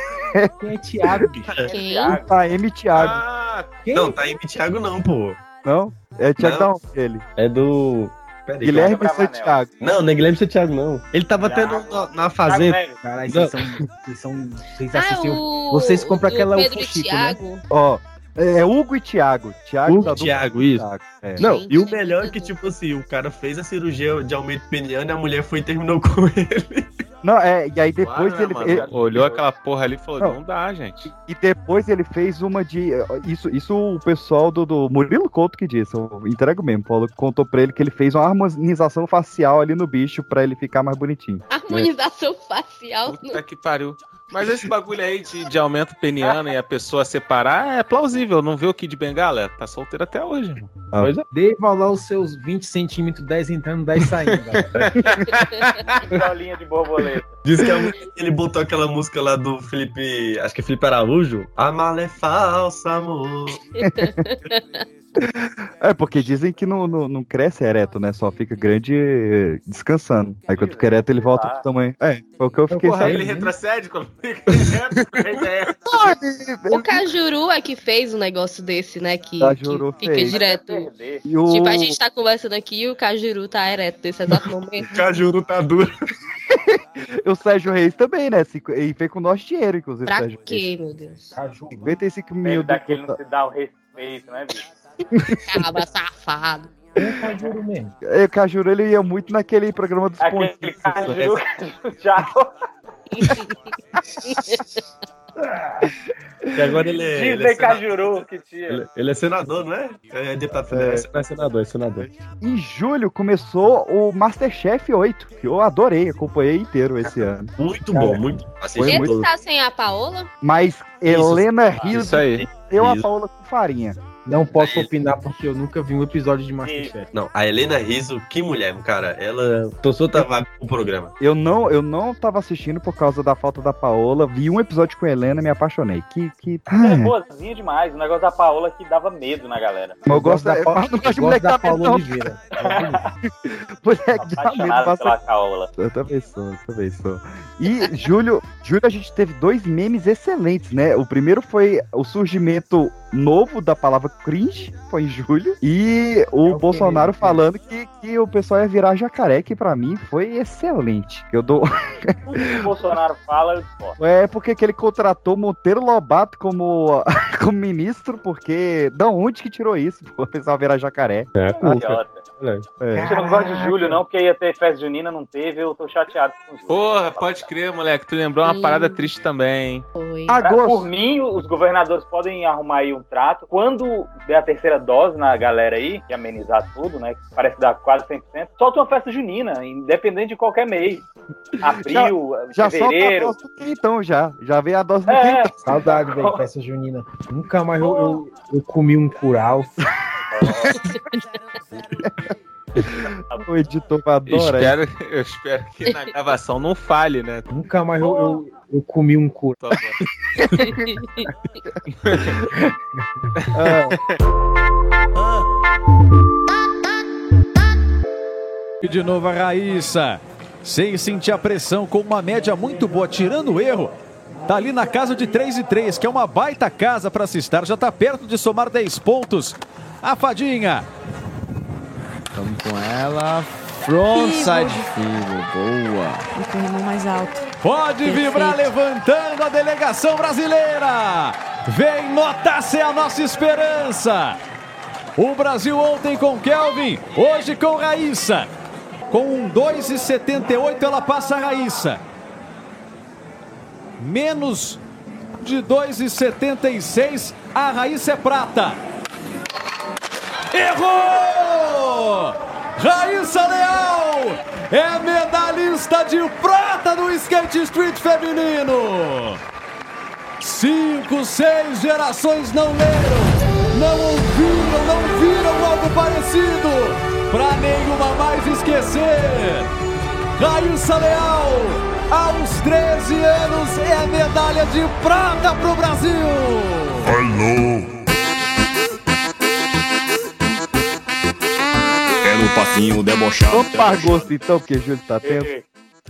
Quem é Thiago, bicho? Quem? Thiago. Tá, M Thiago. Ah, Quem? Não, tá Thiago não, pô. Não? É Thiago Não. da onde ele? É do... Peraí, Guilherme. Santiago. Não, não é Guilherme Santiago, não. Ele tava Thiago. tendo na, na fazenda. Caralho, vocês são. Vocês são. Vocês Ah, assistem. o... Vocês compram aquela Pedro UFO Chico, né? Thiago. Ó, é Hugo e Thiago. Thiago Hugo da e Thiago, isso. Thiago. É. Não, e o melhor é que, tipo assim, o cara fez a cirurgia de aumento peniano e a mulher foi e terminou com ele. Não, é, e aí depois claro, ele, mano? ele- Olhou aquela porra ali e falou: Não. não, dá, gente. E depois ele fez uma de. Isso, isso o pessoal do, do Murilo Couto que disse, eu entrego mesmo. Paulo contou pra ele que ele fez uma harmonização facial ali no bicho pra ele ficar mais bonitinho. Harmonização facial. Puta que pariu. Mas esse bagulho aí de, de aumento peniano e a pessoa separar é plausível. Não vê o Kid Bengala? Tá solteiro até hoje. Ah. Pois é. Deva lá os seus 20 centímetros, 10 entrando, 10 saindo. Bolinha de borboleta. Diz que a mulher- ele botou aquela música lá do Felipe. Acho que é Felipe Araújo. A mala é falsa, amor. É, porque dizem que não, não, não cresce ereto, né? Só fica grande descansando. Aí quando fica ereto ele volta pro tamanho. É, foi o que eu fiquei Porra, ele sabendo. retrocede quando fica reto, com a ideia. O Cajuru é que fez um negócio desse, né? Que, Cajuru que fica fez. direto. E o... Tipo, a gente tá conversando aqui e o Cajuru tá ereto nesse exato momento. Cajuru tá duro. o Sérgio Reis também, né? E fez com o nosso dinheiro, inclusive. Pra Sérgio quê, meu Deus? Reis. 55 mil. Meio do- daquele não se dá o respeito, né, bicho? Caba safado. É juro mesmo. É, o Cajuru ele ia muito naquele programa dos Aquele pontinhos. caju, tchau. E agora ele é. Ele Disney é, sena- Cajuru que tinha. ele- ele é senador, não é? É deputado federal. É. senador, é senador. Em julho começou o Masterchef 8, que eu adorei, acompanhei inteiro esse ano. Muito bom, muito. Foi Ele muito. tá sem a Paola? Mas Helena Rizzo Isso aí. deu a Isso. Paola com farinha. Não posso opinar porque eu nunca vi um episódio de Masterchef. Não, a Helena Rizzo, que mulher, cara. Ela tosou outra vaga pro programa. Eu não, eu não tava assistindo por causa da falta da Paola. Vi um episódio com a Helena e me apaixonei. Que. que... Ela é Ah, boazinha demais. O negócio da Paola que dava medo na galera. eu gosto da, da eu gosto de eu mulher gosto que da Paula medo, não. Oliveira. Mulher que dá medo. Passa- pela Paola. Eu também sou, eu também sou. E julho, julho a gente teve dois memes excelentes, né? O primeiro foi o surgimento novo da palavra cringe, foi em julho. E o É o Bolsonaro querido, falando que, que o pessoal ia virar jacaré, que pra mim foi excelente. Eu dou. Tudo que o Bolsonaro fala, eu discordo. É porque que ele contratou Monteiro Lobato como, como ministro, porque. Da onde que tirou isso? O pessoal virar jacaré. É, Idiota. Eu não gosto de julho, não, porque ia ter festa junina, não teve, eu tô chateado com isso. Porra, pode crer, moleque. Tu lembrou uma parada triste também. Pra- Por mim, os governadores podem arrumar aí um trato. Quando der a terceira dose na galera aí, e amenizar tudo, né? Que parece dar quase 100%, solta uma festa junina, independente de qualquer mês. Abril, Já solta a fevereiro. dose do quentão, já. Já veio a dose do É. quentão. Saudade, velho, festa junina. Nunca mais eu, eu, eu comi um curau. O editor vai adorar. Espero, eu espero que na gravação não falhe, né? Nunca mais eu, eu, eu comi um curau. E de novo a Raíssa. Sem sentir a pressão, com uma média muito boa, tirando o erro. Tá ali na casa de 3 e 3, que é uma baita casa para se estar. Já tá perto de somar 10 pontos. A Fadinha. Vamos com ela. Frontside Fibo. Fibo. Boa. E com o irmão mais alto. Pode Perfeito. vibrar levantando a delegação brasileira. Vem nota ser a nossa esperança. O Brasil ontem com Kelvin, hoje com Raíssa. Com um 2,78 ela passa a Raíssa. Menos de 2,76 a Raíssa é prata. Errou! Raíssa Leal é medalhista de prata no skate street feminino. Cinco, seis gerações não leram, não ouviram, não viram algo parecido. Pra nenhuma mais esquecer. Raíssa Leal, aos 13 anos, é medalha de prata pro Brasil. Alô. Passinho debochado. Vamos para agosto então, porque Júlio tá tenso.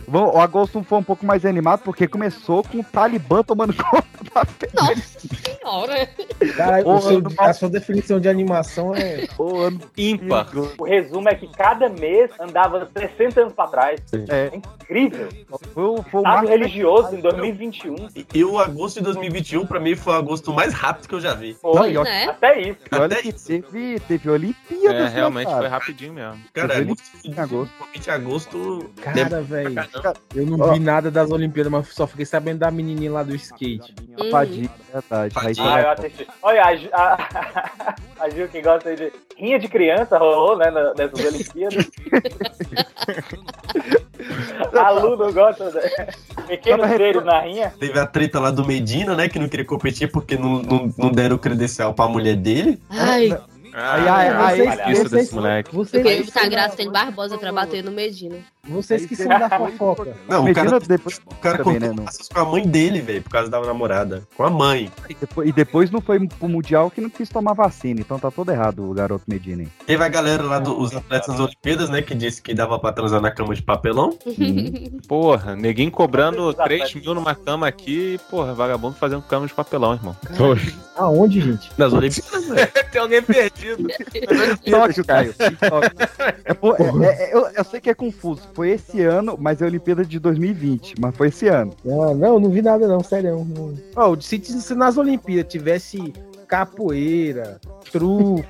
O agosto foi um pouco mais animado, porque começou com o Talibã tomando conta da Senhora. Cara, o seu- ano a sua definição de animação é. O ano ímpar. O resumo é que cada mês andava 60 anos pra trás. É. incrível. Foi, o- foi marco- religioso em 2021. E o agosto de 2021, pra mim, foi o agosto mais rápido que eu já vi. Não, e olha- né? Até isso. e olha que teve, teve Olimpíadas. É, né, realmente cara? foi rapidinho mesmo. Cara, Teve agosto, em agosto. principalmente agosto. Cara, velho. Eu não vi nada das Olimpíadas, mas só fiquei sabendo da menininha lá do skate. A Fadinha, verdade. Raíssa Ah, eu Leal. assisti. Olha, a, Ju- a, a Gil que gosta de. Rinha de criança rolou, né? Nessas Olimpíadas. Aluno gosta de. Pequenos seres na rinha. Teve a treta lá do Medina, né? Que não queria competir porque não, não, não deram credencial pra mulher dele. Ai, Ai, ai, ai, Vocês- ai, Isso vocês- desse moleque. Vocês, porque o Tagraça tem Barbosa pra bater no Medina. Vocês que são da fofoca. Não, o Medina cara, depois, o cara também, né, com a mãe dele, velho, por causa da namorada. Com a mãe. e, depois, e depois não foi pro Mundial que não quis tomar vacina, então tá todo errado o garoto Medina. Teve a galera lá dos atletas das Olimpíadas, né? Que disse que dava pra transar na cama de papelão. Porra, neguinho cobrando Os atletas. 3 mil numa cama aqui, porra, vagabundo fazendo cama de papelão, irmão. Aonde, gente? Nas Olimpíadas, velho. Tem alguém perdido. Tóquio, Caio. É, pô, é- é- eu, eu sei que é confuso. Foi esse ano, mas é a Olimpíada de 2020. Mas foi esse ano. Não, não, não vi nada, não, sério. Não. Ó, se, se nas Olimpíadas tivesse capoeira, truco,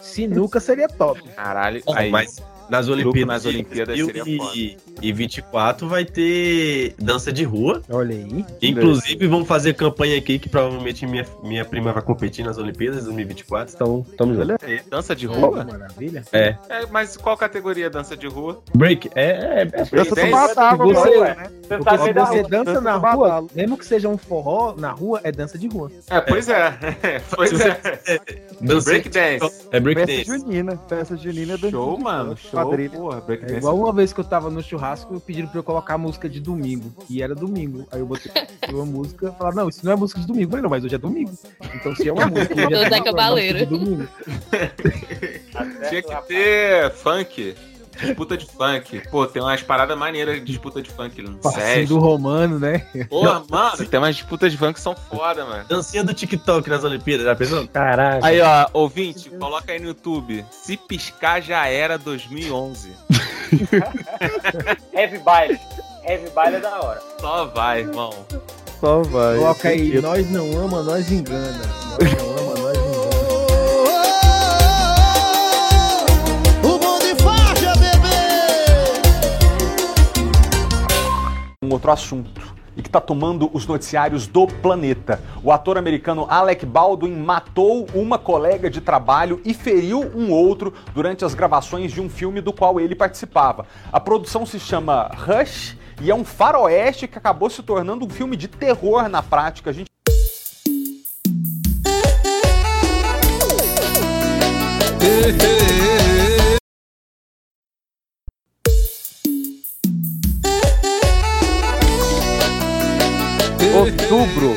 sinuca, seria top. Caralho, aí. mas nas Olimpíadas, nas Olimpíadas de seria 2000 e, e 24 vai ter dança de rua. Olha aí. Inclusive, vamos fazer campanha aqui que provavelmente minha, minha prima vai competir nas Olimpíadas de 2024. Então, tamo junto. Olha aí, dança de rua? maravilha. É. É, mas qual categoria dança de rua? Break. É, é, é Dança Dance? do Batava, Se você- né? Você Porque se você rua. dança Dança na rua, mesmo que seja um forró, na rua é dança de rua. É, pois é. pois Se você- é. Dança Break dance. É break Festa dance. junina. Festa junina é dança Show, de- mano. Show. Quadrilha. Porra, É igual uma vez que eu tava no churrasco, pediram pra eu colocar a música de domingo. E era domingo. Aí eu botei uma música e falaram, não, isso não é música de domingo. Eu falei, não, mas hoje é domingo. Então se é uma música. hoje é domingo, é Cabaleiro. música de domingo. Tinha que ter funk. Disputa de funk. Pô, tem umas paradas maneiras de disputa de funk no Passinho do Romano, né? Porra, mano, tem umas disputas de funk que são foda, mano. Dancinha do TikTok nas Olimpíadas, já pensou? Caraca. Aí, ó, ouvinte, coloca aí no YouTube. Se piscar já era 2011. Heavy baile. Heavy baile é da hora. Só vai, irmão. Só vai. Coloca aí, nós não ama, nós engana. Nós não ama, Um outro assunto e que está tomando os noticiários do planeta. O ator americano Alec Baldwin matou uma colega de trabalho e feriu um outro durante as gravações de um filme do qual ele participava. A produção se chama Rush e é um faroeste que acabou se tornando um filme de terror na prática. A gente Outubro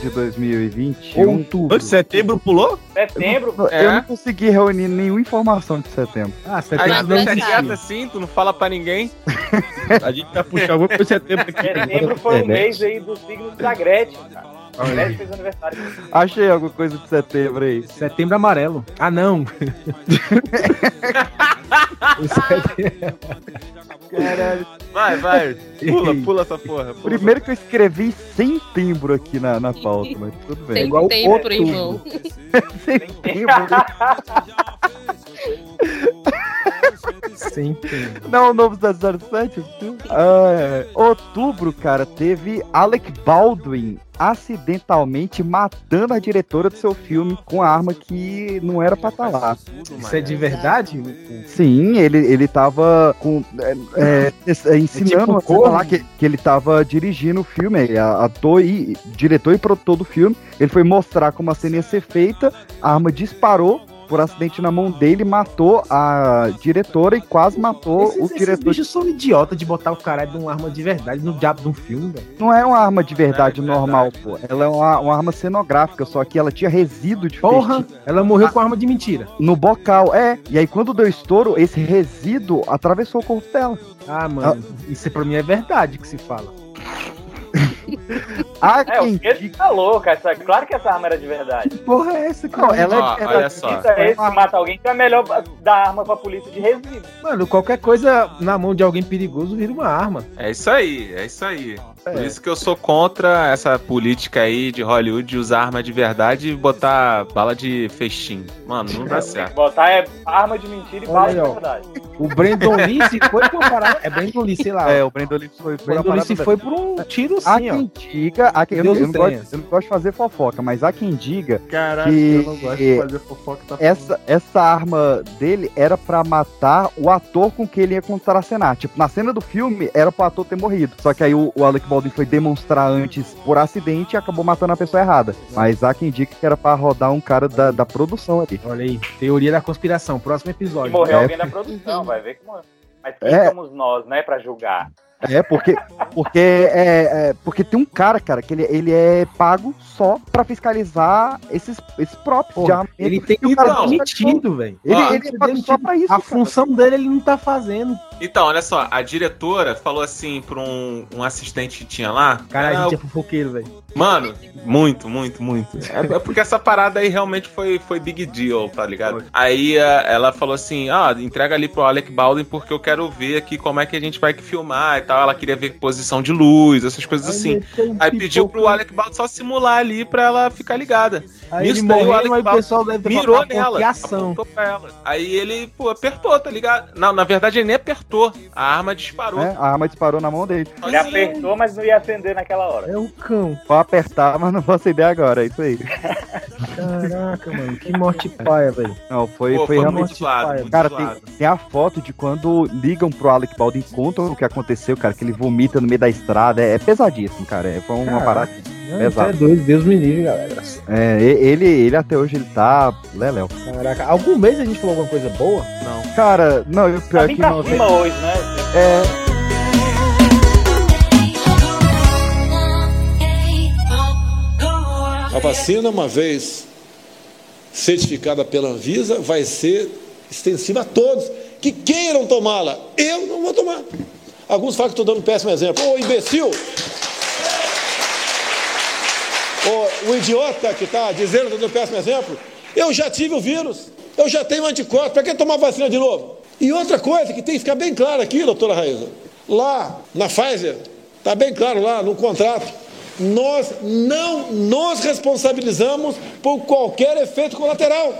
de 2021. Outubro. Hoje, setembro pulou? Setembro? Eu É. não consegui reunir nenhuma informação de setembro. Ah, setembro tu não fica existe. quieto assim, tu não fala pra ninguém. A gente vai puxar alguma coisa setembro aqui. Setembro foi o mês aí do signo da Gretchen, cara. A. Achei alguma coisa de setembro aí. Setembro amarelo. Ah, não. O setembro- Caralho. Vai, vai. Pula, pula essa porra. pula. Primeiro que eu escrevi setembro aqui na, na pauta, mas tudo bem. Tem igual tempo, outubro. irmão. setembro. Setembro. Não, o novo 007? Ah, é. Outubro, cara, teve Alec Baldwin acidentalmente matando a diretora do seu filme com a arma que não era pra estar lá. Isso é de verdade? Sim, ele, ele tava com, é, é, ensinando tipo a cena corno? lá que, que ele tava dirigindo o filme, ator e diretor e produtor do filme. Ele foi mostrar como a cena ia ser feita, a arma disparou por acidente na mão dele, matou a diretora e quase matou Esses, o esses diretor. bichos são idiota de botar o caralho de uma arma de verdade no diabo de um filme, velho. Não era uma arma de verdade É, normal, pô. Ela é uma, uma arma cenográfica, só que ela tinha resíduo de Porra, ela morreu com arma de mentira. no bocal. É, e aí quando deu estouro, esse resíduo atravessou o corpo dela. Ah, mano, isso pra mim é verdade que se fala. Há É, quem o Pedro tá louco. Essa, claro que essa arma era de verdade. Porra, é essa, Não, ela é Ó, de olha verdade. só. É esse que mata alguém, então é melhor dar arma pra polícia de resíduo. Mano, qualquer coisa na mão de alguém perigoso vira uma arma. É isso aí, é isso aí. Por É. isso que eu sou contra essa política aí de Hollywood de usar arma de verdade e botar bala de festim. Mano, não dá certo. Botar é arma de mentira e Olha bala aí, de ó. verdade. O Brandon Lee se foi por uma parada. É Brandon Lee, sei lá. É, o Brandon Lee foi o por uma Brandon Lee se foi por um tiro Há sim, ó. quem diga, há quem, eu, eu, o não gosto, eu não gosto de fazer fofoca, mas há quem diga Caralho, Que- eu não gosto de fazer fofoca. Tá essa, essa arma dele era pra matar o ator com que ele ia contracenar. Tipo, na cena do filme era pro ator ter morrido. Só que aí o, o Alec Baldwin foi demonstrar antes por acidente e acabou matando a pessoa errada. Mas há quem diga que era pra rodar um cara da, da produção ali. Olha aí, teoria da conspiração, próximo E episódio. morreu É, alguém da produção, vai ver que morreu. Mas quem É. somos nós, né, pra julgar? É, porque, porque, é, é, porque tem um cara, cara, que ele, ele é pago só pra fiscalizar esses, esses próprios Porra, de armamento. ele tem que estar demitido, velho. Ele, ele é pago só pra isso. A cara. função dele ele não tá fazendo. Então, olha só, a diretora falou assim pra um, um assistente que tinha lá. Cara, "Ah, a gente é fofoqueiro, velho. Mano, muito, muito, muito. É, é porque essa parada aí realmente foi, foi big deal, tá ligado? Aí ah, ela falou assim: ah, entrega ali pro Alec Baldwin porque eu quero ver aqui como é que a gente vai que filmar e tal. Ela queria ver posição de luz, essas coisas assim. Aí pediu pro Alec Baldwin só simular ali pra ela ficar ligada. Aí Nisso ele daí morreu, o Alec o pessoal deve ter mirou "Pô, nela, que ação." apontou pra ela. Aí ele, pô, apertou, tá ligado? Não, na verdade ele nem apertou. A arma disparou. É, a arma disparou na mão dele. Ele apertou, mas não ia acender naquela hora. É o cão. Vou apertar, mas não vou acender agora, é isso aí. Caraca, mano, que morte paia, velho. Não, foi, Pô, foi, foi realmente. muito zoado, muito cara, tem, tem a foto de quando ligam pro Alec Baldwin e contam o que aconteceu, cara, que ele vomita no meio da estrada. É, é pesadíssimo, cara. É, foi uma Caraca. parada Não, pesada. é doido, Deus me livre, galera. É, ele, ele até hoje ele tá. Leléu. Caraca, algum mês a gente falou alguma coisa boa? Não. Cara, não, o pior Tá é que pra não. cima hoje, né? É, A vacina, uma vez certificada pela Anvisa, vai ser extensiva a todos que queiram tomá-la. Eu não vou tomar. Alguns falam que estou dando um péssimo exemplo. Ô imbecil! Ô, o idiota que está dizendo que dando um péssimo exemplo, eu já tive o vírus, eu já tenho anticorpos, para que tomar vacina de novo? E outra coisa que tem que ficar bem claro aqui, doutora Raíza, lá na Pfizer, está bem claro lá no contrato, nós não nos responsabilizamos por qualquer efeito colateral.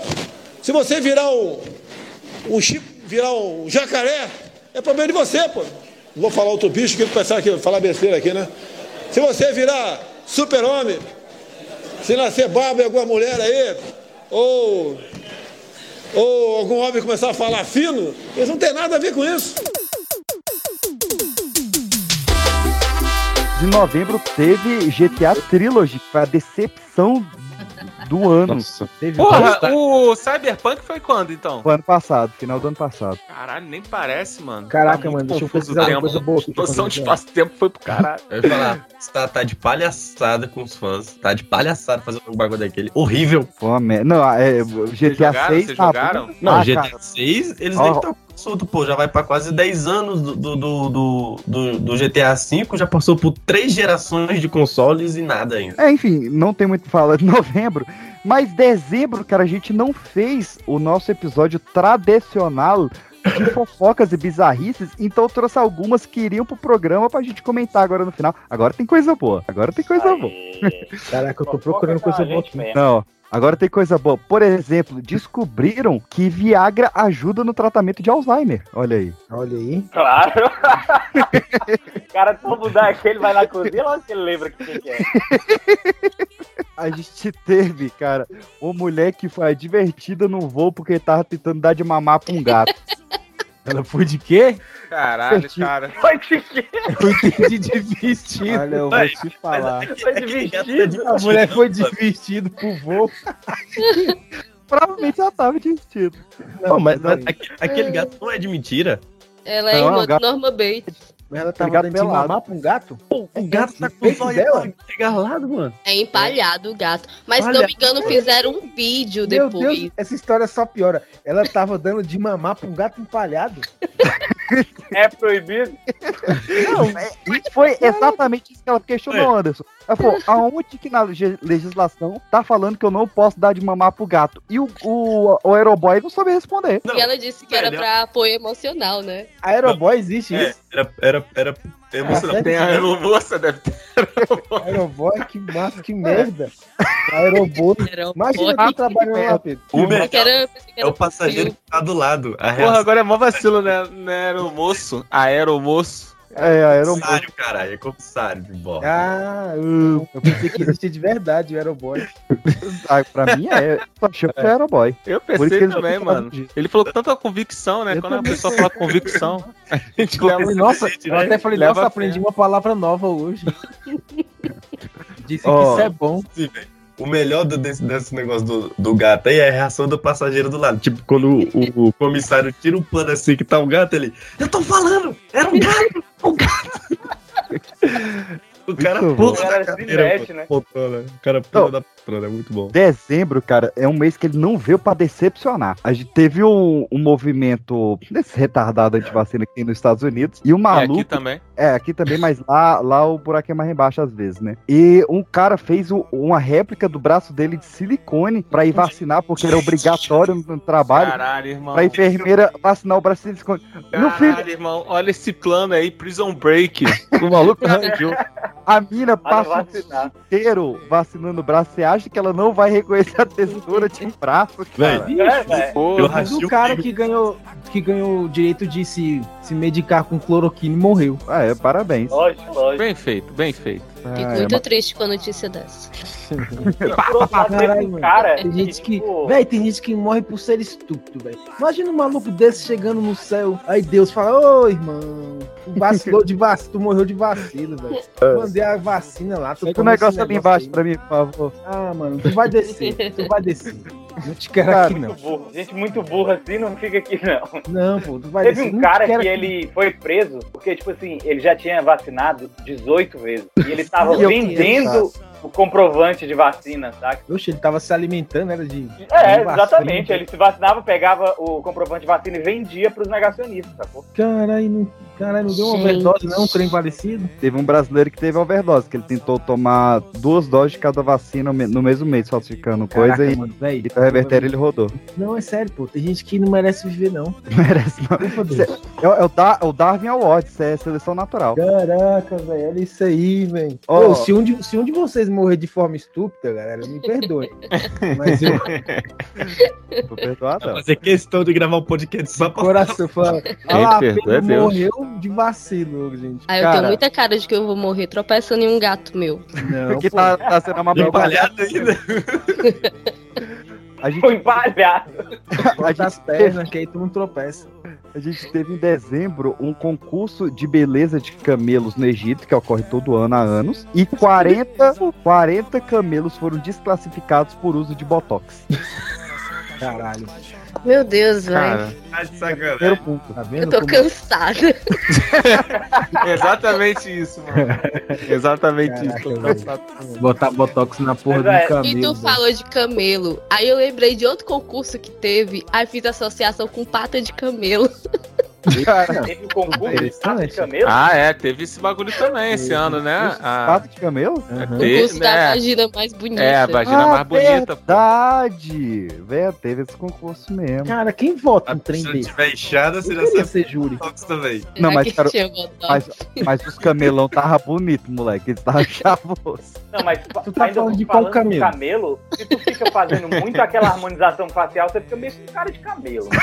Se você virar um, um chip, virar um jacaré, é problema de você, pô. Vou falar outro bicho que pensar aqui, falar besteira aqui, né? Se você virar super-homem, se nascer barba em alguma mulher aí, ou, ou algum homem começar a falar fino, eles não tem nada a ver com isso. De novembro teve GTA Trilogy, a decepção do ano. Teve Porra, o Cyberpunk foi quando, então? Foi ano passado, final do ano passado. Caralho, nem parece, mano. Caraca, muito mano, deixa eu confuso o pesquisar uma tempo. coisa boa Noção de fazer. espaço-tempo foi pro caralho. Eu ia falar, você tá, tá de palhaçada com os fãs. Tá de palhaçada fazendo um bagulho daquele. Horrível. Uma merda. Não, é, GTA jogaram? 6. Vocês tá jogaram? Não, Ah, GTA cara, 6, eles nem estão solto, pô. Já vai pra quase 10 anos do, do, do, do, do- GTA V, já passou por três gerações de consoles e nada ainda. É, enfim, não tem muito pra falar de novembro, mas dezembro, cara, a gente não fez o nosso episódio tradicional de fofocas e bizarrices, então eu trouxe algumas que iriam pro programa pra gente comentar agora no final. Agora tem coisa boa, agora tem coisa boa. Caraca, eu tô procurando coisa boa. Não, agora tem coisa boa. Por exemplo, descobriram que Viagra ajuda no tratamento de Alzheimer. Olha aí. Olha aí. Claro. o cara só mudar aqui, ele vai na cozinha, logo que ele lembra que que é. A gente teve, cara, uma mulher que foi divertida no voo porque tava tentando dar de mamar pra um gato. Ela foi de quê? Caralho, cara. Foi de quê? Eu entendi de vestido. Olha, eu vou te falar. Foi de vestido. A mulher foi de vestido pro voo. Provavelmente ela tava de vestido. Não, mas, mas aque- aquele gato não é de mentira. Ela é Não, irmã gato- do Norma Bates. Mas ela tava dando de mamar pra um gato? O gato tá com o dela? regalado, mano. É empalhado o gato. Mas, se não me engano, fizeram um vídeo Meu depois. Deus, essa história só piora. Ela tava dando de mamar pra um gato empalhado. É proibido? Não, é- foi exatamente isso que ela questionou, Anderson. Ela falou, aonde que na legislação tá falando que eu não posso dar de mamar pro gato? E o, o, o Aeroboy não soube responder. e ela disse que era velho. pra apoio emocional, né? Aeroboy existe É, isso? era, era, era emocionante. Tem a aeromoça, deve ter. Aeroboy, que massa, que merda. Aeroboy. Era Imagina quem trabalhando lá, Pedro. O era- que é era o passageiro que tá do lado. A Porra, reação agora é mó vacilo, né? Não é aeromoço? Aeromoço. É, é Aeroboy. comissário, caralho. É comissário de bola. Ah, eu, eu pensei que existia de verdade o Aeroboy. Ah, pra mim é. Só achou que era Aeroboy. Eu pensei também, mano. disso. Ele falou com tanta convicção, né? Eu Quando a pessoa fala convicção, a gente Eu falei, leva. nossa, eu até falei, Leva nossa, aprendi uma palavra nova hoje. Disse Ó. que isso é bom. Sim, velho. O melhor do- desse, desse negócio do, do gato aí é a reação do passageiro do lado. Tipo, quando o, o comissário tira um pano assim que tá um gato, ele. Eu tô falando! Era um gato! Um gato! O cara pula da O cadeira, né? O cara pula da é muito bom. Dezembro, cara, é um mês que ele não veio pra decepcionar. A gente teve um, um movimento desse retardado anti-vacina que tem nos Estados Unidos. E o E maluco. aqui também. É, aqui também, mas lá, lá o buraco é mais embaixo às vezes, né? E um cara fez o- uma réplica do braço dele de silicone pra ir vacinar, porque era obrigatório no, trabalho. Caralho, irmão. Pra enfermeira vacinar o braço de silicone. Meu filho, Caralho, irmão. Olha esse plano aí, Prison Break. O maluco arranjou. a mina Para passa o dia inteiro vacinando o braço. Você acha que ela não vai reconhecer a textura de um braço, cara? Véi, É, velho. Porra. o cara que ganhou, que ganhou o direito de se, se medicar com cloroquina morreu. Ah, é, parabéns. Lógico, lógico. Bem feito, bem feito. Fico Ah, é, muito triste com a notícia dessa. Por outro lado, teve Caralho, cara Tem gente que. tipo, Véi, tem gente que morre por ser estúpido, velho. Imagina um maluco desse chegando no céu. Aí Deus fala, ô irmão, tu vacilou de vacina, tu morreu de vacilo, velho. Mandei a vacina lá. Tu Pega o negócio ali embaixo aí. pra mim, por favor. Ah, mano, tu vai descer, tu vai descer. Não te quero Cara, aqui, não. muito burro. Gente muito burra assim não fica aqui, não. Não, pô, tu vai Teve um cara que aqui. ele foi preso porque, tipo assim, ele já tinha vacinado 18 vezes. E ele tava vendendo o comprovante de vacina, saca? Oxe, ele tava se alimentando, era de. É, de exatamente. Ele se vacinava, pegava o comprovante de vacina e vendia pros negacionistas, sacou? Caralho, não, caralho, não deu uma overdose, não? Um trem parecido? Teve um brasileiro que teve overdose, que ele tentou tomar duas doses de cada vacina no me- no mesmo mês, falsificando coisa Caraca, e, mano, véi. e pra reverter ele rodou. Não, é sério, pô. Tem gente que não merece viver, não. Não merece, não. É, o- é o Dar- é o Darwin Awards, isso é seleção natural. Caraca, velho, olha isso aí, velho. Ô, se, um de, se um de vocês morrer de forma estúpida, galera, me perdoe. Mas eu, Tô perdoado. Fazer questão de gravar um podcast só pra coração, fala. Quem Ah lá, perdoa é Pedro Deus. morreu, de vacilo, gente. Aí eu tenho muita cara de que eu vou morrer tropeçando em um gato meu. Não, Porque pô. tá, tá sendo uma Empalhado ainda. A gente, Foi empalhado. Bota as pernas, que aí tu não tropeça. a gente teve em dezembro um concurso de beleza de camelos no Egito, que ocorre todo ano há anos, e 40, 40 camelos foram desclassificados por uso de botox. Caralho. Meu Deus, velho. Tá de sacanagem. Ponto. Tá Eu vendo? tô como- cansada. exatamente isso, mano. Exatamente Caraca, isso. tô cansado. Botar botox na porra do é, camelo. E tu falou de camelo. Aí eu lembrei de outro concurso que teve. Aí fiz associação com pata de camelo. Cara, Teve o concurso de Interessante. pata de camelo. Ah, é, teve esse bagulho também esse ano, né? A, pata de camelo? Aham. Te- Concurso da né? vagina mais bonita. É, a vagina mais bonita. pô. Verdade! Véi, teve esse concurso mesmo. Cara, quem vota um trem desse? tiver inchada, você já sabe ser júri. também. Não, mas, cara? Mas, mas os camelão tava bonito, moleque. Eles estavam chavosos. Não, mas Tu tá ainda falando de qual falando do camelo? camelo, se tu fica fazendo muito aquela harmonização facial, você fica meio com cara de camelo.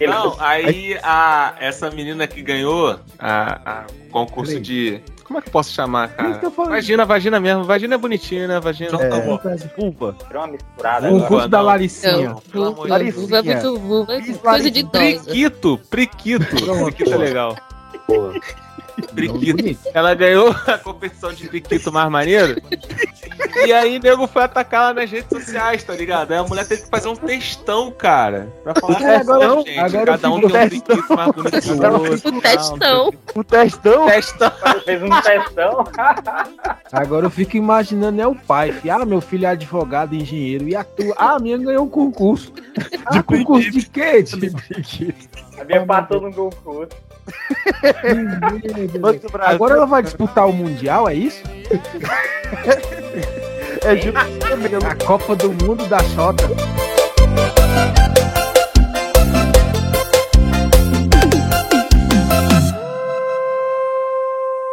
Não, aí a, essa menina que ganhou a, a concurso Peraí. de. Como é que eu posso chamar, cara? Vagina, vagina mesmo. Vagina é bonitinha, né? Vagina. É. bom. Vulva. Uma misturada O agora. curso da não. Laricinha. Vulva, é muito vulva. Coisa de idosa. Priquito, Priquito. Priquito é legal. Não, Priquito. Ela ganhou a competição de Priquito mais maneiro. E aí, nego foi atacar ela nas redes sociais, tá ligado? Aí a mulher teve que fazer um textão, cara. Pra falar Cara, agora- "Não, gente, agora cada um tem um Priquito mais bonito que o Ela outro. O testão. O testão? Testão. Fez um testão. Agora eu fico imaginando é o pai. filho. Ah, meu filho é advogado, engenheiro. E a tua? Ah, a minha ganhou um concurso. Ah, concurso de quê? De A minha passou no concurso. Banco do Brasil. Agora ela vai disputar o Mundial, é isso? É. A Copa do Mundo da Xota.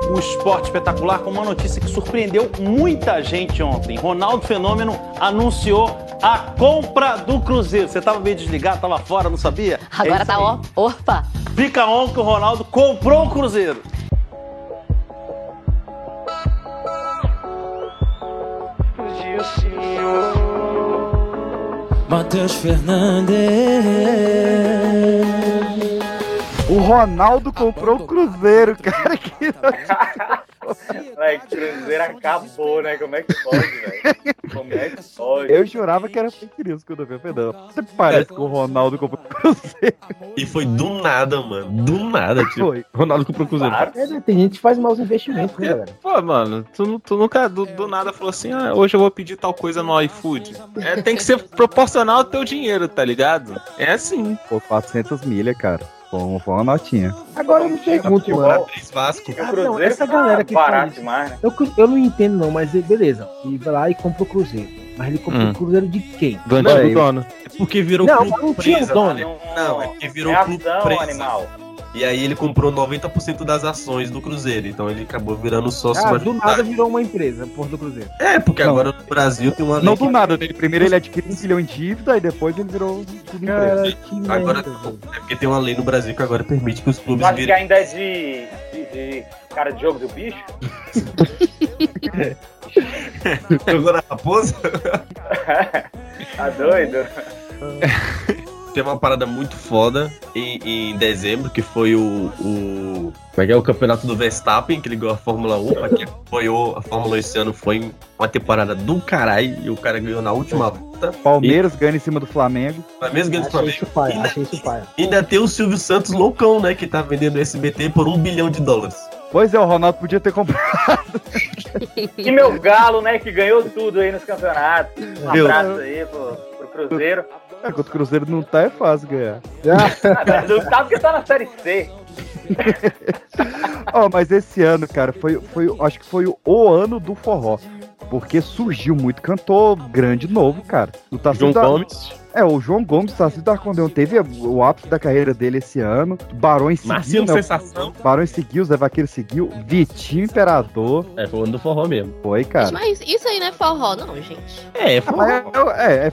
O esporte espetacular com uma notícia que surpreendeu muita gente ontem. Ronaldo Fenômeno anunciou a compra do Cruzeiro. Você tava meio desligado, tava fora, não sabia? É Agora isso tá, aí. ó. Opa! Fica on que o Ronaldo comprou o Cruzeiro. Matheus Fernandes. O Ronaldo comprou o Cruzeiro, cara. Que... Véi, Cruzeiro acabou, né? Como é que pode, velho? Como é que pode? Eu jurava que era fake news quando eu vi. Falei, não, Você parece que o Ronaldo comprou o Cruzeiro. E foi do nada, mano. Do nada, tipo. Foi. Ronaldo comprou o Cruzeiro. Claro. É, né, tem gente que faz maus investimentos, né, galera? Pô, mano, tu, tu nunca do, do nada falou assim, ah, hoje eu vou pedir tal coisa no iFood. É, tem que ser proporcional ao teu dinheiro, tá ligado? É assim. Pô, 400 milha, cara. Foi uma, foi uma notinha. Agora eu me pergunto, mano. Três Vasco. Ah, não, essa tá galera que barato faz demais, né? Eu, eu não entendo, não, mas beleza. E vai lá e compra o Cruzeiro. Mas ele comprou Hum. o Cruzeiro de quem? Do antigo antigo dono. É porque virou Não, clube mas não tinha presa, dono. né? Não, é porque virou é clube ação, presa. animal. E aí ele comprou 90% das ações do Cruzeiro. Então ele acabou virando sócio Ah, do nada virou uma empresa, porra do Cruzeiro. É, porque Não. agora no Brasil tem uma Não do nada, ele, primeiro ele adquiriu um bilhão em dívida e depois ele virou tudo empresa. Que. Agora, é porque tem uma lei no Brasil que agora permite que os clubes que virem. ainda é de, de, de cara de jogo do bicho? Jogou na raposa? Tá doido? Tem uma parada muito foda em, em dezembro, que foi o, o. Como é que é? O campeonato do Verstappen, que ligou a Fórmula 1. Pra quem acompanhou a Fórmula 1 esse ano, foi uma temporada do caralho. E o cara ganhou na última volta. Palmeiras ganha em cima do Flamengo. Mas mesmo ganhando o Achei Flamengo. paia, Ainda, ainda tem o Silvio Santos loucão, né? Que tá vendendo o SBT por um bilhão de dólares. Pois é, o Ronaldo podia ter comprado. E meu galo, né, que ganhou tudo aí nos campeonatos. Um Deus. abraço aí pro, pro Cruzeiro. É, quando o Cruzeiro não tá, é fácil ganhar. Ah, Não tá porque tá na Série C. Ó, mas esse ano, cara, foi, foi, acho que foi o, o ano do forró. Porque surgiu muito cantor grande novo, cara. O João da- Gomes. É, o João Gomes, Tarcísio da Acordeon, teve o ápice da carreira dele esse ano. Barões seguiu, Marcinho né? Sensação. Barões seguiu, Zé Vaqueiro seguiu. Vitinho Imperador. É, foi o ano do forró mesmo. Foi, cara. Mas isso aí não é forró, não, gente. É, é Ah, mas é, é, é,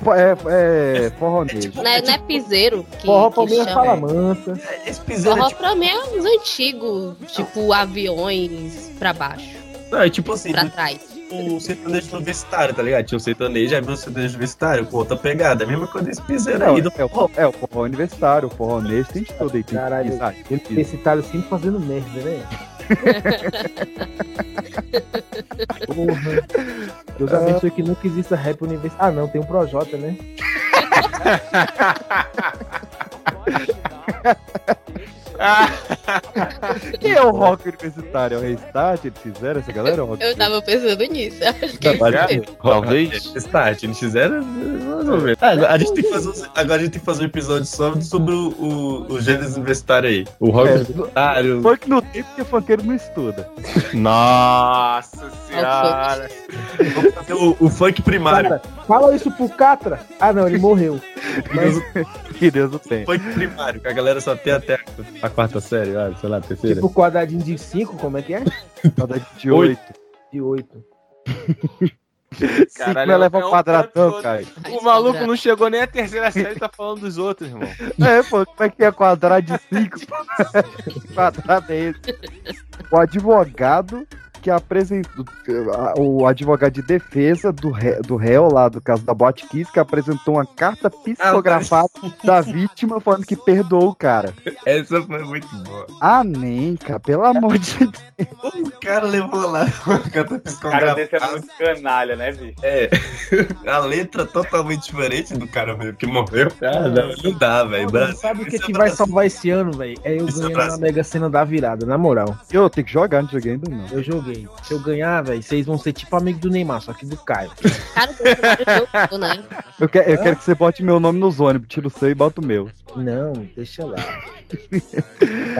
é, é forró mesmo. Não é, não é piseiro que, Forró pra mim é chama. fala mansa. Esse piseiro Forró é tipo, pra mim é os antigos, tipo aviões pra baixo, não, é tipo assim, pra trás. Um sertanejo universitário, tá ligado? Tinha um sertanejo, aí veio um sertanejo universitário com outra pegada. É a mesma coisa desse piseiro Não, aí do é, o, é o forró universitário, o forró nesse, tem de tudo aí. Tem Caralho, Itália sempre fazendo merda, né? Porra. Deus abençoe que nunca exista rap universitário. Ah, não, tem um Projota, né? Quem é o rock universitário? É o Restart? Eles fizeram essa galera? É o rock Eu tava pensando nisso. Acho que Talvez. Start, eles fizeram. Ah, agora a gente tem que fazer, um- agora a gente tem que fazer um episódio só sobre o, o, o gênero universitário aí. O rock É, universitário. Funk no tempo porque funkeiro não estuda. Nossa senhora. o, o funk primário. Catra, fala isso pro Catra. Ah, não, ele morreu. Mas, que Deus o tem. Funk primário, que a galera só tem até a quarta série, ah, sei lá, a terceira. Tipo quadradinho de 5, como é que é? Saudade de oito. De 8. Cinco vai levar um quadradão, cara. O maluco não chegou nem a terceira série e tá falando dos outros, irmão. É, pô, como é que é quadrado de 5? quadrado é esse? O advogado que apresentou. O advogado de defesa do, ré, do réu lá do caso da Botkiss, que apresentou uma carta psicografada da vítima falando que perdoou o cara. Essa foi muito boa. Ah, nem, cara, pelo amor de Deus. O cara levou lá uma carta Cara, desse era psicografada. muito canalha, né, bicho? É, a letra totalmente diferente do cara mesmo que morreu. Ah, não, não dá, velho. Sabe o que, Isso é que vai salvar esse ano, velho? É eu é ganhar na. Mega Sena da virada, na moral. Eu tenho que jogar, não joguei ainda não. Eu joguei. Se eu ganhar, velho, vocês vão ser tipo amigo do Neymar, só que do Caio. Cara, jogou, né? Eu, que- eu quero que você bote meu nome nos ônibus, tira o seu e bota o meu. Não, deixa lá.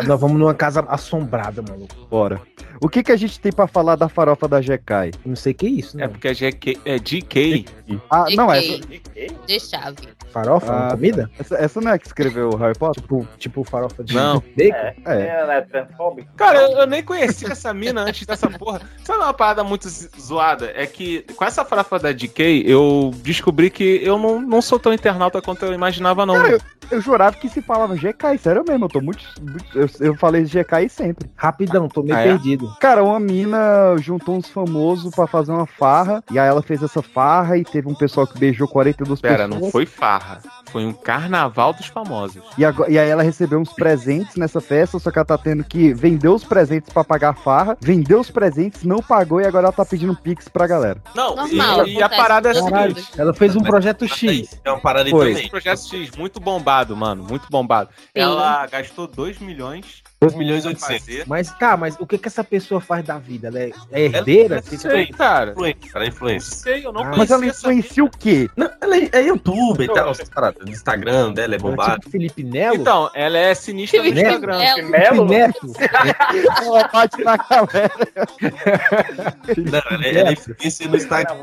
Nós vamos numa casa assombrada, maluco. Bora. O que, que a gente tem pra falar da farofa da GK? Não sei o que é isso, né? É porque é, GK, é GK. Ah, não, essa, GK, De chave. Farofa? Ah, comida? essa, essa não é que escreveu o Harry Potter? Tipo, tipo farofa de Não. bacon? É, É. é, é. Cara, eu, eu nem conhecia essa mina antes dessa porra. Sabe uma parada muito zo- zoada? É que com essa farofa da DK, eu descobri que eu não, não sou tão internauta quanto eu imaginava, não. Cara, eu, eu jurava que se falava GK, sério mesmo, eu tô muito. muito- eu, eu falei GK sempre. Rapidão, tô meio Ah, é? perdido. Cara, uma mina juntou uns famosos pra fazer uma farra, e aí ela fez essa farra e teve um pessoal que beijou 42 Pera, pessoas. não foi farra. Foi um carnaval dos famosos. E, agora- e aí ela recebeu uns presentes nessa festa, só que ela tá tendo que vender os presentes pra pagar a farra, vendeu os presentes, não pagou e agora ela tá pedindo pix pra galera. Não, Normal, e, e a parada é a seguinte. Ela fez um projeto X. É uma parada Foi. também. Projeto X, muito bombado, mano. Muito bombado. Ela gastou 2 milhões 2 milhões e pra 800. fazer. Mas, tá, mas o que que essa pessoa faz da vida? Ela é, é herdeira? Não Você- sei, cara. Influência, ela é Não influência. sei, eu não Ah, Mas ela influencia o quê? Não, ela é, é youtuber e tal, essas paradas. O Instagram dela é Ela é bombado. tipo Felipe Nelo? Então, ela é sinistra no Felipe Instagram. Melo. Melo? Neto? Ela bate na galera. Não, ela é, ela é influência no Instagram.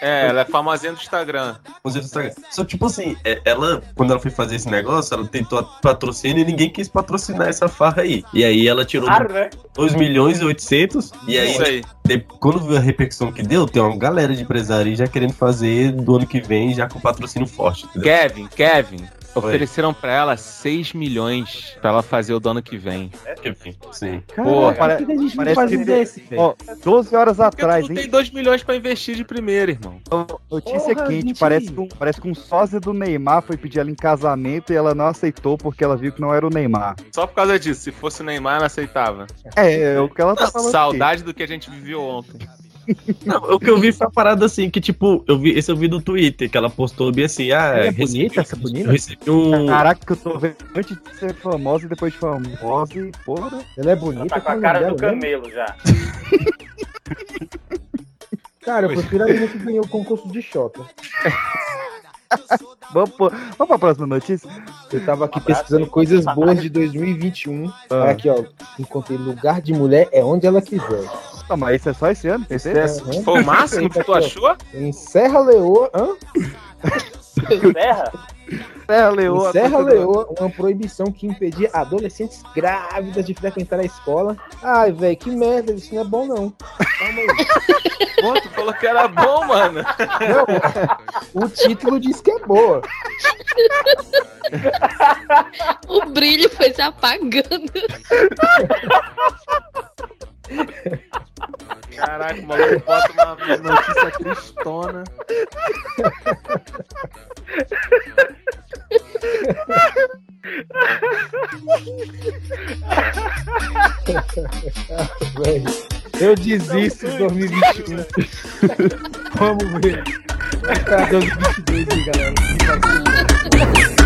É, ela é famosinha do Instagram. Inclusive no Instagram. Só tipo assim, é- ela, quando ela foi fazer esse negócio, ela tentou patrocínio e ninguém quis patrocinar essa farra aí. E aí ela tirou Claro, né? 2 milhões e 800. E aí, Isso aí. de- quando viu a repercussão que deu, tem uma galera de empresários já querendo fazer do ano que vem, já com patrocínio forte. Entendeu? Kevin, Kevin. Ofereceram pra ela 6 milhões pra ela fazer o do ano que vem. Sim. Porra, pare- Por que a gente não parece faz que desse, velho? Ó, 12 horas Porque tu atrás, não hein? tem 2 milhões pra investir de primeira, irmão. Notícia Porra, quente, gente. parece que, um, parece que um sósia do Neymar foi pedir ela em casamento e ela não aceitou porque ela viu que não era o Neymar. Só por causa disso. Se fosse o Neymar, ela aceitava. É, é o que ela tá falando. aqui. Saudade do que a gente viveu ontem. Não, o que eu vi foi uma parada assim, que tipo, eu vi, esse eu vi do Twitter, que ela postou bem assim, ah, Ela é recebi- bonita, essa bonita? eu recebi um. Caraca, que eu tô vendo antes de ser famosa e depois de famosa e porra. Ela é Ela bonita. tá com a cara dela do mesmo. camelo já. Cara, eu prefiro a menina que ganhou o concurso de Xota. Vamos, pro- vamos pra próxima notícia? Eu tava aqui abraço pesquisando aí. coisas boas de 2021. Ah. Aqui, ó. Encontrei lugar de mulher é onde ela quiser. Não, mas isso é só esse ano? Esse Esse é- ano? Foi o máximo que tu achou? Em Serra Leoa. Hã? Serra? Serra Leoa. Em Serra. Leoa, uma proibição que impedia adolescentes grávidas de frequentar a escola. Ai, velho, que merda, isso não é bom não. Calma aí. Pô, tu falou que era bom, mano. Não, o título diz que é boa. O brilho foi se apagando. Caraca, o maluco bota uma notícia tristona. Eu desisto em 2021. Vamos ver. Vai ficar 2022 aí, galera.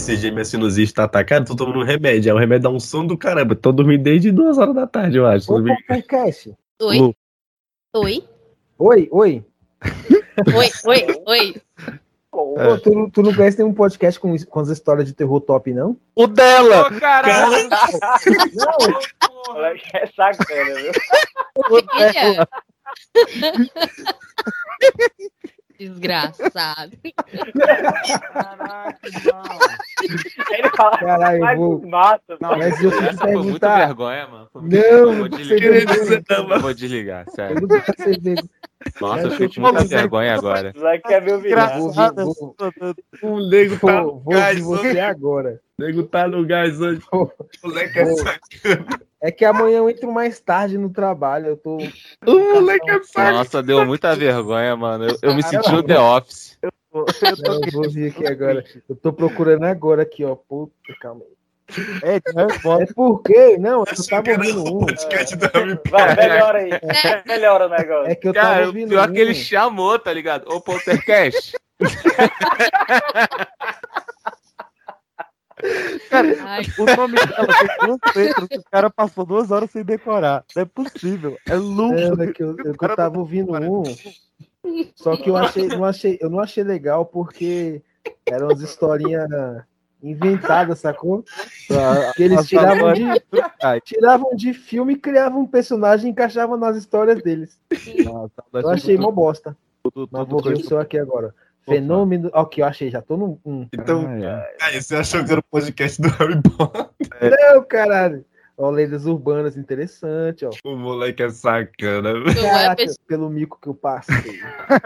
Esse dia minha sinusite tá atacada, tô tomando um remédio. Aí o remédio dá um sono do caramba. Tô dormindo desde duas horas da tarde, eu acho. Podcast. Oi? Lu. Oi? Oi, oi. Oi, oi, oi. Ô, tu, não- tu não conhece nenhum podcast com, com as histórias de terror top, não? O dela! Ô, caralho! Moleque, é sacana, viu? Filha. Desgraçado. Ele fala, Caralho, "Vai eu vou. mata, Não, mas eu Essa foi perguntar. vergonha, mano. Não, Eu vou não desligar. dizer, vou desligar, sério. não. Nossa, eu fico com muita vergonha agora. Vai quer ver o vídeo. Vou, vou, vou, O nego tá no gás hoje. agora. O nego tá no gás hoje. O moleque é sacana. É que amanhã eu entro mais tarde no trabalho. Eu tô. O moleque é sacana. Nossa, deu muita vergonha, mano. Eu, eu me senti no The Office. Não, eu vou vir aqui agora. Eu tô procurando agora aqui, ó. Puta, calma aí. É, É porque, não, eu tava ouvindo um. Vai, melhora aí. Melhora o negócio. É que eu tava Cara, o ouvindo pior um. que ele chamou, tá ligado? Ô, Poltercast. Cara, Ai. o nome dela tem duas letras que o cara passou duas horas sem decorar. Não é possível. É louco. É, que eu, eu, eu tava ouvindo um. Só que eu achei, não achei, eu não achei legal porque eram umas historinhas inventadas, sacou? Que eles tiravam de, tiravam de filme e criavam um personagem e encaixavam nas histórias deles. Eu achei mó bosta. Mas vou ver o seu aqui agora. Fenômeno. Ó, que eu achei, já tô no. Um. Então, aí, você achou que era o podcast do Harry Potter? Não, caralho. Ó, lendas urbanas, interessante, ó. O moleque é sacana. Caraca, pelo mico que eu passei.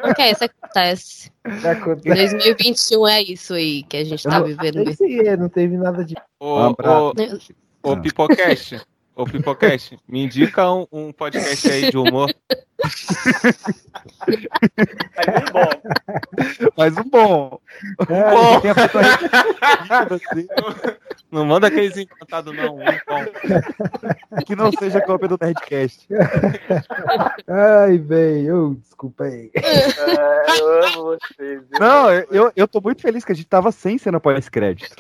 O que é isso acontece? Acontece. 2021 é isso aí que a gente tá vivendo nem mesmo. sei, é, não teve nada de. Ô, ô, ô, Pipocast. Ô, Pipocast, me indica um, um podcast aí de humor. Mas um bom. Um É, bom. que tem a pessoa Não manda aqueles encantados, não. Um bom. Que não seja cópia do Nerdcast. Ai, velho, desculpa aí. É, eu amo vocês. viu? Não, eu, eu tô muito feliz que a gente tava sem cena pós-crédito.